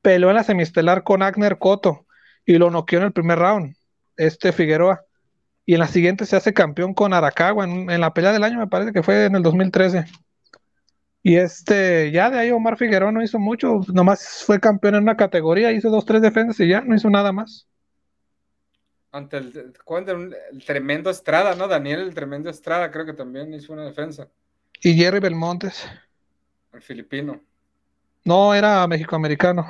peleó en la semiestelar con Agner Cotto y lo noqueó en el primer round, este Figueroa. Y en la siguiente se hace campeón con en, en la pelea del año, me parece que fue en el 2013. Y este, ya de ahí Omar Figueroa no hizo mucho, nomás fue campeón en una categoría, hizo dos, tres defensas y ya, no hizo nada más. Ante el, ¿cuál de un- el tremendo Estrada, ¿no? Daniel, el tremendo Estrada, creo que también hizo una defensa. Y Jerry Belmontes, El filipino. no era mexicoamericano.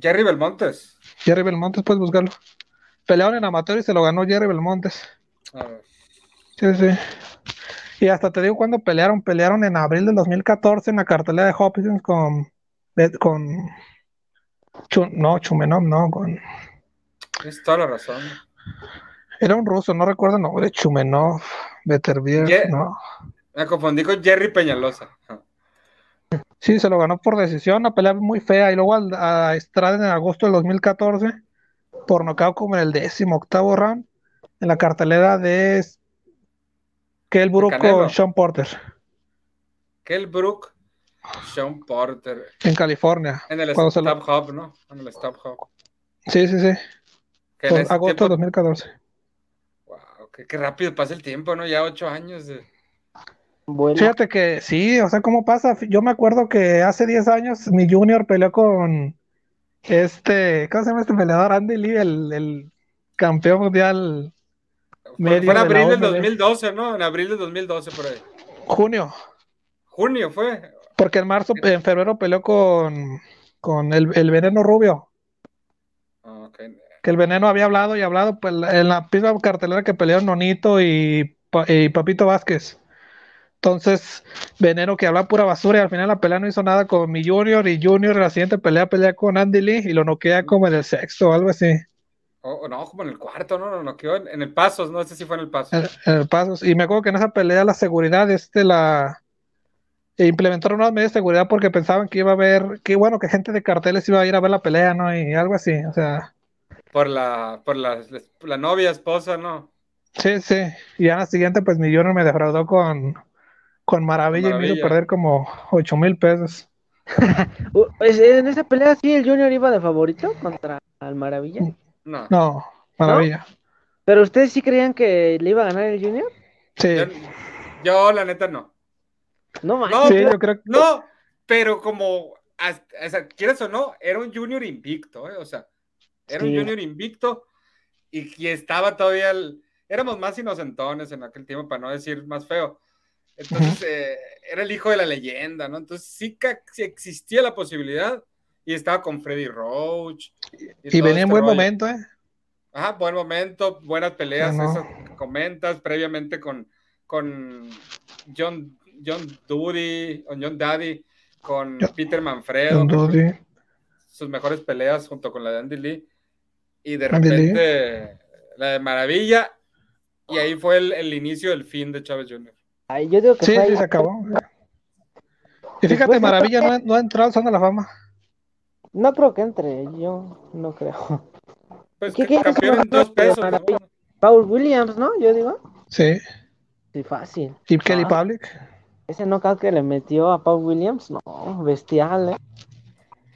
Jerry Belmontes. Jerry Belmontes, puedes buscarlo. Pelearon en amateur y se lo ganó Jerry Belmontes. A ver. Sí, sí. Y hasta te digo cuando pelearon, pelearon en abril del 2014 en la cartelera de Hopkins con, con Chu- no, Chumenov, no, con Tienes toda la razón. era un ruso, no recuerdo el nombre, Chumenov, Beterbiev, Ye- no. Me confundí con Jerry Peñalosa. Sí, se lo ganó por decisión, una pelea muy fea. Y luego a Estrada en agosto del 2014, por nocaut como en el décimo octavo round, en la cartelera de Kell Brook con Sean Porter, Kell Brook, Sean Porter. en California. En el Cuando se lo- Stop Hub, ¿no? En el Stop Hub. Sí, sí, sí, Que en agosto del 2014. Wow, qué, qué rápido pasa el tiempo, ¿no? Ya ocho años de... Bueno, Fíjate que sí, o sea, ¿cómo pasa? Yo me acuerdo que hace 10 años mi junior peleó con este, ¿cómo se llama este peleador? Andy Lee, el, el campeón mundial Medio fue en abril del OMB. 2012, ¿no? En abril del 2012 por ahí. junio. Junio fue. Porque en marzo, en febrero peleó con, con el, el veneno rubio. Ah, ok. Que el veneno había hablado y hablado pues, en la misma cartelera que pelearon Nonito y, y Papito Vázquez. Entonces, Veneno que habla pura basura y al final la pelea no hizo nada con mi Junior y Junior en la siguiente pelea pelea con Andy Lee y lo noquea como en el sexto o algo así. O no, como en el cuarto, ¿no? Lo noqueó en, en el Pasos, no sé si fue en el Pasos. en, en el Pasos. Y me acuerdo que en esa pelea la seguridad, este, la e implementaron unas medidas de seguridad porque pensaban que iba a haber, que bueno, que gente de carteles iba a ir a ver la pelea, ¿no? Y algo así, o sea, Por la, por la, la novia, esposa, ¿no? sí, sí. Y en la siguiente, pues mi Junior me defraudó con, con Maravilla, y me hizo perder como 8 mil pesos. En esa pelea sí el Junior iba de favorito contra el Maravilla. No. No, Maravilla. Pero ustedes sí creían que le iba a ganar el Junior? Sí, Yo, yo, la neta, no. No manches. No, sí, yo creo que No, pero como, hasta- o sea, quieres o no, era un junior invicto, ¿eh? O sea, era un junior invicto y, y estaba todavía, el- éramos más inocentones en aquel tiempo, para no decir más feo. Entonces, eh, era el hijo de la leyenda, ¿no? Entonces, sí que sí existía la posibilidad y estaba con Freddy Roach. Y venía en este buen rollo. momento, ¿eh? Ajá, buen momento, buenas peleas, No, no. esas que comentas previamente con, con John, John Dudy, o John Daddy, con John- Peter Manfredo, sus mejores peleas junto con la de Andy Lee, y de Andy Lee. repente la de Maravilla, y ahí fue el, el inicio del fin de Chávez Jr. Ay, yo digo que Sí, fue sí, ahí. se acabó. Y fíjate, Después- Maravilla no, ha- no ha entrado de la Fama. No creo que entre, yo no creo. Pues ¿Qué- que qué es campeón en dos pesos, ¿no? Paul Williams, ¿no? Yo digo. Sí. Sí, fácil. Y Kelly Ah. Public, Ese knockout que le metió a Paul Williams, no, bestial, ¿eh?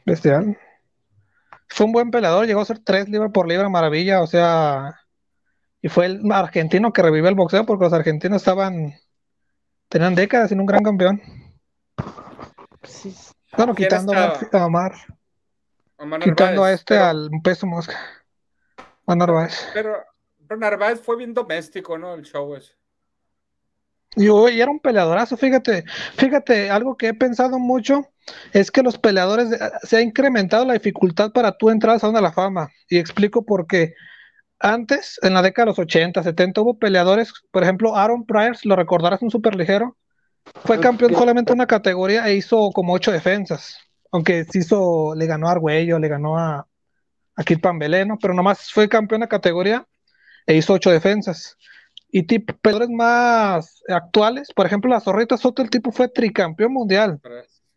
bestial. Fue un buen peleador, llegó a ser tres libras por libra, maravilla, o sea, y fue el argentino que revivió el boxeo porque los argentinos estaban, tenían décadas sin un gran campeón. Sí, Bueno, ¿Quién quitando a estaba? Quitando a Narváez, este pero- al peso mosca. A Narváez. Pero, pero Narváez fue bien doméstico, ¿no? El show ese. Y, y era un peleadorazo, fíjate, fíjate, algo que he pensado mucho es que los peleadores, de- se ha incrementado la dificultad para tú entrar al Salón de la Fama. Y explico por qué. Antes, en la década de los 80, 70, hubo peleadores, por ejemplo, Aaron Pryor, lo recordarás, un super ligero, fue campeón solamente en una categoría e hizo como ocho defensas. Aunque se hizo, le ganó a Argüello, le ganó a, a Kid Pambeleno, pero nomás fue campeón de categoría e hizo ocho defensas. Y tipo, peleadores más actuales, por ejemplo, la Zorrita Soto, el tipo fue tricampeón mundial.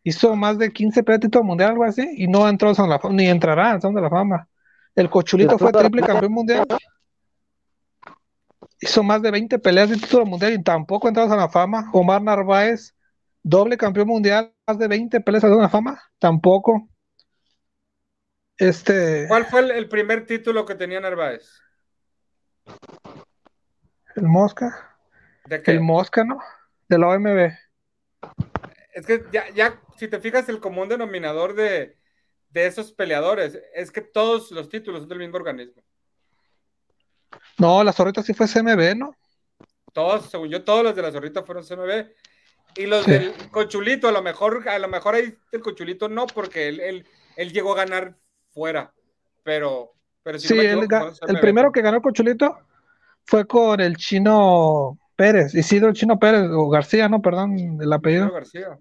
Hizo más de 15 peleas de título mundial, algo así, y no entró al Salón de la Fama, ni entrará al Salón de la Fama. El Cochulito fue triple campeón mundial. Hizo más de 20 peleas de título mundial y tampoco entró de la Fama. Omar Narváez, doble campeón mundial, más de 20 peleas de la Fama, tampoco. Este, ¿Cuál fue el, el primer título que tenía Narváez? el Mosca, ¿De qué? el Mosca, ¿no? De la OMB. Es que ya, ya, si te fijas, el común denominador de, de esos peleadores es que todos los títulos son del mismo organismo. No, la Zorrita sí fue CMB, ¿no? Todos, según yo, todos los de la zorrita fueron CMB. Y los del Cochulito, a lo mejor, a lo mejor ahí el Cochulito no, porque él, él, él llegó a ganar fuera. Pero, pero si Sí, no él equivoco, el primero que ganó el Cochulito fue con el chino Pérez, Isidro Chino Pérez, o García, no, perdón, el apellido. García.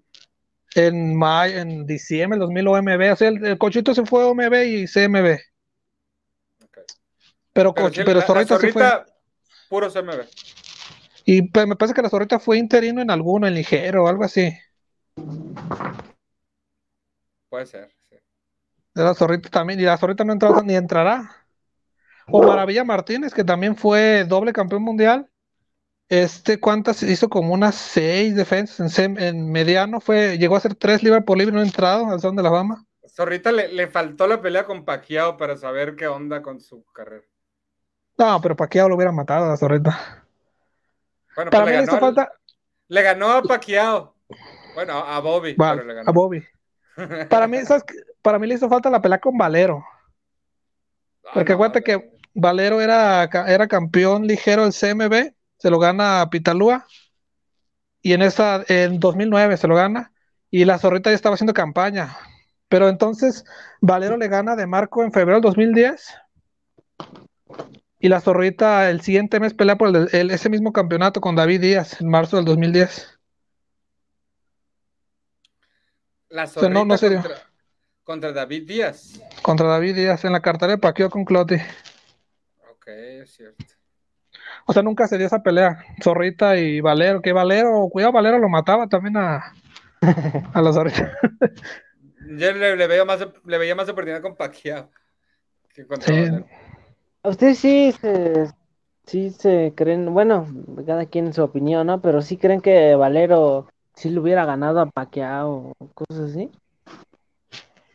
En mayo, en diciembre del 2000 OMB, o sea, el, el Cochulito se fue OMB y CMB. Pero, Pero, Coch- pero la- la Zorrita sí fue. puro CMB. Y pues, me parece que la Zorrita fue interino en alguno, en ligero o algo así. Puede ser. sí. De la Zorrita también, y la Zorrita no entró ni entrará. O Maravilla Martínez, que también fue doble campeón mundial. Este, ¿cuántas? Hizo como unas seis defensas en, sem- en mediano, fue, llegó a ser tres libras por libre, no ha entrado al Salón de la Fama. Zorrita le, le faltó la pelea con Pacquiao para saber qué onda con su carrera. No, pero Pacquiao lo hubiera matado a la Zorrita. Bueno, Para pues mí le ganó, al- falta le ganó a Pacquiao. Bueno, a Bobby, Va, pero le ganó. a Bobby. Para mí, ¿sabes? Para mí le hizo falta la pelea con Valero. Ah, Porque no, acuérdate que Valero era, era campeón ligero del CMB, se lo gana a Pitalúa. Y en esa, en 2009 se lo gana. y la zorrita ya estaba haciendo campaña. Pero entonces Valero le gana de Marco en febrero del 2010 y la zorrita el siguiente mes pelea por el, ese mismo campeonato con David Díaz en marzo del 2010. La zorrita contra, contra, David Díaz. Contra David Díaz en la cartera de Paquio con Clotti. Ok, es cierto. O sea, nunca se dio esa pelea. Zorrita y Valero, que Valero, cuidado, Valero lo mataba también a, a la zorrita. Yo le, veía más, le veía más oportunidad con Pacquiao que contra sí. Ustedes sí se, sí se creen, bueno, cada quien su opinión, ¿no? Pero sí creen que Valero sí le hubiera ganado a Pacquiao o cosas así.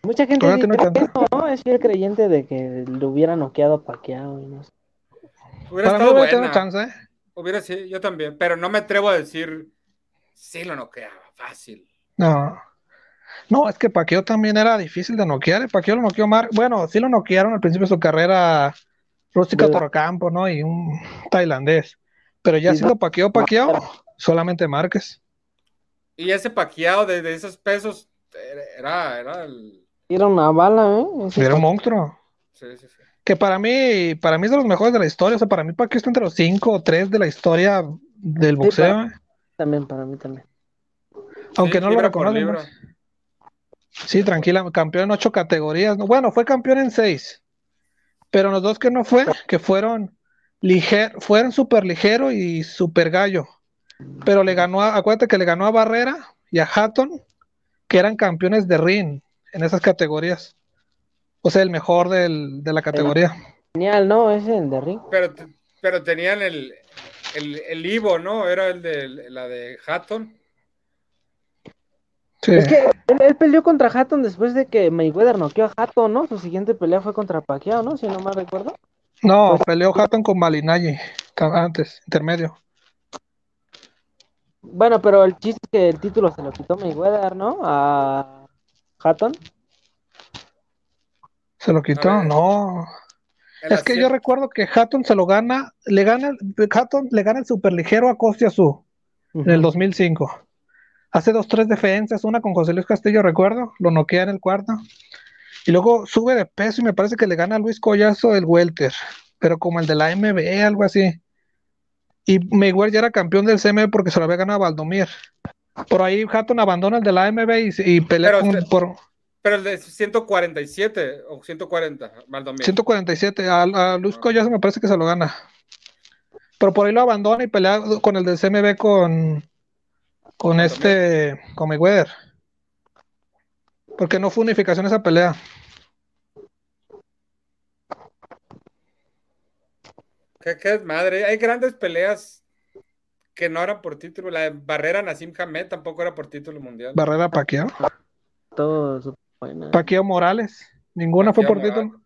Mucha gente dice no, Es fiel creyente de que le hubiera noqueado a Pacquiao y no sé. Hubiera estado buena. Chance, ¿eh? Hubiera sí, yo también, pero no me atrevo a decir sí lo noqueaba, fácil. No. No, es que Paqueo también era difícil de noquear. ¿eh? Paqueo lo noqueó Mar. Bueno, sí lo noquearon al principio de su carrera Rústica Torrecampo, ¿no? Y un tailandés. Pero ya siendo Paqueo, Paqueo, solamente Márquez. Y ese Paqueado de, esos pesos era, era el... Era una bala, ¿eh? era un monstruo. Sí, sí, sí. Que para mí, para mí es de los mejores de la historia. O sea, para mí Paqueo está entre los cinco o tres de la historia del boxeo. ¿eh? También, para mí también. Aunque no lo reconozco. Sí, tranquila, campeón en ocho categorías. Bueno, fue campeón en seis. Pero los dos que no fue, que fueron liger, fueron super ligero y super gallo. Pero le ganó, a, acuérdate que le ganó a Barrera y a Hatton, que eran campeones de ring en esas categorías. O sea, el mejor del, de la categoría. Genial, ¿no? Ese el de ring. Pero, pero tenían el, el, el Ivo, ¿no? Era el de la de Hatton. Es que él, peleó contra Hatton después de que Mayweather noqueó a Hatton, ¿no? Su siguiente pelea fue contra Pacquiao, ¿no? Si no mal recuerdo. No, pues peleó Hatton con Malinaggi antes, intermedio. Bueno, pero el chiste es que el título se lo quitó Mayweather, ¿no? A Hatton. ¿Se lo quitó? No. Es que yo recuerdo que Hatton se lo gana, le gana, Hatton le gana el superligero a Costa Azul en el 2005 hace dos, tres defensas, una con José Luis Castillo, recuerdo, lo noquea en el cuarto. Y luego sube de peso y me parece que le gana a Luis Collazo el Welter, pero como el de la MB, algo así. Y Mayweather ya era campeón del CMB porque se lo había ganado a Valdomir. Por ahí Hatton abandona el de la MB y, pelea pero, por... Pero el de 147 o 140, Valdomir. 147, a, a Luis Collazo me parece que se lo gana. Pero por ahí lo abandona y pelea con el del CMB con con este, con Mayweather. Porque no fue unificación esa pelea. ¿Qué, madre? Hay grandes peleas que no eran por título. La de Barrera Nassim Hamed tampoco era por título mundial. Barrera Paquiao. Todos Paquiao Morales. Ninguna fue por título.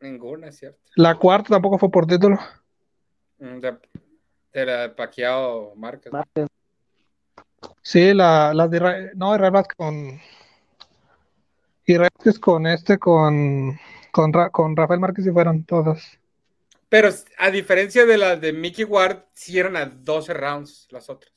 Ninguna, es cierto. La cuarta tampoco fue por título. Mm, de, la de Paquiao Márquez. Sí, la, las de no, Israel con y Vázquez con este, con, con, con Rafael Márquez y fueron todas. Pero a diferencia de las de Mickey Ward, sí eran a 12 rounds las otras.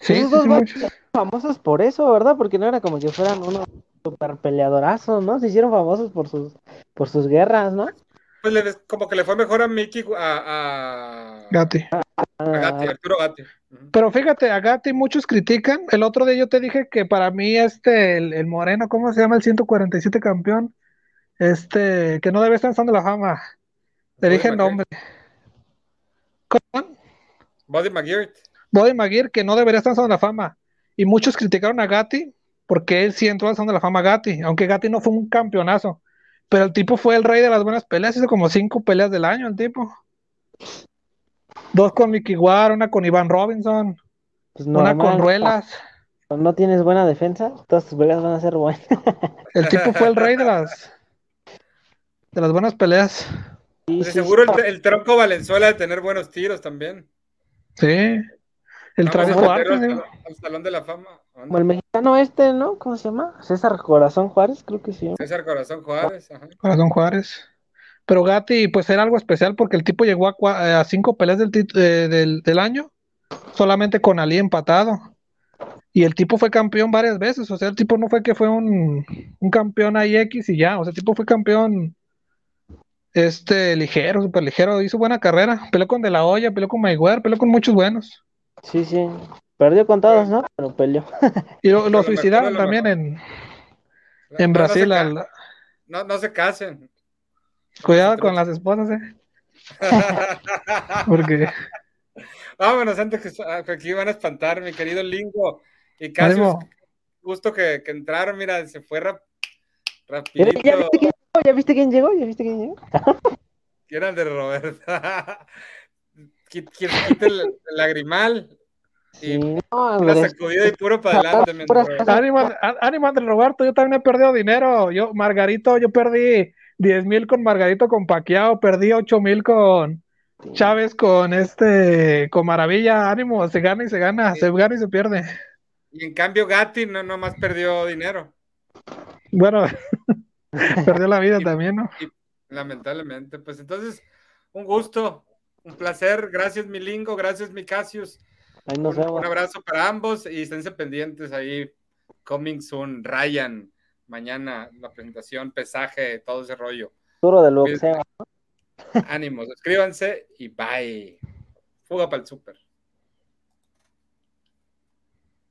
Sí, sí, famosos por eso, ¿verdad? Porque no era como que fueran unos super peleadorazos, ¿no? Se hicieron famosos por sus, por sus guerras, ¿no? Pues como que le fue mejor a Mickey, a, a... Gatti. A Gatti, Arturo Gatti. Pero fíjate, a Gatti muchos critican. El otro día yo te dije que para mí este, el, moreno, ¿cómo se llama? El 147 campeón. Este, que no debe estar en la fama. Te dije el nombre. ¿Cómo? Body McGear. Body McGear, que no debería estar en la fama. Y muchos criticaron a Gatti porque él sí entró al de la fama Gatti, aunque Gatti no fue un campeonazo. Pero el tipo fue el rey de las buenas peleas, hizo como cinco peleas del año el tipo. Dos con Mickey Ward, una con Iván Robinson, pues una con Ruelas. No tienes buena defensa, todas tus peleas van a ser buenas. El tipo fue el rey de las de las buenas peleas. Pues seguro el, tronco Valenzuela de tener buenos tiros también. Sí. El Travis Juárez. Al, Salón de la Fama. Como el mexicano este, ¿no? ¿Cómo se llama? César Corazón Juárez, creo que sí. César Corazón Juárez. Ajá. Corazón Juárez. Pero Gatti, pues era algo especial porque el tipo llegó a, cinco peleas del, del, año, solamente con Ali empatado. Y el tipo fue campeón varias veces, o sea, el tipo no fue que fue un, un campeón ahí X y ya, o sea, el tipo fue campeón este ligero, súper ligero, hizo buena carrera, peleó con De La Hoya, peleó con Mayweather, peleó con muchos buenos. Sí, sí. Perdió con todos, ¿no? Pero peleó. Y lo, suicidaron lo también en, No, en no Brasil. se al- No, no se casen. Cuidado con las esposas, eh, porque Vámonos antes que, ah, que aquí van a espantar, mi querido Lingo. Y casi justo que, que entraron, mira, se fue rap- rapidito. ¿Ya viste quién llegó? ¿Ya viste quién llegó? ¿Ya viste quién llegó? era el de Roberta. Quita el, el lagrimal y Sí, no, hombre, sacudida y puro para adelante. ánimo, á- ánimo Andrés Roberto, yo también he perdido dinero. Yo, Margarito, yo perdí 10 mil con Margarito con Paquiao, perdí 8 mil con Chávez con este, con Maravilla, ánimo, se gana y se gana, se gana y se pierde. Y en cambio, Gatti no nomás perdió dinero. Bueno, perdió la vida también, ¿no? Lamentablemente. Pues entonces, un gusto, un placer. Gracias, mi Lingo. Gracias, mi Cassius. Ahí nos un, vemos. un abrazo para ambos y esténse pendientes ahí. Coming soon, Ryan. Mañana la presentación, pesaje, todo ese rollo. Duro boxeo. Ánimos, suscríbanse y bye. Fuga para el súper.